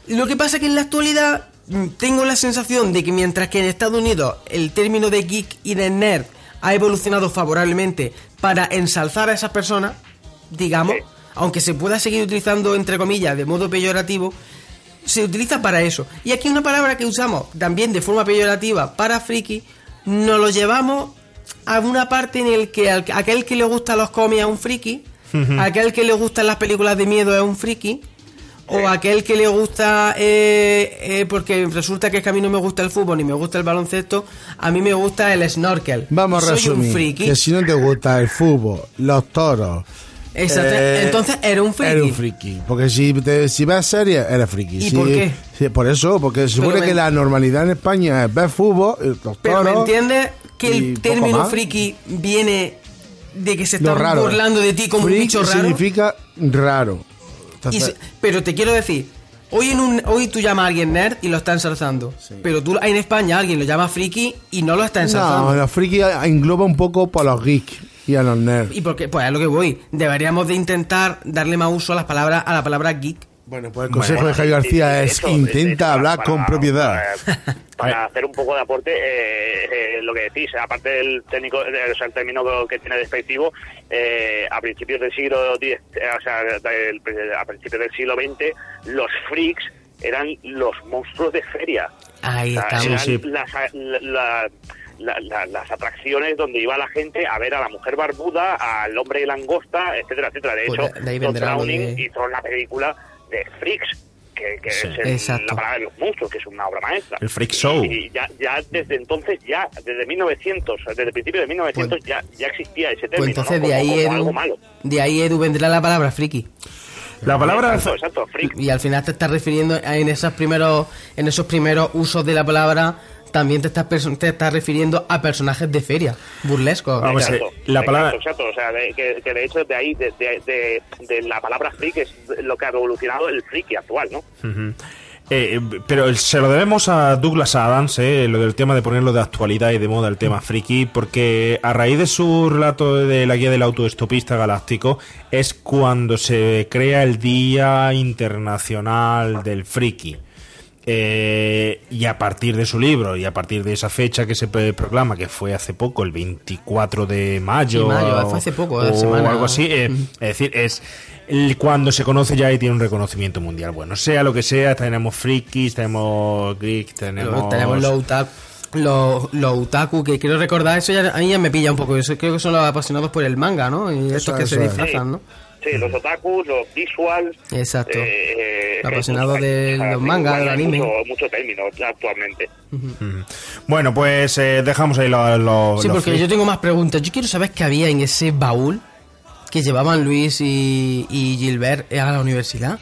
Lo que pasa que en la actualidad mm, tengo la sensación de que mientras que en Estados Unidos el término de geek y de nerd ha evolucionado favorablemente para ensalzar a esas personas, digamos, aunque se pueda seguir utilizando entre comillas de modo peyorativo, se utiliza para eso. Y aquí una palabra que usamos también de forma peyorativa para friki, nos lo llevamos a una parte en el que aquel que le gusta los cómics es un friki, aquel que le gustan las películas de miedo es un friki, o aquel que le gusta, eh, eh, porque resulta que es que a mí no me gusta el fútbol ni me gusta el baloncesto, a mí me gusta el snorkel. Vamos a Soy resumir. un friki. Que si no te gusta el fútbol, los toros. Exacto. eh, Entonces eres un friki. Un friki. Porque si, te, si ves series, eres friki. ¿Y Si- por qué? si- por eso, porque se Pero supone me- que la normalidad en España es ver fútbol, eh, los Pero ¿me toros. entiendes que el término friki viene de que se están raro. burlando de ti como un bicho raro. significa raro. Y pero te quiero decir, hoy en un hoy tú llamas a alguien nerd y lo está ensalzando. Pero tú en España alguien lo llama friki y no lo está ensalzando. no, la friki engloba un poco para los geeks y a los nerds. Y porque, pues a lo que voy, deberíamos de intentar darle más uso a las palabras, a la palabra geek. Bueno, pues el consejo de Javi García es intenta hablar con propiedad. para hacer un poco de aporte, eh, eh, lo que decís, aparte del técnico, eh, o sea, el término que tiene despectivo, eh, a principios del siglo X, eh, o sea, del- a principios del siglo XX, los freaks eran los monstruos de feria. Ahí O sea, estamos. eran Sí. Las, la- la- la- la- las atracciones donde iba la gente a ver a la mujer barbuda, al hombre langosta, etcétera, etcétera. De Pues hecho, de- de lo Browning de- hizo la película de Freaks, que, que Sí. es el- la palabra de los monstruos, que es una obra maestra. El Freak Show. Y ya, ya desde entonces, ya desde 1900, desde el principio de 1900 ya, ya existía ese término, Pues entonces ¿no? de ahí como Edu, algo malo. de ahí Edu vendrá la palabra friki. La palabra Exacto, exacto, freak. Y al final te estás refiriendo a- en esos primeros en esos primeros usos de la palabra también te estás perso- te estás refiriendo a personajes de feria, burlescos. Vamos, Exacto, eh, la palabra- Exacto, exacto, o sea, de- que, que de hecho de ahí, de, de, de- de la palabra freak es lo que ha revolucionado el friki actual, ¿no? Eh, eh, pero se lo debemos a Douglas Adams, eh, lo del tema de ponerlo de actualidad y de moda, el tema friki, porque a raíz de su relato de la guía del autoestopista galáctico es cuando se crea el Día Internacional del Friki. Eh, y a partir de su libro y a partir de esa fecha que se proclama, que fue hace poco, el 24 de mayo, Sí, mayo, o- fue hace poco, o semana. algo así, eh, es decir, es el- cuando se conoce ya y tiene un reconocimiento mundial. Bueno, sea lo que sea, tenemos frikis, tenemos geeks, tenemos... Tenemos los otaku, los, los otaku, que quiero recordar, eso ya, a mí ya me pilla un poco, eso creo que son los apasionados por el manga, ¿no? Y estos que eso se disfrazan, ¿no? Sí, los otakus, los visuals. Exacto. eh, Los eh, apasionados hay- de los mangas, del anime. Mucho, mucho término actualmente. Bueno, pues eh, dejamos ahí los... los- Sí, los porque frikis. yo tengo más preguntas. Yo quiero saber qué había en ese baúl que llevaban Luis y, y Gilbert a la universidad.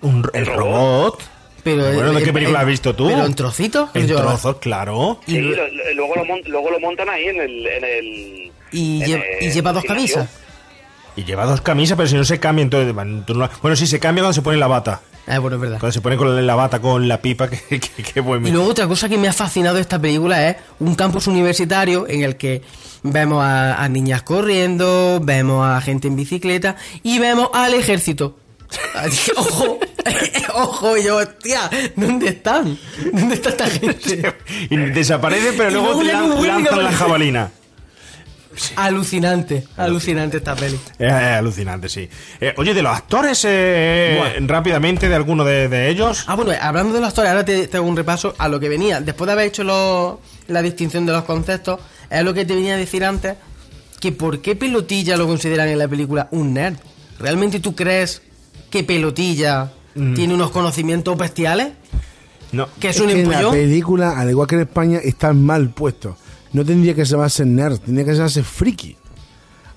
Un- el robot. Pero, Bueno, ¿de eh, qué película eh, has visto tú? Pero en trocitos. En Yo- trozos, claro. Sí, lo- lo- luego, lo luego lo montan ahí en el... En el Y, en lle- el y lleva dos camisas. Y lleva dos camisas, pero si no se cambia, entonces... bueno, sí, se cambia cuando se pone la bata. Ah, bueno, es verdad. Cuando se pone con la bata con la pipa, que, que, que buen... Y luego otra cosa que me ha fascinado de esta película es un campus universitario en el que vemos a, a niñas corriendo, vemos a gente en bicicleta y vemos al ejército. Ojo, ojo, yo, hostia, ¿dónde están? ¿Dónde está esta gente? Y desaparece, pero Y luego luego lanzan la aparecer. Alucinante, alucinante esta peli. Es, es alucinante, sí. Eh, oye, de los actores, eh, rápidamente, de alguno de, de ellos. Ah, bueno, hablando de la historia, ahora te, te hago un repaso a lo que venía. Después de haber hecho lo- la distinción de los conceptos, es lo que te venía a decir antes, que por qué Pelotilla lo consideran en la película un nerd. ¿Realmente tú crees que Pelotilla Mm. tiene unos conocimientos bestiales? No. ¿Que es un que en la película, al igual que en España, está mal puesto. No tendría que llamarse nerd, tendría que llamarse friki.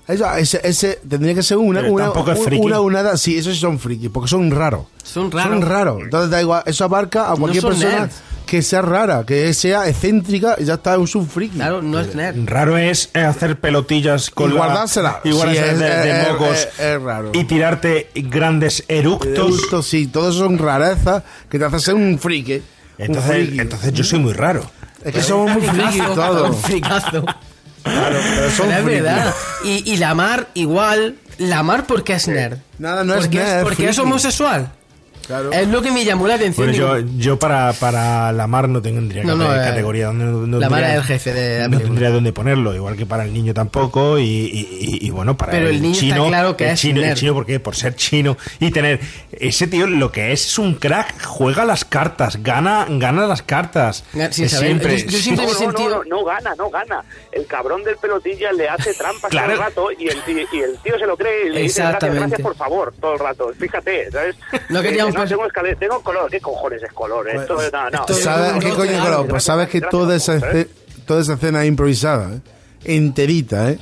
Eso, ese, ese tendría que ser una, Pero una, tampoco es friki. una unada. Sí, esos sí son friki, porque son raros. Son raros. Son raros. Entonces da igual, eso abarca a cualquier son persona nerds. que sea rara, que sea excéntrica, y ya está, es un friki. Claro, no es nerd. Raro es eh, hacer pelotillas con Y la- guardársela. y guardársela Sí, de, es- de es- mocos es- es raro. y tirarte grandes eructos. Esto sí, todos son rarezas que te hacen ser un friki. Entonces, un friki. entonces yo soy muy raro. Es que somos muy friki Un todos. fricazo. Claro, pero son Pero es frikis. verdad. Y, y la Mar, igual. La Mar, porque es nerd? Nada, no es porque nerd, es porque es friki. homosexual. Claro. Es lo que me llamó la atención. Bueno, yo, yo para, para la mar no tendría No, no, eh, categoría. donde- no la mar es el jefe de la No tendría dónde ponerlo, igual que para el niño tampoco. Y, y- y- y bueno, para Pero el niño está chino. claro que el es chino, el chino, porque por ser chino y tener. Ese tío lo que es es un crack, juega las cartas, gana, gana las cartas. Siempre. Yo- yo siempre No, me no, no, sentido- no, no gana, no gana. El cabrón del pelotilla le hace trampas Claro. todo el rato y el, tío, y el tío se lo cree y le dice gracias, Exactamente. gracias por favor todo el rato. Fíjate, ¿sabes? No quería un pers- tengo, escalera- tengo color, ¿qué cojones es color? Esto, no, no. esto- ¿Sabes no, qué no, coño no, color? no, Pues sabes que toda esa, esce- toda esa escena es improvisada, ¿eh? Enterita, ¿eh?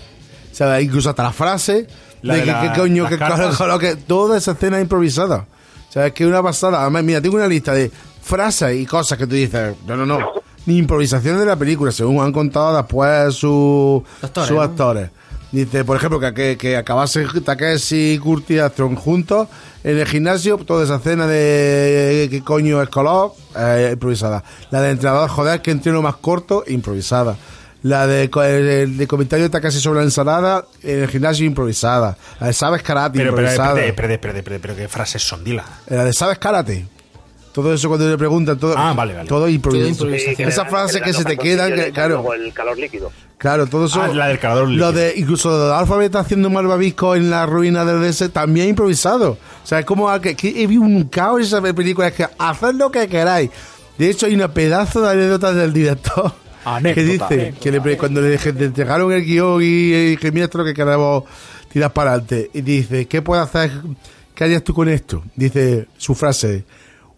¿Sabes? Incluso hasta la frase La de de que, la- qué coño, qué color, color, que toda esa escena es improvisada. ¿Sabes? Que una pasada. Además, mira, tengo una lista de frases y cosas que tú dices, no, no, no. Ni improvisación de la película, según han contado después sus Actores, sus ¿no? actores. Dice, por ejemplo, que, que, que acabase Takeshi y Curtis Armstrong juntos en el gimnasio, toda esa escena de qué coño es color, eh, improvisada. La de entrenador, joder, que entreno más corto, improvisada. La de, el de comentario de Takeshi sobre la ensalada, en el gimnasio, improvisada. La de sabes karate, Pero, pero, improvisada. espérate, espérate, espérate, espérate, pero qué frases son, dila. La de sabes karate. Todo eso cuando le preguntan, todo, Ah, vale, vale. todo improvisación. Que Esa frase que se te que- y claro. el calor líquido. Claro, todo eso. Ah, la del calor líquido. Lo de, incluso lo de Alphabet haciendo malvavisco en la ruina del DS también improvisado. O sea, es como a que, que he visto un caos en esa película. Es que haced lo que queráis. De hecho, hay una pedazo de anécdotas del director. Anécdota, que dice anécdota. que le cuando le entregaron el guion y, y dije, mira esto es lo que queremos tirar para adelante. Y dice, ¿qué puedes hacer? ¿Qué harías tú con esto? Dice su frase,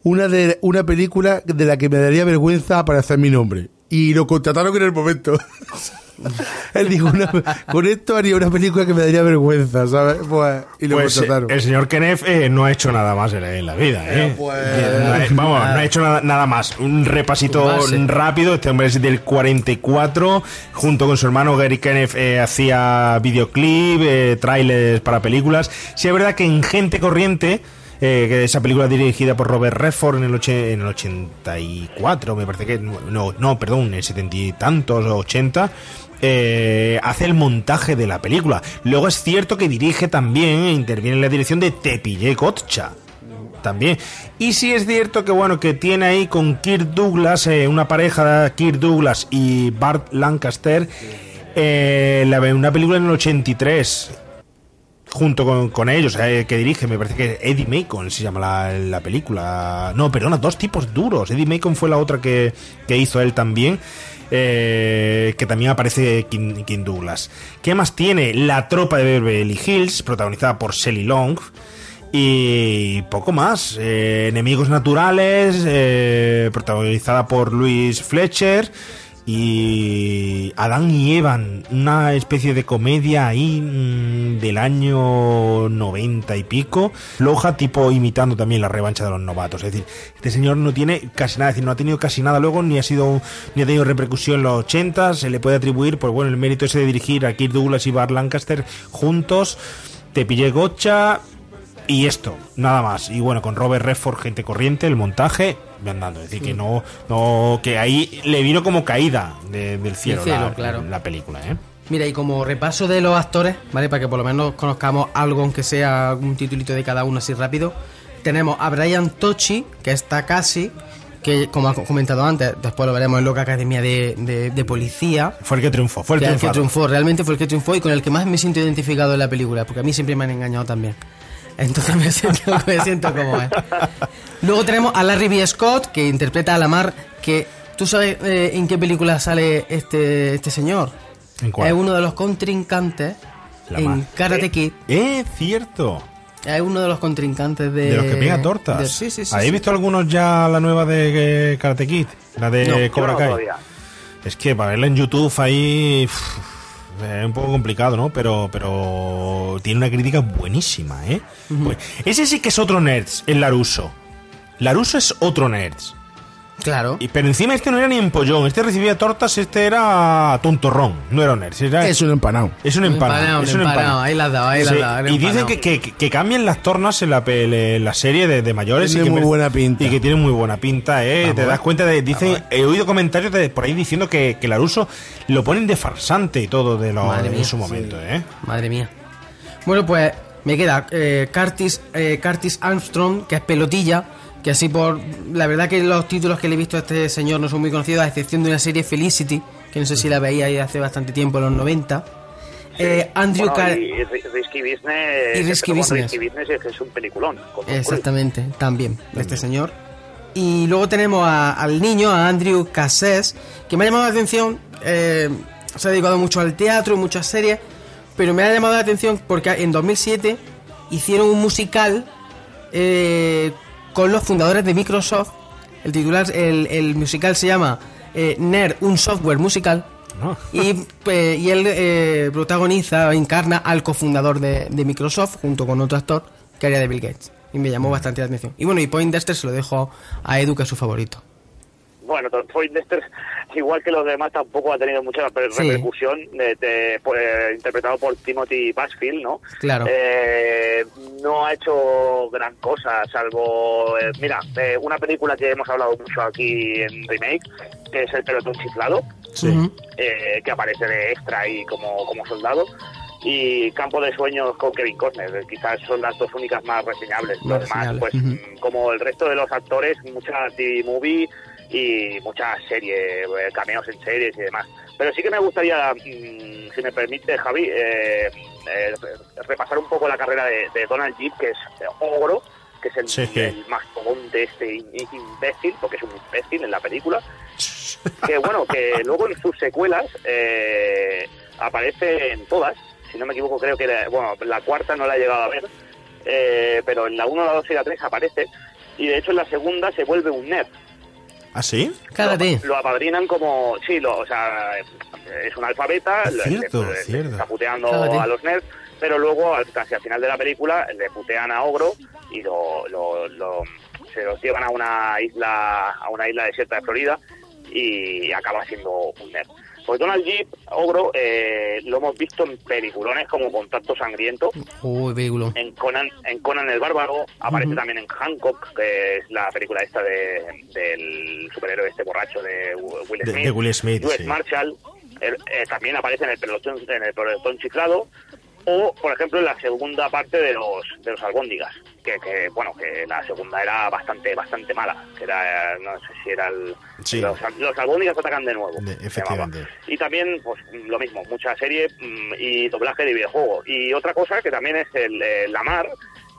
una, de, una película de la que me daría vergüenza aparecer mi nombre. Y lo contrataron en el momento. Él dijo, una- con esto haría una película que me daría vergüenza, ¿sabes? Pues, y lo Pues, contrataron. eh, el señor Kenneth eh, no ha hecho nada más en la, en la vida, ¿eh? pues, No ha- vamos, no ha hecho nada, nada más. Un repasito Base. rápido. Este hombre es del 44. Junto con su hermano Gary Kenneth eh, hacía videoclip, eh, trailers para películas. Sí, es verdad que en Gente Corriente. Eh, esa película dirigida por Robert Redford en el, oche- en el 84, me parece que. No, no, perdón, en el 70 y tantos, 80 eh, hace el montaje de la película. Luego es cierto que dirige también e interviene en la dirección de Te pillé Gotcha. También. Y sí es cierto que bueno, que tiene ahí con Kirk Douglas, eh, una pareja, Kirk Douglas y Bart Lancaster, eh, la, una película en el 83 junto con, con ellos, eh, que dirige, me parece que Eddie Macon se llama la, la película. No, perdona, dos tipos duros. Eddie Macon fue la otra que, que hizo él también. eh, que también aparece Kim, Douglas. ¿Qué más tiene? La tropa de Beverly Hills, protagonizada por Shelley Long. Y poco más. Eh, Enemigos naturales, eh, protagonizada por Louis Fletcher. Y Adán y Evan, una especie de comedia ahí mm, del año 90 y pico, floja, tipo imitando también la revancha de los novatos. Es decir, este señor no tiene casi nada, es decir, no ha tenido casi nada luego, ni ha sido, ni ha tenido repercusión en los 80, se le puede atribuir, pues bueno, el mérito ese de dirigir a Kirk Douglas y Bart Lancaster juntos, te pillé gocha, y esto, nada más. Y bueno, con Robert Redford, gente corriente, el montaje, me andando. Es decir, que no, no, que ahí le vino como caída de- del cielo, cielo, la, claro. la película, ¿eh? Mira, y como repaso de los actores, ¿vale? Para que por lo menos conozcamos algo, aunque sea algún titulito de cada uno así rápido. Tenemos a Brian Tochi, que es Takashi, que como ha comentado antes, después lo veremos en Loca Academia de, de- de Policía. Fue el que triunfó, fue el que, triunfó, realmente fue el que triunfó y con el que más me siento identificado en la película, porque a mí siempre me han engañado también. Entonces me siento, me siento como es. Luego tenemos a Larry B. Scott, que interpreta a Lamar, que tú sabes eh, en qué película sale este, este señor. ¿En cuál? Es uno de los contrincantes Lamar. en Karate Kid. Eh, cierto. Es uno de los contrincantes de... De los que pega tortas. de- sí, sí, sí. ¿Habéis sí. visto algunos ya la nueva de eh, Karate Kid? La de No, Cobra no Kai. todavía. Es que para verla en YouTube ahí es un poco complicado, ¿no? Pero pero tiene una crítica buenísima, ¿eh? Pues, ese sí que es otro nerds, el Laruso. Laruso es otro nerds. Claro. Y, pero encima este no era ni empollón, este recibía tortas, este era tontorrón, no era un. Era, Es un empanado. es un empanado. Empanado, es un empanado, empanado. ahí la has dado, ahí la has Sí, dado, era Y dicen que, que, que cambian las tornas en la, pele- la serie de, de mayores. Tiene y que muy buena pinta. Y que tienen muy buena pinta, ¿eh? Vamos, Te das cuenta de. Dicen, he oído comentarios de, por ahí diciendo que, que Laruso lo ponen de farsante y todo de lo, Madre en su momento, ¿eh? Madre mía. Bueno, pues me queda eh, Curtis, eh, Curtis Armstrong, que es pelotilla, que así por... La verdad que los títulos que le he visto a este señor no son muy conocidos, a excepción de una serie Felicity, que no sé si la veía ahí hace bastante tiempo, en los 90. Eh, Andrew Bueno, Car- y, y Ri- Risky Business. Y Risky Business. Risky Business es que es un peliculón. Exactamente, también, de este señor. Y luego tenemos a- al niño, a Andrew Cassés, que me ha llamado la atención. eh, se ha dedicado mucho al teatro y muchas series, pero me ha llamado la atención porque en 2007 hicieron un musical eh, con los fundadores de Microsoft. El titular, el, el musical se llama eh, Nerd, un software musical. No. Y, eh, y él eh, protagoniza, encarna al cofundador de, de Microsoft junto con otro actor que haría de Bill Gates. Y me llamó bastante la atención. Y bueno, y Poindexter se lo dejo a Edu, que es su favorito. Bueno, Poindexter, igual que los demás, tampoco ha tenido mucha per- Sí. repercusión, de- de- pues, eh, interpretado por Timothy Basfield, ¿no? Claro. Eh, no ha hecho gran cosa, salvo, eh, mira, eh, una película que hemos hablado mucho aquí en Remake, que es El pelotón chiflado, Ujú. eh, que aparece de extra y como, como soldado. Y Campo de Sueños con Kevin Costner, quizás son las dos únicas más reseñables. Más Los demás, reseñables, pues, como el resto de los actores, mucha TV movie y muchas series, eh, cameos en series y demás. Pero sí que me gustaría, mm, si me permite, Javi, eh, eh, repasar un poco la carrera de, de Donald Jeep, que es ogro, que es el, Sí. el mastodonte este imbécil, porque es un imbécil en la película. que bueno, que luego en sus secuelas eh, aparece en todas, si no me equivoco, creo que la, bueno, la cuarta no la he llegado a ver, eh, pero en la 1, la 2 y la 3 aparece, y de hecho en la segunda se vuelve un nerd. ¿Ah, sí? Cágate. Lo apadrinan como, sí, lo, o sea, es un alfabeta, le- Cierto, le- le cierto. está puteando a los nerds, pero luego, casi al final de la película, le putean a Ogro y lo, lo- lo- se los llevan a una isla a una isla desierta de Florida y acaba siendo un nerd. Pues Donald Jeep, Ogro, eh, lo hemos visto en peliculones como Contacto Sangriento, Uy, vehículo. en Conan, en Conan el Bárbaro, aparece Ujú. también en Hancock, que es la película esta de, del superhéroe este borracho de Will De- Smith. de Will Smith, sí. Marshall, el- eh, también aparece en el pelotón, en el pelotón chiflado, o por ejemplo en la segunda parte de los de los albóndigas, que, que bueno, que la segunda era bastante bastante mala, que era, no sé si era el... Sí. Los, los albóndigas atacan de nuevo. De- se llamaba. efectivamente. Y también, pues lo mismo, mucha serie mm, y doblaje de videojuego. Y otra cosa que también es el, eh, la mar,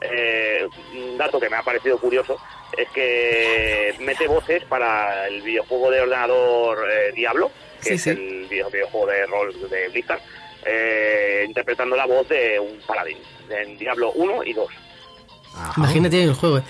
eh, un dato que me ha parecido curioso, es que mete voces para el videojuego de ordenador eh, Diablo, que Sí, es sí. el video- videojuego de rol de Blizzard, eh, interpretando la voz de un paladín, en Diablo 1 y 2. Imagínate el juego.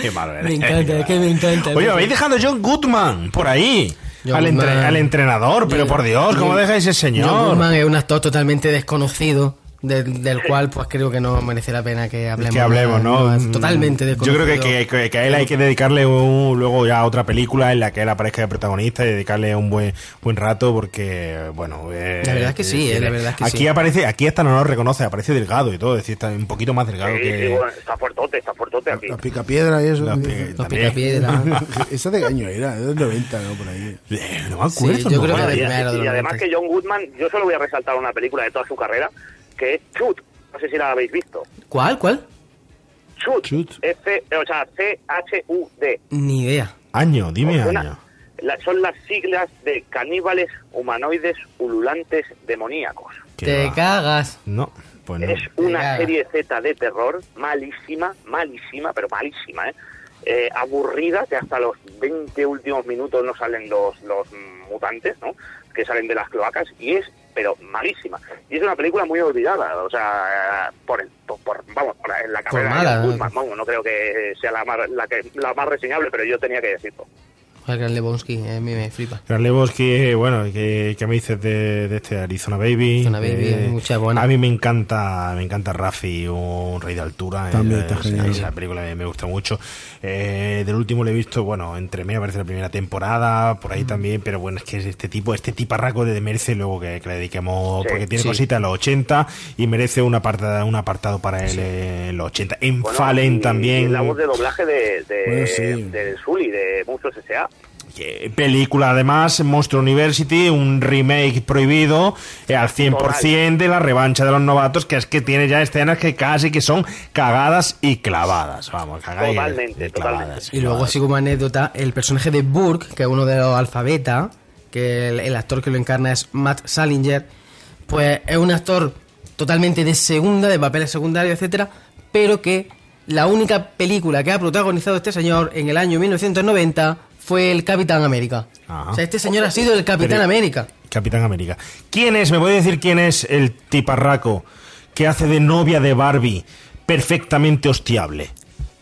Qué malo eres. Me encanta, que me encanta. Oye, habéis dejado a John Goodman por ahí. John Al, entre- al entrenador, pero por Dios, ¿cómo John- dejáis ese John señor? Goodman es un actor totalmente desconocido, de- del cual pues creo que no merece la pena que hablemos. que hablemos, ¿no? es totalmente Yo creo que, que- a él hay que dedicarle un- luego ya otra película en la que él aparezca de protagonista y dedicarle un buen buen rato porque, bueno... eh, La verdad es que sí, eh, la verdad es que aquí sí. aparece, aquí hasta no lo reconoce, aparece delgado y todo, es decir, está un poquito más delgado Sí, que... sí, bueno, está fuertote, está fuertote aquí. La pica piedra y eso. La pi- picapiedra. Esa de qué año era, de los 90, ¿no? Por ahí. Eh, no me acuerdo. Sí, yo creo que ¿no? de Y, y además 90. que John Goodman, yo solo voy a resaltar una película de toda su carrera, que es Chut. No sé si la habéis visto. ¿Cuál? ¿Cuál? Chut. Chut. F, o sea, C-H-U-D. Ni idea. Año, dime Suena- año. la- son las siglas de caníbales humanoides ululantes demoníacos. ¿Qué Te va? cagas. No, pues no. Es una serie Z de terror malísima, malísima, pero malísima, ¿eh? Eh, aburrida, que hasta los 20 últimos minutos no salen los, los mutantes, ¿no? Que salen de las cloacas, y es, pero malísima. Y es una película muy olvidada, o sea, por, el- por, vamos, por en la carrera de ¿no? Goodman, vamos, no creo que sea la más, la, que, la más reseñable, pero yo tenía que decirlo. Joder, Gran Lebowski, eh, a mí me flipa. Karlewski, bueno, ¿qué, qué me dices de, de este Arizona Baby? Arizona Baby, Eh, hay mucha buena. A mí me encanta, me encanta Raffi, un rey de altura. También Eh, está esa- genial. Esa película me, me gusta mucho. Eh, del último le he visto, bueno, entre medio aparece la primera temporada, por Mm. ahí también, pero bueno, es que es este tipo, este tiparraco de merece luego que, que le dediquemos, Sí, porque tiene sí. cositas en los 80 y merece un apartado, un apartado para él en los 80. En Bueno, Fallen y- también. y la voz de doblaje de, de, Bueno, sí. de de Monstruos S.A. Película además, Monster University, un remake prohibido eh, al 100% de la revancha de los novatos, que es que tiene ya escenas que casi que son cagadas y clavadas. Vamos, cagadas y- Totalmente, y clavadas. Y luego, así como anécdota, el personaje de Burke, que es uno de los alfabeta, que el, el actor que lo encarna es Matt Salinger, pues es un actor totalmente de segunda, de papeles secundarios, etcétera, pero que la única película que ha protagonizado este señor en el año 1990 fue el Capitán América. Ajá. O sea, este señor ha sido el Capitán Pero- América. Capitán América. ¿Quién es? ¿Me puede decir quién es el tiparraco que hace de novia de Barbie perfectamente hostiable?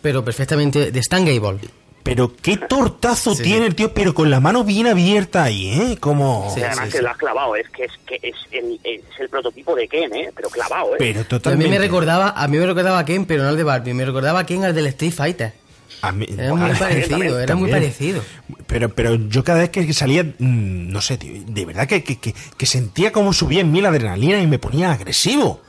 Pero perfectamente de Stan Gable. Pero qué tortazo Sí, tiene el tío, pero con la mano bien abierta ahí, ¿eh? Como... Sí, además sí, que lo has clavado, es que es que es el, es el prototipo de Ken, ¿eh? Pero clavado, ¿eh? Pero A mí totalmente. me recordaba, a mí me recordaba a Ken, pero no al de Barbie, me recordaba a Ken al del Street Fighter. A mí- Era muy parecido, también, era muy parecido. Pero, pero yo cada vez que salía, mm, no sé, tío, de verdad que, que, que, que sentía como subía en mí la adrenalina y me ponía agresivo.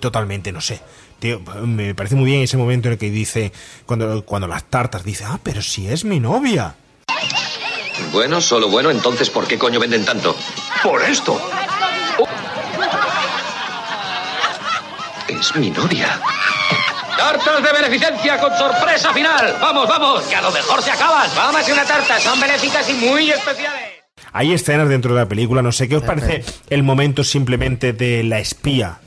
Totalmente, no sé. Tío, me parece muy bien ese momento en el que dice, cuando, cuando las tartas, dice, ah, pero si es mi novia. Bueno, solo bueno, entonces ¿por qué coño venden tanto? Por esto. Es mi novia. Tartas de beneficencia con sorpresa final. Vamos, vamos, que a lo mejor se acaban. Vamos, una tarta, son benéficas y muy especiales. Hay escenas dentro de la película, no sé, ¿qué os parece el momento simplemente de la espía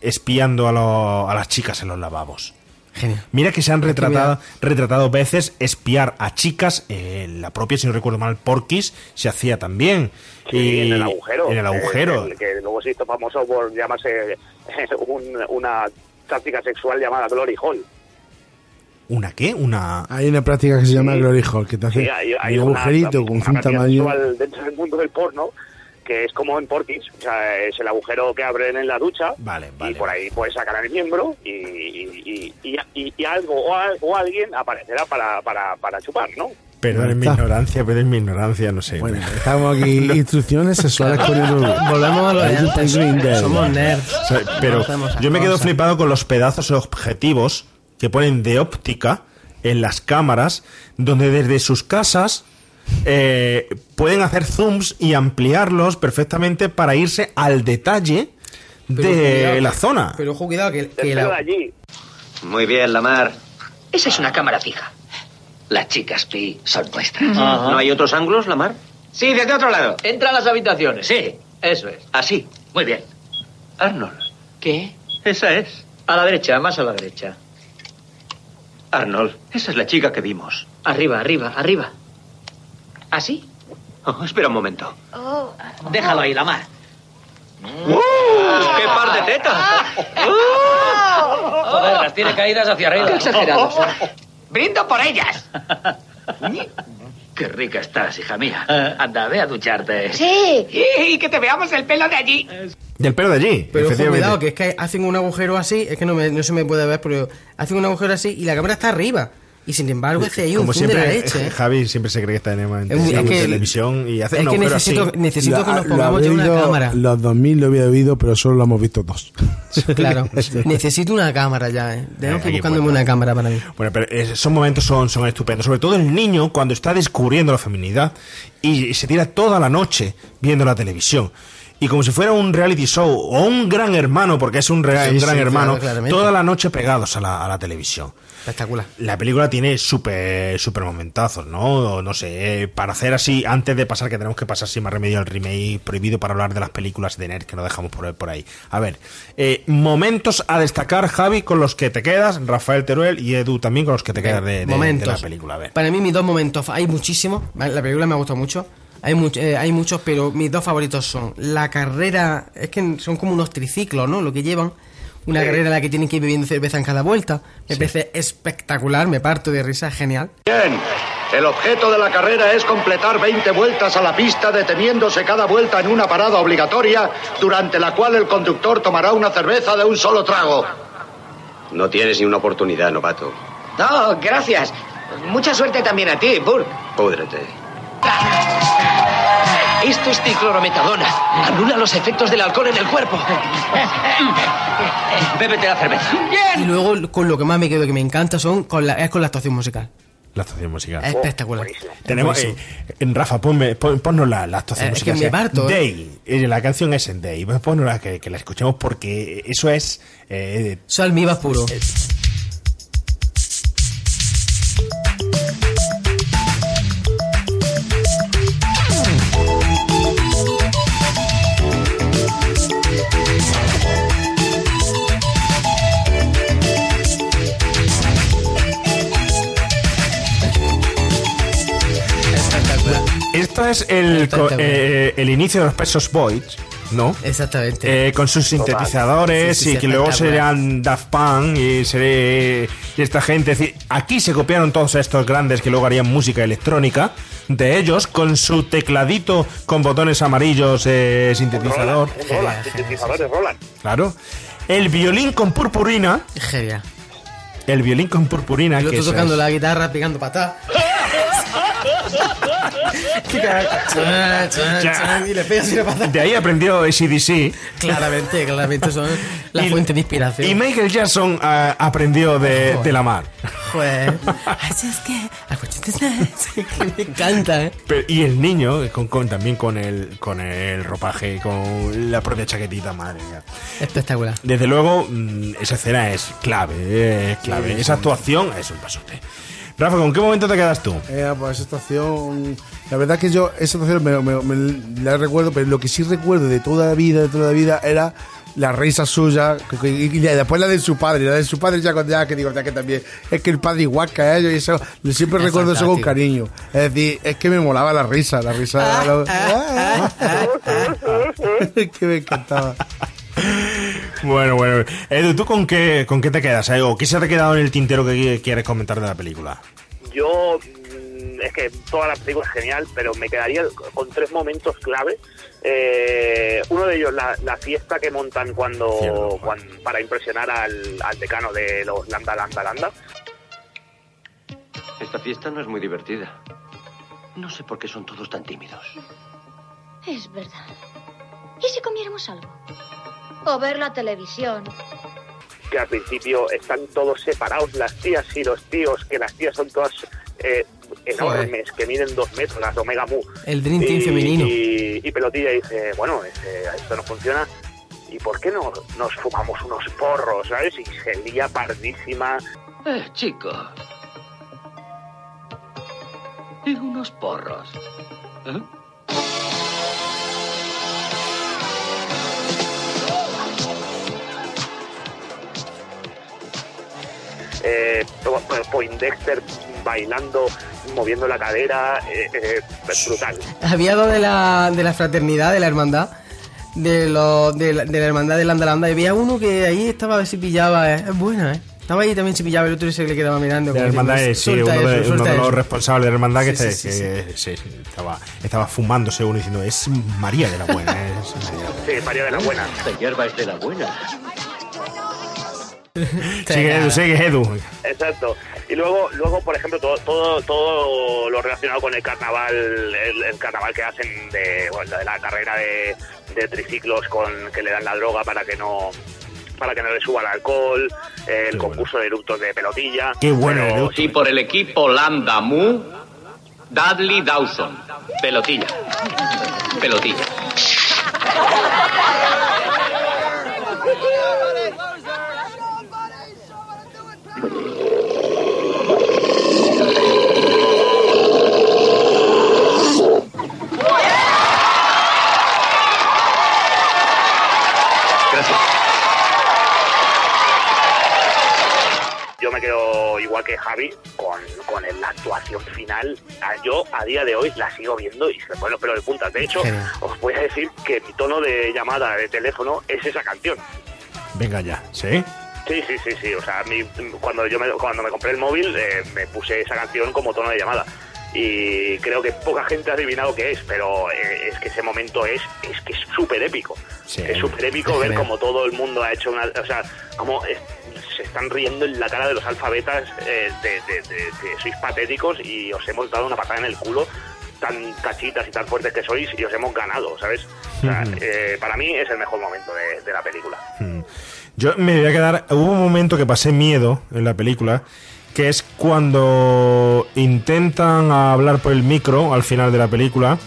espiando a, lo- a las chicas en los lavabos? Genial. Mira que se han retratado, retratado veces espiar a chicas, eh, la propia, si no recuerdo mal, Porky's se hacía también. Sí, Y- en el agujero. En el agujero. Que, que luego se hizo famoso por llamarse un- una táctica sexual llamada Glory Hall. ¿Una qué? Una... Hay una práctica que se llama Glory Hall, que te hace Sí, hay, hay un una- agujerito con una un práctica tamaño. sexual dentro del mundo del porno que es como en Porky's, o sea, es el agujero que abren en la ducha Vale, y por ahí puedes sacar el miembro y, y, y, y- y algo o, al- o alguien aparecerá para, para, para chupar, ¿no? Perdón mi Está. ignorancia, perdón mi ignorancia, no sé. Bueno, estamos aquí, instrucciones sexuales con el Volvemos a lo de. Somos nerds. O sea, pero yo me quedo flipado con los pedazos objetivos que ponen de óptica en las cámaras, donde desde sus casas eh, pueden hacer zooms y ampliarlos perfectamente para irse al detalle Pero de cuidado, la zona. Pero ojo, cuidado, que, que Pero la, allí, Muy bien, Lamar. Esa es una cámara fija. Las chicas Pi son nuestras. Ajá. ¿No hay otros ángulos, Lamar? Sí, desde otro lado. Entra a las habitaciones, sí. Eso es. Así. Muy bien. Arnold. ¿Qué? Esa es. A la derecha, más a la derecha. Arnold. Esa es la chica que vimos. Arriba, arriba, arriba. ¿Así? Oh, espera un momento. Déjalo ahí, la mar. ¡Qué par de tetas! Joder, las tiene caídas hacia arriba. Qué exagerados. Brindo por ellas. Qué rica estás, hija mía. Anda, ve a ducharte. Sí. Y que te veamos el pelo de allí. Y el pelo de allí, Pero ojo, cuidado, que es que hacen un agujero así, es que no, me- no se me puede ver, pero hacen un agujero así y la cámara está arriba. Y sin embargo, hace ahí un Como zoom de la siempre, leche. ¿eh? Javi siempre se cree que está en, en Es muy- es que- televisión y hace es que necesito, así. necesito que nos pongamos ya una cámara. Los 2000 lo había oído, pero solo lo hemos visto dos. Claro, necesito una cámara ya, ¿eh? Tengo que buscándome puedo. una cámara para mí. Bueno, pero esos momentos son, son estupendos. Sobre todo el niño cuando está descubriendo la feminidad y se tira toda la noche viendo la televisión. Y como si fuera un reality show o un gran hermano, porque es un, rea- Sí, un gran sí, hermano, claro, toda la noche pegados a la, a la televisión. Espectacular. La película tiene súper super momentazos, ¿no? No sé, para hacer así, antes de pasar, que tenemos que pasar sin más remedio al remake prohibido para hablar de las películas de Nerd que no dejamos por, por ahí. A ver, eh, momentos a destacar, Javi, con los que te quedas, Rafael Teruel y Edu también con los que te quedas de, de- la película. A ver. Para mí, mis dos momentos, hay muchísimos. La película me ha gustado mucho. Hay, much- eh, hay muchos, pero mis dos favoritos son la carrera. Es que son como unos triciclos, ¿no? Lo que llevan. Una Sí. carrera en la que tienen que ir bebiendo cerveza en cada vuelta. Me parece espectacular, me parto de risa, genial. Bien, el objeto de la carrera es completar 20 vueltas a la pista deteniéndose cada vuelta en una parada obligatoria durante la cual el conductor tomará una cerveza de un solo trago. No tienes ni una oportunidad, novato. No, gracias. Mucha suerte también a ti, Burke. Púdrete. Esto es diclorometadona. Anula los efectos del alcohol en el cuerpo. Bébete la cerveza. Y luego, con lo que más me quedo que me encanta son con la, es con la actuación musical. La actuación musical. Es espectacular. Tenemos, eh, en Rafa, ponme, pon- ponnos la, la actuación Eh, es musical. que me parto, ¿eh? Day. Eh, La canción es en Day. Pues Ponnosla que, que la escuchemos porque eso es. Eh, Eso es puro. Esto es el, co- eh, el inicio de los Pesos Boys, ¿no? Exactamente. Eh, con sus sintetizadores Sí, sí, sí, y que luego serían Daft Punk y, seré- y esta gente. Es decir, aquí se copiaron todos estos grandes que luego harían música electrónica de ellos con su tecladito con botones amarillos eh, sintetizador. Roland, Roland, sintetizadores Roland. Claro. El violín con purpurina. Genial. El violín con purpurina. Yo que estoy tocando es- la guitarra, pegando patadas. Qué y le pegas. De ahí aprendió ACDC. Claramente, claramente son la Y- fuente de inspiración. Y Michael Jackson ah, aprendió de, de la mar. Joder. Así es que. Me encanta, ¿eh? Pero- y el niño, con, con- también con el, con el ropaje, con la propia chaquetita, madre mía. Espectacular. Desde luego, mm, esa escena es clave, eh, es clave. Sí, esa actuación es un pasote. Rafa, ¿con qué momento te quedas tú? Eh, pues esa situación. La verdad que yo, esa situación me, me- me la recuerdo, pero lo que sí recuerdo de toda la vida, de toda la vida, era la risa suya y, después la de su padre. La de su padre ya con ya que digo, ya que también. Es que el padre igual que a ellos y eso. yo Siempre Es recuerdo eso con fantástico. cariño. Es decir, es que me molaba la risa, la risa. la- que me encantaba. Bueno, bueno. Edu, ¿tú con qué, con qué te quedas? eh? ¿O qué se te ha quedado en el tintero que qui- quieres comentar de la película? Yo, mm, es que toda la película es genial, pero me quedaría con tres momentos clave. Eh, uno de ellos, la, la fiesta que montan cuando, cuan- para impresionar al, al decano de los Lambda Lambda Lambda. Esta fiesta no es muy divertida. No sé por qué son todos tan tímidos. Es verdad. ¿Y si comiéramos algo? O ver la televisión. que al principio están todos separados, las tías y los tíos, que las tías son todas eh, enormes, que miden dos metros, las Omega Mu. El Dream Team y, femenino. Y, y Pelotilla dice, bueno, este, esto no funciona, ¿y por qué no nos fumamos unos porros, sabes? Y se lía pardísima. Eh, chico. Y unos porros. ¿Eh? Eh, Po- Po- Poindexter bailando, moviendo la cadera, eh, eh, brutal. Había algo de la, de la fraternidad, de la hermandad. De, lo, de, la, de la hermandad de Landa Landa. Y había uno que ahí estaba a ver si pillaba. eh. Es buena, ¿eh? Estaba ahí también si pillaba el otro y se le quedaba mirando. De la hermandad, es, sí, "Suelta uno de, eso, uno de los eso". responsables de la hermandad que, Sí, se- sí, que- sí, sí, estaba, estaba fumándose uno diciendo, es María de la Buena. eh, es María". Sí, María de la Buena. Esta hierba es de la buena. Sigue Edu, sigue Edu. Exacto. Y luego, luego por ejemplo, todo, todo, todo lo relacionado con el carnaval, el, el carnaval que hacen de, bueno, de la carrera de, de triciclos con que le dan la droga para que no para que no le suba el alcohol, el concurso de eructos de pelotilla. Qué bueno Pero-. Sí, por el equipo Lambda Mu, Dudley Dawson. Pelotilla. Pelotilla. Gracias. Yo me quedo igual que Javi con, con la actuación final. A- Yo a día de hoy la sigo viendo y se me ponen los pelos de punta. De hecho, Genial. os voy a decir que mi tono de llamada de teléfono es esa canción. Venga ya, ¿sí? Sí, sí, sí, sí. O sea, mi- cuando yo me, cuando me compré el móvil eh, me puse esa canción como tono de llamada. Y creo que poca gente ha adivinado qué es, pero eh, es que ese momento es, es que es súper épico. Sí. Es súper épico Es ver como todo el mundo ha hecho una... O sea, como eh, se están riendo en la cara de los alfabetas eh, de, de- sois patéticos y os hemos dado una patada en el culo tan cachitas y tan fuertes que sois y os hemos ganado, ¿sabes? O sea, eh, para mí es el mejor momento de, de la película. Mm. Yo me voy a quedar. Hubo un momento que pasé miedo en la película, que es cuando intentan hablar por el micro al final de la película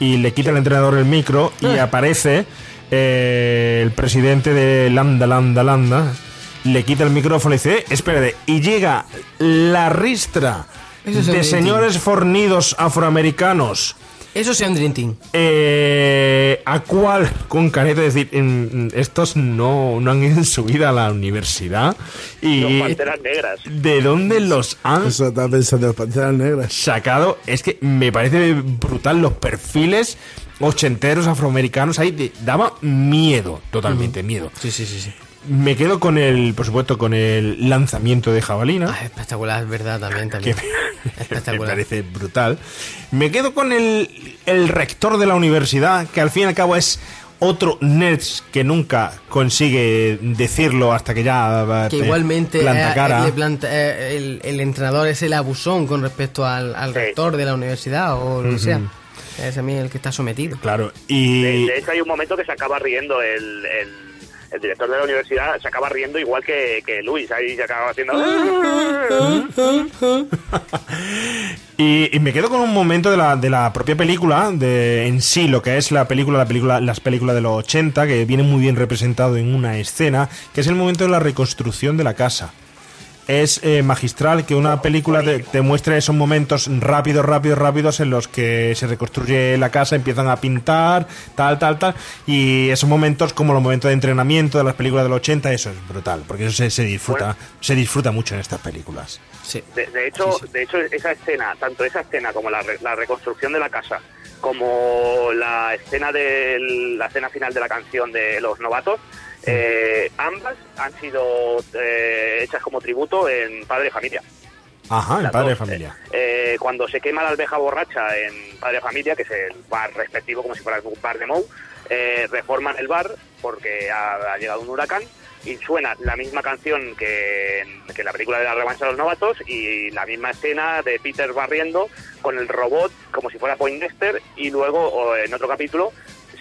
y le quita el entrenador el micro y Ah. aparece eh, el presidente de Landa, Landa, Landa. Le quita el micrófono y dice, "Eh, espérate, y llega la ristra de señores fornidos afroamericanos Eso sea un Dream Team. eh, a cuál con careta decir mm, mm, estos no, no han ido en su vida a la universidad y Los panteras negras. de dónde los han Eso estaba pensando en las panteras negras. sacado es que me parece brutal los perfiles ochenteros afroamericanos ahí de- daba miedo totalmente miedo Sí, sí, sí. sí. Me quedo con el por supuesto con el lanzamiento de jabalina Ah, espectacular, es verdad, también, que también. me, me Espectacular. parece brutal. Me quedo con el, el rector de la universidad, que al fin y al cabo es otro nerds que nunca consigue decirlo hasta que ya eh, Que te igualmente planta eh, cara. le planta- eh, el, el entrenador es el abusón con respecto al, al rector de la universidad o lo que sea. Ujú. Es a mí el que está sometido. Claro, y... De, de hecho, hay un momento que se acaba riendo el, el, el director de la universidad, se acaba riendo igual que, que Luis, ahí se acaba haciendo... Y, me quedo con un momento de la, de la propia película, de en sí lo que es la película, la película, las películas de los 80, que viene muy bien representado en una escena, que es el momento de la reconstrucción de la casa. Es eh, magistral que una película te, te muestre esos momentos rápidos, rápidos, rápidos en los que se reconstruye la casa, empiezan a pintar, tal, tal, tal. Y esos momentos, como los momentos de entrenamiento de las películas de los 80, eso es brutal, porque eso se, se disfruta, se disfruta mucho en estas películas. Sí. De, de hecho, de hecho, esa escena, tanto esa escena como la, la reconstrucción de la casa, como la escena de la escena final de la canción de los novatos, eh, ambas han sido eh, hechas como tributo en Padre Familia. Ajá, Las padre dos, familia. Eh, cuando se quema la alveja borracha en Padre Familia, que es el bar respectivo, como si fuera un bar de Mou, eh, reforman el bar porque ha, ha llegado un huracán y suena la misma canción que en, que en la película de la revancha de los novatos y la misma escena de Peter barriendo con el robot como si fuera Poindexter y luego en otro capítulo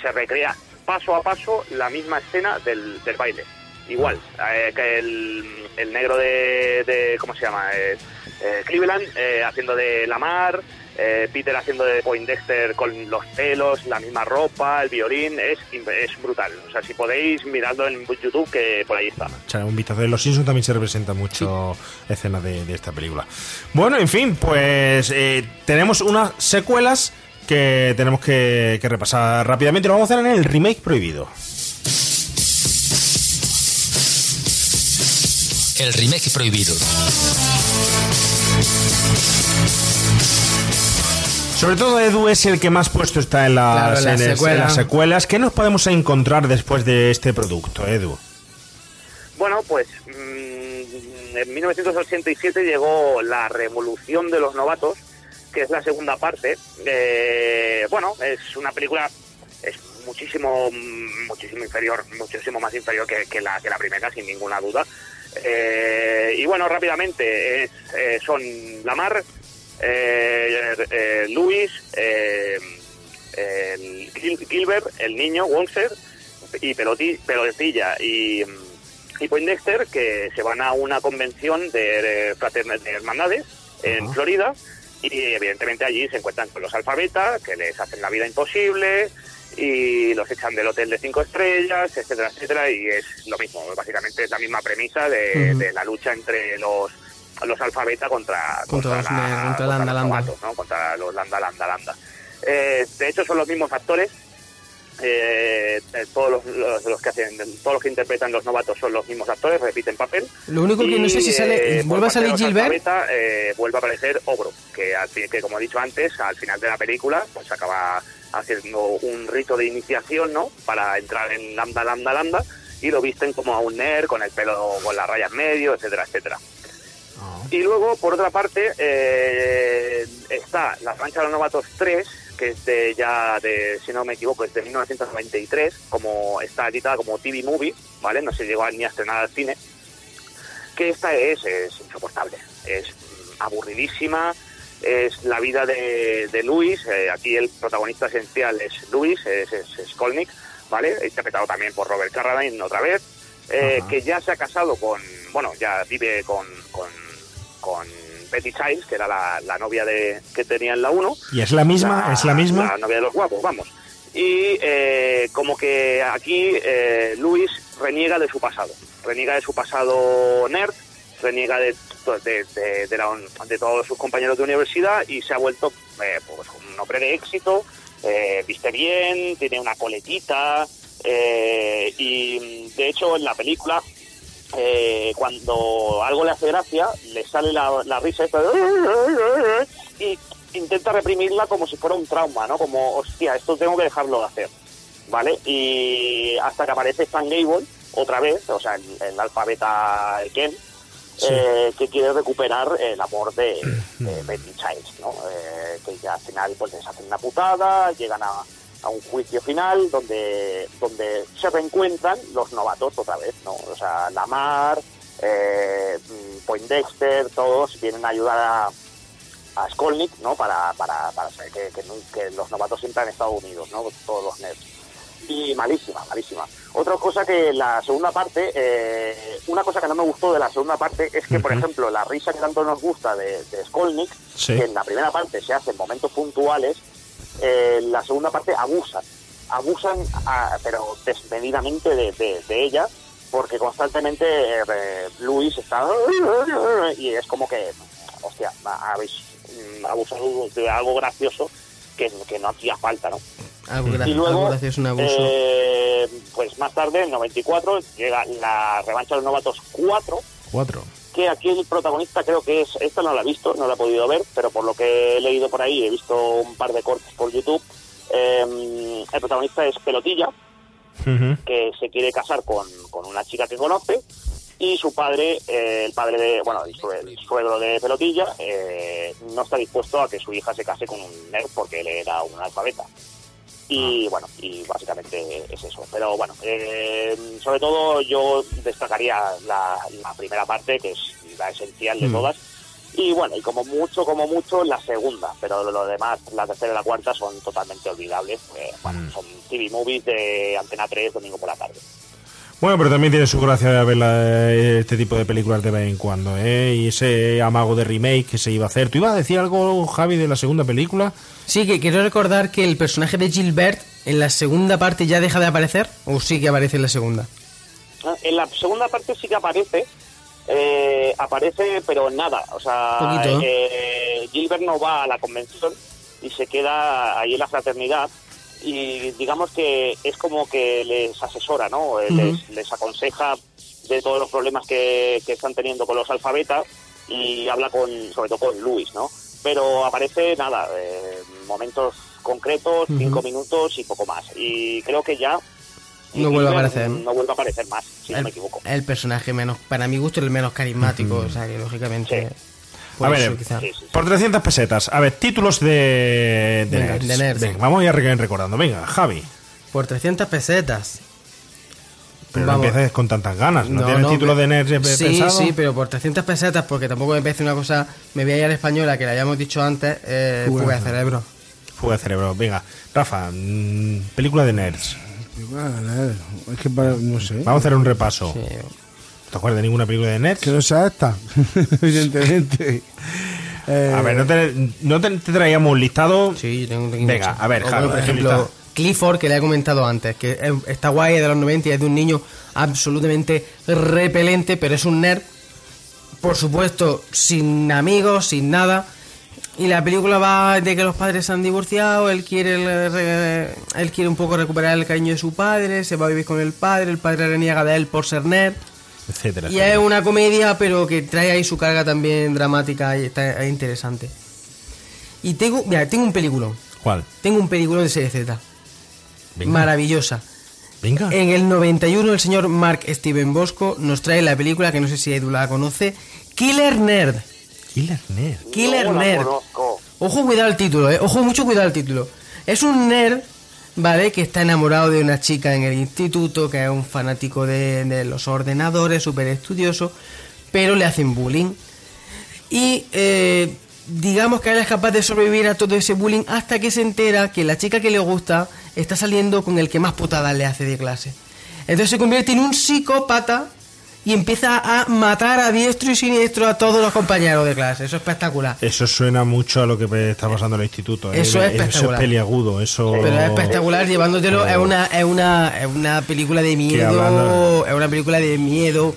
se recrea paso a paso la misma escena del, del baile. Igual, eh, que el, el negro de, de- ¿cómo se llama? Eh, eh, Cleveland haciendo de Lamar, eh, Peter haciendo de Poindexter con los pelos, la misma ropa, el violín, es, es brutal. O sea, si podéis, miradlo en YouTube, que por ahí está. Echar un vistazo. En Los Simpsons también se representa mucho escenas de, de esta película. Bueno, en fin, pues tenemos unas secuelas que tenemos que, que repasar rápidamente. Lo vamos a hacer en el remake prohibido. El remake prohibido. Sobre todo Edu es el que más puesto está en Claro, las secuelas. ¿Qué nos podemos encontrar después de este producto, Edu? Bueno, pues mm, en 1987 llegó la revolución de los novatos, que es la segunda parte. Eh, bueno, es una película es muchísimo muchísimo inferior, muchísimo más inferior que, que la que la primera, sin ninguna duda. Eh, y bueno, rápidamente es, eh, son Lamar, eh, eh, Luis, el Gil- Gilbert, el niño Wonser y Peloti- Pelotilla y, y Poindexter que se van a una convención de, de hermandades en Florida y evidentemente allí se encuentran con los alfabetas que les hacen la vida imposible y los echan del hotel de cinco estrellas, etcétera, etcétera, y es lo mismo, básicamente es la misma premisa de, de la lucha entre los los alfabetas contra, Contra la- contra contra Landa los Landa. novatos, ¿no? contra los landa landa landa. Eh, de hecho son los mismos actores eh, todos los, los- los que hacen todos los que interpretan los novatos son los mismos actores repiten papel. Lo único que no sé si sale- eh, ¿vuelve a salir Gilbert? eh, vuelve a aparecer Obro que, al fin- que como he dicho antes al final de la película pues acaba haciendo un rito de iniciación no para entrar en lambda lambda lambda y lo visten como a un nerd con el pelo con las rayas medio etcétera etcétera. Y luego, por otra parte, eh, está La Rancha de los Novatos 3, que es de ya, de, si no me equivoco, es de 1993, como está editada como TV Movie, ¿vale? No se llegó ni a estrenar al cine. Que esta es, es insoportable, es aburridísima, es la vida de, de Luis, eh, aquí el protagonista esencial es Luis, es, es, es Skolnick, ¿vale? Interpretado también por Robert Carradine otra vez, eh, que ya se ha casado con, bueno, ya vive con, con, con Betty Childs, que era la, la novia de, que tenía en la 1. ¿Y es la misma? ¿Es la misma? La novia de los guapos, vamos. Y eh, como que aquí eh, Luis reniega de su pasado. Reniega de su pasado nerd, reniega de, de, de- de la- de todos sus compañeros de universidad y se ha vuelto eh, pues, un hombre de éxito, eh, viste bien, tiene una coletita eh, y de hecho en la película eh, cuando algo le hace gracia, le sale la, la risa esta de... y intenta reprimirla como si fuera un trauma, ¿no? Como, hostia, esto tengo que dejarlo de hacer, ¿vale? Y hasta que aparece Stan Gable, otra vez, o sea, el, el alfabeta Ken, eh, que quiere recuperar el amor de, de Betty Childs, ¿no? Eh, que ya al final pues les hacen una putada, llegan a, a un juicio final donde, donde se reencuentran los novatos otra vez, ¿no? O sea, Lamar, eh, mm, Poindexter, todos vienen a ayudar a, a Skolnick, ¿no? Para, para, para saber que, que, los novatos siempre han estado unidos, ¿no? Todos los nerds. Y malísima, malísima. Otra cosa que la segunda parte, eh, una cosa que no me gustó de la segunda parte es que, por ejemplo, la risa que tanto nos gusta de, de Skolnick, Sí. que en la primera parte se hace en momentos puntuales, eh, la segunda parte abusan. Abusan, a- pero desmedidamente de, de- de ella, porque constantemente eh, Luis está... Y es como que, hostia, habéis mm, abusado de algo gracioso que, que no hacía falta, ¿no? Algo, Y luego, algo gracioso, un abuso. eh, pues más tarde, en 94, llega la revancha de los novatos 4, Cuatro. Que aquí el protagonista creo que es, esta no la he visto, no la he podido ver, pero por lo que he leído por ahí, he visto un par de cortes por YouTube, eh, el protagonista es Pelotilla, que se quiere casar con, con una chica que conoce, y su padre, eh, el padre de, bueno, el, sue- el suegro de Pelotilla, eh, no está dispuesto a que su hija se case con un nerd porque él era un analfabeta. Y bueno, y básicamente es eso. Pero bueno, eh, sobre todo yo destacaría la, la primera parte, que es la esencial de Mm. todas. Y bueno, y como mucho, como mucho, la segunda. Pero lo demás, la tercera y la cuarta son totalmente olvidables. eh, bueno, son TV movies de Antena 3 domingo por la tarde. Bueno, pero también tiene su gracia ver la- este tipo de películas de vez en cuando, ¿eh? Y ese amago de remake que se iba a hacer. ¿Tú ibas a decir algo, Javi, de la segunda película? Sí, que quiero recordar que el personaje de Gilbert en la segunda parte ya deja de aparecer, o sí que aparece en la segunda. Ah, En la segunda parte sí que aparece, eh, aparece pero nada, o sea, Poquito. eh, Gilbert no va a la convención y se queda ahí en la fraternidad y digamos que es como que les asesora, ¿no? Eh, les, les aconseja de todos los problemas que, que están teniendo con los alfabetas y habla con, sobre todo con Luis, ¿no? Pero aparece nada, eh, momentos concretos, cinco minutos y poco más. Y creo que ya No vuelve a aparecer. No vuelve a aparecer más, si no me equivoco. el personaje menos, para mi gusto, el menos carismático, o sea que lógicamente. por a eso ver, quizá. por 300 pesetas. A ver, títulos de, de Venga, nerds. de nerds. Venga, vamos a ir re- recordando. Venga, Javi. Por 300 pesetas. Pero Vamos. no empieces con tantas ganas. ¿No, tienes título pe- de nerds eh, Sí, pensado? sí, pero por 300 pesetas, porque tampoco me parece una cosa. Me voy a ir a la española, que la habíamos dicho antes, eh, Fuga fuga de cerebro. Fuga de cerebro. Venga, Rafa, mm, película de nerds. Vale, es que para- no sé. Vamos a hacer un repaso. ¿Te acuerdas de ninguna película de nerds? Que no sea esta, evidentemente. Eh, A ver, ¿no te, no te, te traíamos un listado? Sí, tengo, Venga, a ver, Javi. por ¿qué ejemplo? Clifford, que le he comentado antes, que es- está guay, es de los 90 y es de un niño absolutamente repelente, pero es un nerd, por supuesto, sin amigos, sin nada. Y la película va de que los padres se han divorciado, él quiere, el- él quiere un poco recuperar el cariño de su padre, se va a vivir con el padre, el padre reniega de él por ser nerd. etcétera, Y etcétera. es una comedia, pero que trae ahí su carga también dramática y está es interesante. Y tengo, mira, tengo un película. ¿Cuál? Tengo un película de serie Z. Venga. Maravillosa. Venga. En el 91 el señor Mark Steven Bosco nos trae la película que no sé si Edu la conoce, Killer Nerd. Killer Nerd. Killer No Nerd. Ojo, cuidado el título, eh. Ojo, mucho cuidado el título. Es un nerd, ¿vale? Que está enamorado de una chica en el instituto, que es un fanático de, de los ordenadores, súper estudioso, pero le hacen bullying. Y eh, digamos que él es capaz de sobrevivir a todo ese bullying hasta que se entera que la chica que le gusta está saliendo con el que más putadas le hace de clase. Entonces se convierte en un psicópata y empieza a matar a diestro y siniestro a todos los compañeros de clase. Eso es espectacular. Eso suena mucho a lo que está pasando en el instituto. ¿eh? Eso es Eso es espectacular. peliagudo. Eso... Pero es espectacular llevándotelo. Es una, es una, es una película de miedo. Es una película de miedo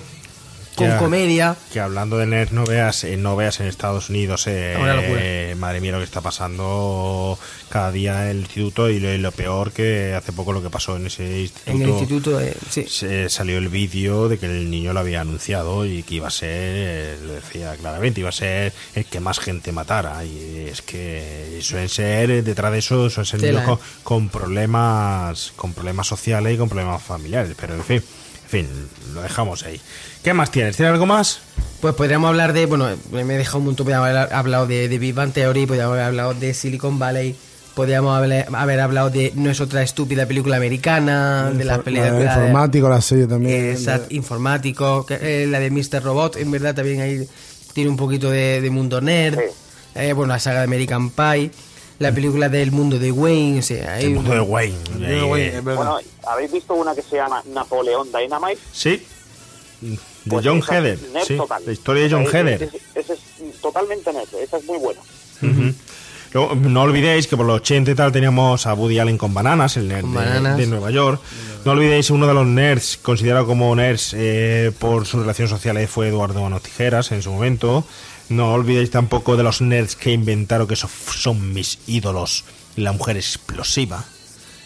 con Que- comedia. Que hablando de nerds, no veas, eh, no veas en Estados Unidos, eh, locura. eh, madre mía, lo que está pasando cada día en el instituto y lo, y lo peor que hace poco lo que pasó en ese instituto. En el instituto, eh, sí. se- salió el vídeo de que el niño lo había anunciado y que iba a ser, lo decía claramente, iba a ser el que más gente matara. Y es que suelen ser, detrás de eso, suelen ser Tela, niños con, con problemas con problemas sociales y con problemas familiares. Pero en fin, fin, lo dejamos ahí. ¿Qué más tienes? ¿Tienes algo más? Pues podríamos hablar de. Bueno, me he dejado un montón. Podríamos haber hablado de, de Big Bang Theory, podríamos haber hablado de Silicon Valley, Podríamos haber, haber hablado de No es otra estúpida película americana, de las peleas la de de- informático, la serie también. Exacto, informático, que, eh, la de Mr. Robot, en verdad también ahí tiene un poquito de, de mundo nerd. Eh, bueno, la saga de American Pie, la película del mundo de Wayne, o sea, hay El mundo un- de Wayne. de ahí, Wayne, eh. es verdad. Bueno, ¿habéis visto una que se llama Napoleón Dynamite? Sí. De Pues John esa Heder. Sí, total. la historia de John Heder. Ese, ese es totalmente nerd, esa es muy buena. No olvidéis que por los 80 y tal teníamos a Woody Allen con Bananas, el nerd de, Nueva York. No olvidéis uno de los nerds, considerado como nerds eh, por sus relaciones sociales, fue Eduardo Manos Tijeras en su momento. No olvidéis tampoco de los nerds que inventaron que son mis ídolos. La mujer explosiva.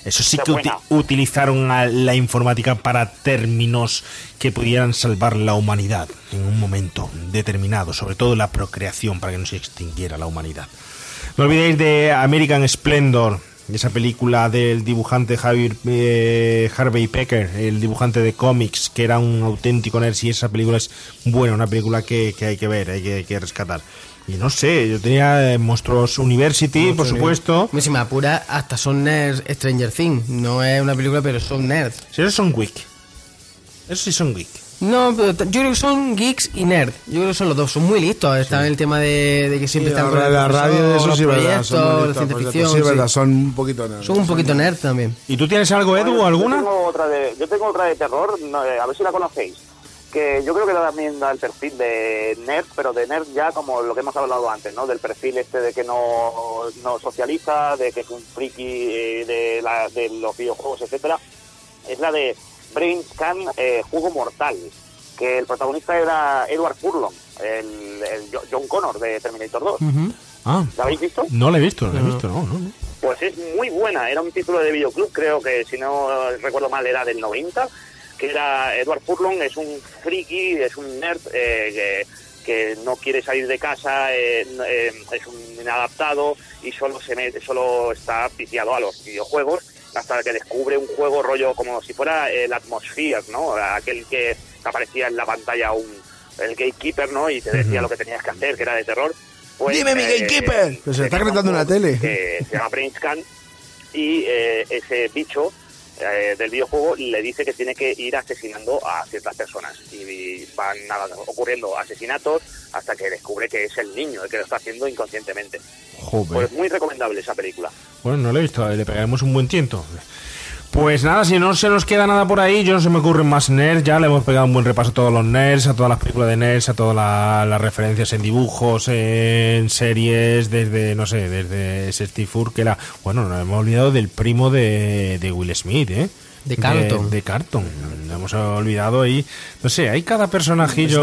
Eso sí que uti- utilizaron a la informática para términos que pudieran salvar la humanidad en un momento determinado, sobre todo la procreación para que no se extinguiera la humanidad. No olvidéis de American Splendor, esa película del dibujante Javier, eh, Harvey Pecker, el dibujante de cómics, que era un auténtico nerd. Y esa película es buena, una película que, que hay que ver, hay que, hay que rescatar. Y no sé, yo tenía eh, Monstruos University, por supuesto. Si me apura, hasta son nerds Stranger Things. No es una película, pero son nerds. Si esos son geek. Esos sí son geek. No, pero yo creo que son geeks y nerds. Yo creo que son los dos. Son muy listos. Están en el tema de, de que siempre Sí, están la, con la radio, eso los sí verdad. proyectos, Son, la listos, ficción. Sí, sí. verdad, son un poquito nerds. Son un poquito nerds también. ¿Y tú tienes algo, Edu, Yo alguna? tengo otra de, yo tengo otra de terror, no, eh, a ver si la conocéis. Que yo creo que también da el perfil de nerd, pero de nerd ya como lo que hemos hablado antes, ¿no? Del perfil este de que no, no socializa, de que es un friki eh, de, la- de los videojuegos, etcétera. Es la de Brain Scan eh, Juego Mortal, que el protagonista era Edward Furlong, el, el Jo- John Connor de Terminator 2. Ah, ¿La habéis visto? no la he visto, no la he visto, no, no. no. Pues es muy buena, era un título de videoclub, creo que si no recuerdo mal era del 90, que era Edward Furlong, es un friki, es un nerd eh, que, que no quiere salir de casa, eh, eh, es un inadaptado y solo se mete, solo está viciado a los videojuegos hasta que descubre un juego rollo como si fuera el Atmosphere, ¿no? Aquel que aparecía en la pantalla un el gatekeeper, ¿no? Y te decía lo que tenías que hacer, que era de terror. Pues, Dime, mi eh, gatekeeper. Pero se está gritando en la tele. se llama Brainscan y eh, ese bicho eh, del videojuego le dice que tiene que ir asesinando a ciertas personas y van nada, ocurriendo asesinatos hasta que descubre que es el niño el que lo está haciendo inconscientemente. Joder. Pues muy recomendable esa película. Bueno, no la he visto, le pegaremos un buen tiento. Pues nada, si no se nos queda nada por ahí, yo no se me ocurren más nerds, ya le hemos pegado un buen repaso a todos los nerds, a todas las películas de nerds, a todas la- las referencias en dibujos, en series, desde, no sé, desde Steve Urkel, bueno, nos hemos olvidado del primo de, de Will Smith, ¿eh? De Carlton. De, Carlton. Nos hemos olvidado ahí, no sé, hay cada personajillo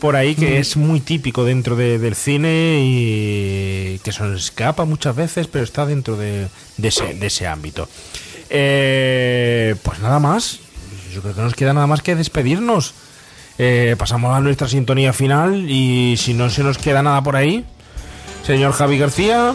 por ahí que es muy típico dentro de- del cine y que se nos escapa muchas veces, pero está dentro de, de ese, de ese ámbito. Eh, pues nada más. Yo creo que no nos queda nada más que despedirnos. Eh, pasamos a nuestra sintonía final y si no se nos queda nada por ahí, señor Javi García.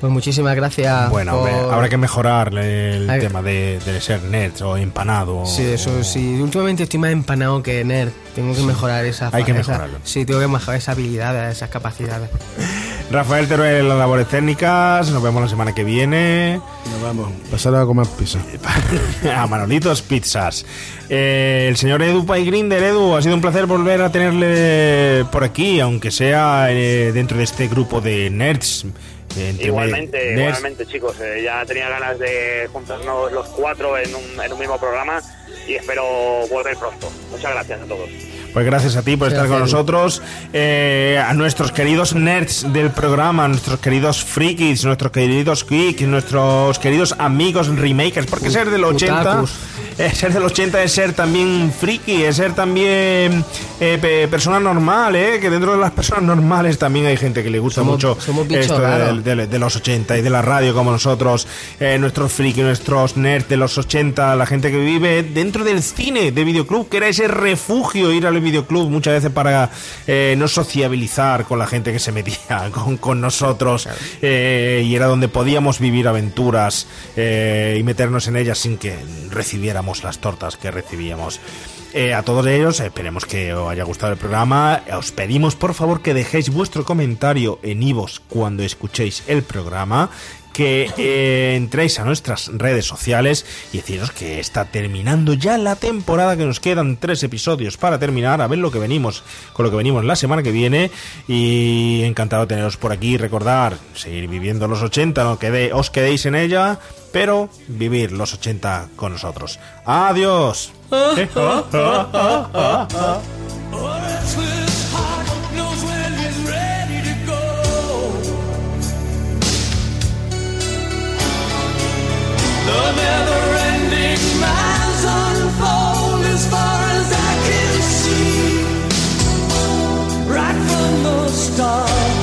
Pues muchísimas gracias. Bueno, por- habrá que mejorar el tema de, de ser nerd o empanado. Sí, eso sí. Últimamente estoy más empanado que nerd. Tengo que mejorar esa Hay que esa- mejorarlo. Sí, tengo que mejorar esa habilidad, esas capacidades. Rafael Teruel en las labores técnicas. Nos vemos la semana que viene. Nos vamos. Pasar a comer pizza. a Manolitos Pizzas. Eh, el señor Edu Paigrinder, Edu, ha sido un placer volver a tenerle por aquí, aunque sea eh, dentro de este grupo de nerds. entre Igualmente, nerds. igualmente chicos, eh, ya tenía ganas de juntarnos los cuatro en un, en un mismo programa y espero volver pronto. Muchas gracias a todos. Pues gracias a ti por estar con nosotros. Eh, a nuestros queridos nerds del programa, a nuestros queridos frikis, nuestros queridos geeks, nuestros queridos amigos remakers, porque ser del 80, Otakus. eh, ser del 80 es ser también friki, es ser también eh, pe- persona normal, eh, que dentro de las personas normales también hay gente que le gusta Somos- mucho somos esto de, de- de los 80 y de la radio como nosotros, eh, nuestros friki, nuestros nerds de los 80, la gente que vive dentro del cine de videoclub, que era ese refugio ir al videoclub muchas veces para eh, no sociabilizar con la gente que se metía con, con nosotros eh, y era donde podíamos vivir aventuras eh, y meternos en ellas sin que recibiéramos las tortas que recibíamos. Eh, a todos ellos, esperemos que os haya gustado el programa. Os pedimos por favor que dejéis vuestro comentario en Ivos cuando escuchéis el programa, que eh, entréis a nuestras redes sociales y deciros que está terminando ya la temporada, que nos quedan tres episodios para terminar, a ver lo que venimos, con lo que venimos la semana que viene y encantado de teneros por aquí, recordar, seguir viviendo los 80, no quede, os quedéis en ella, pero vivir los 80 con nosotros. Adiós. stars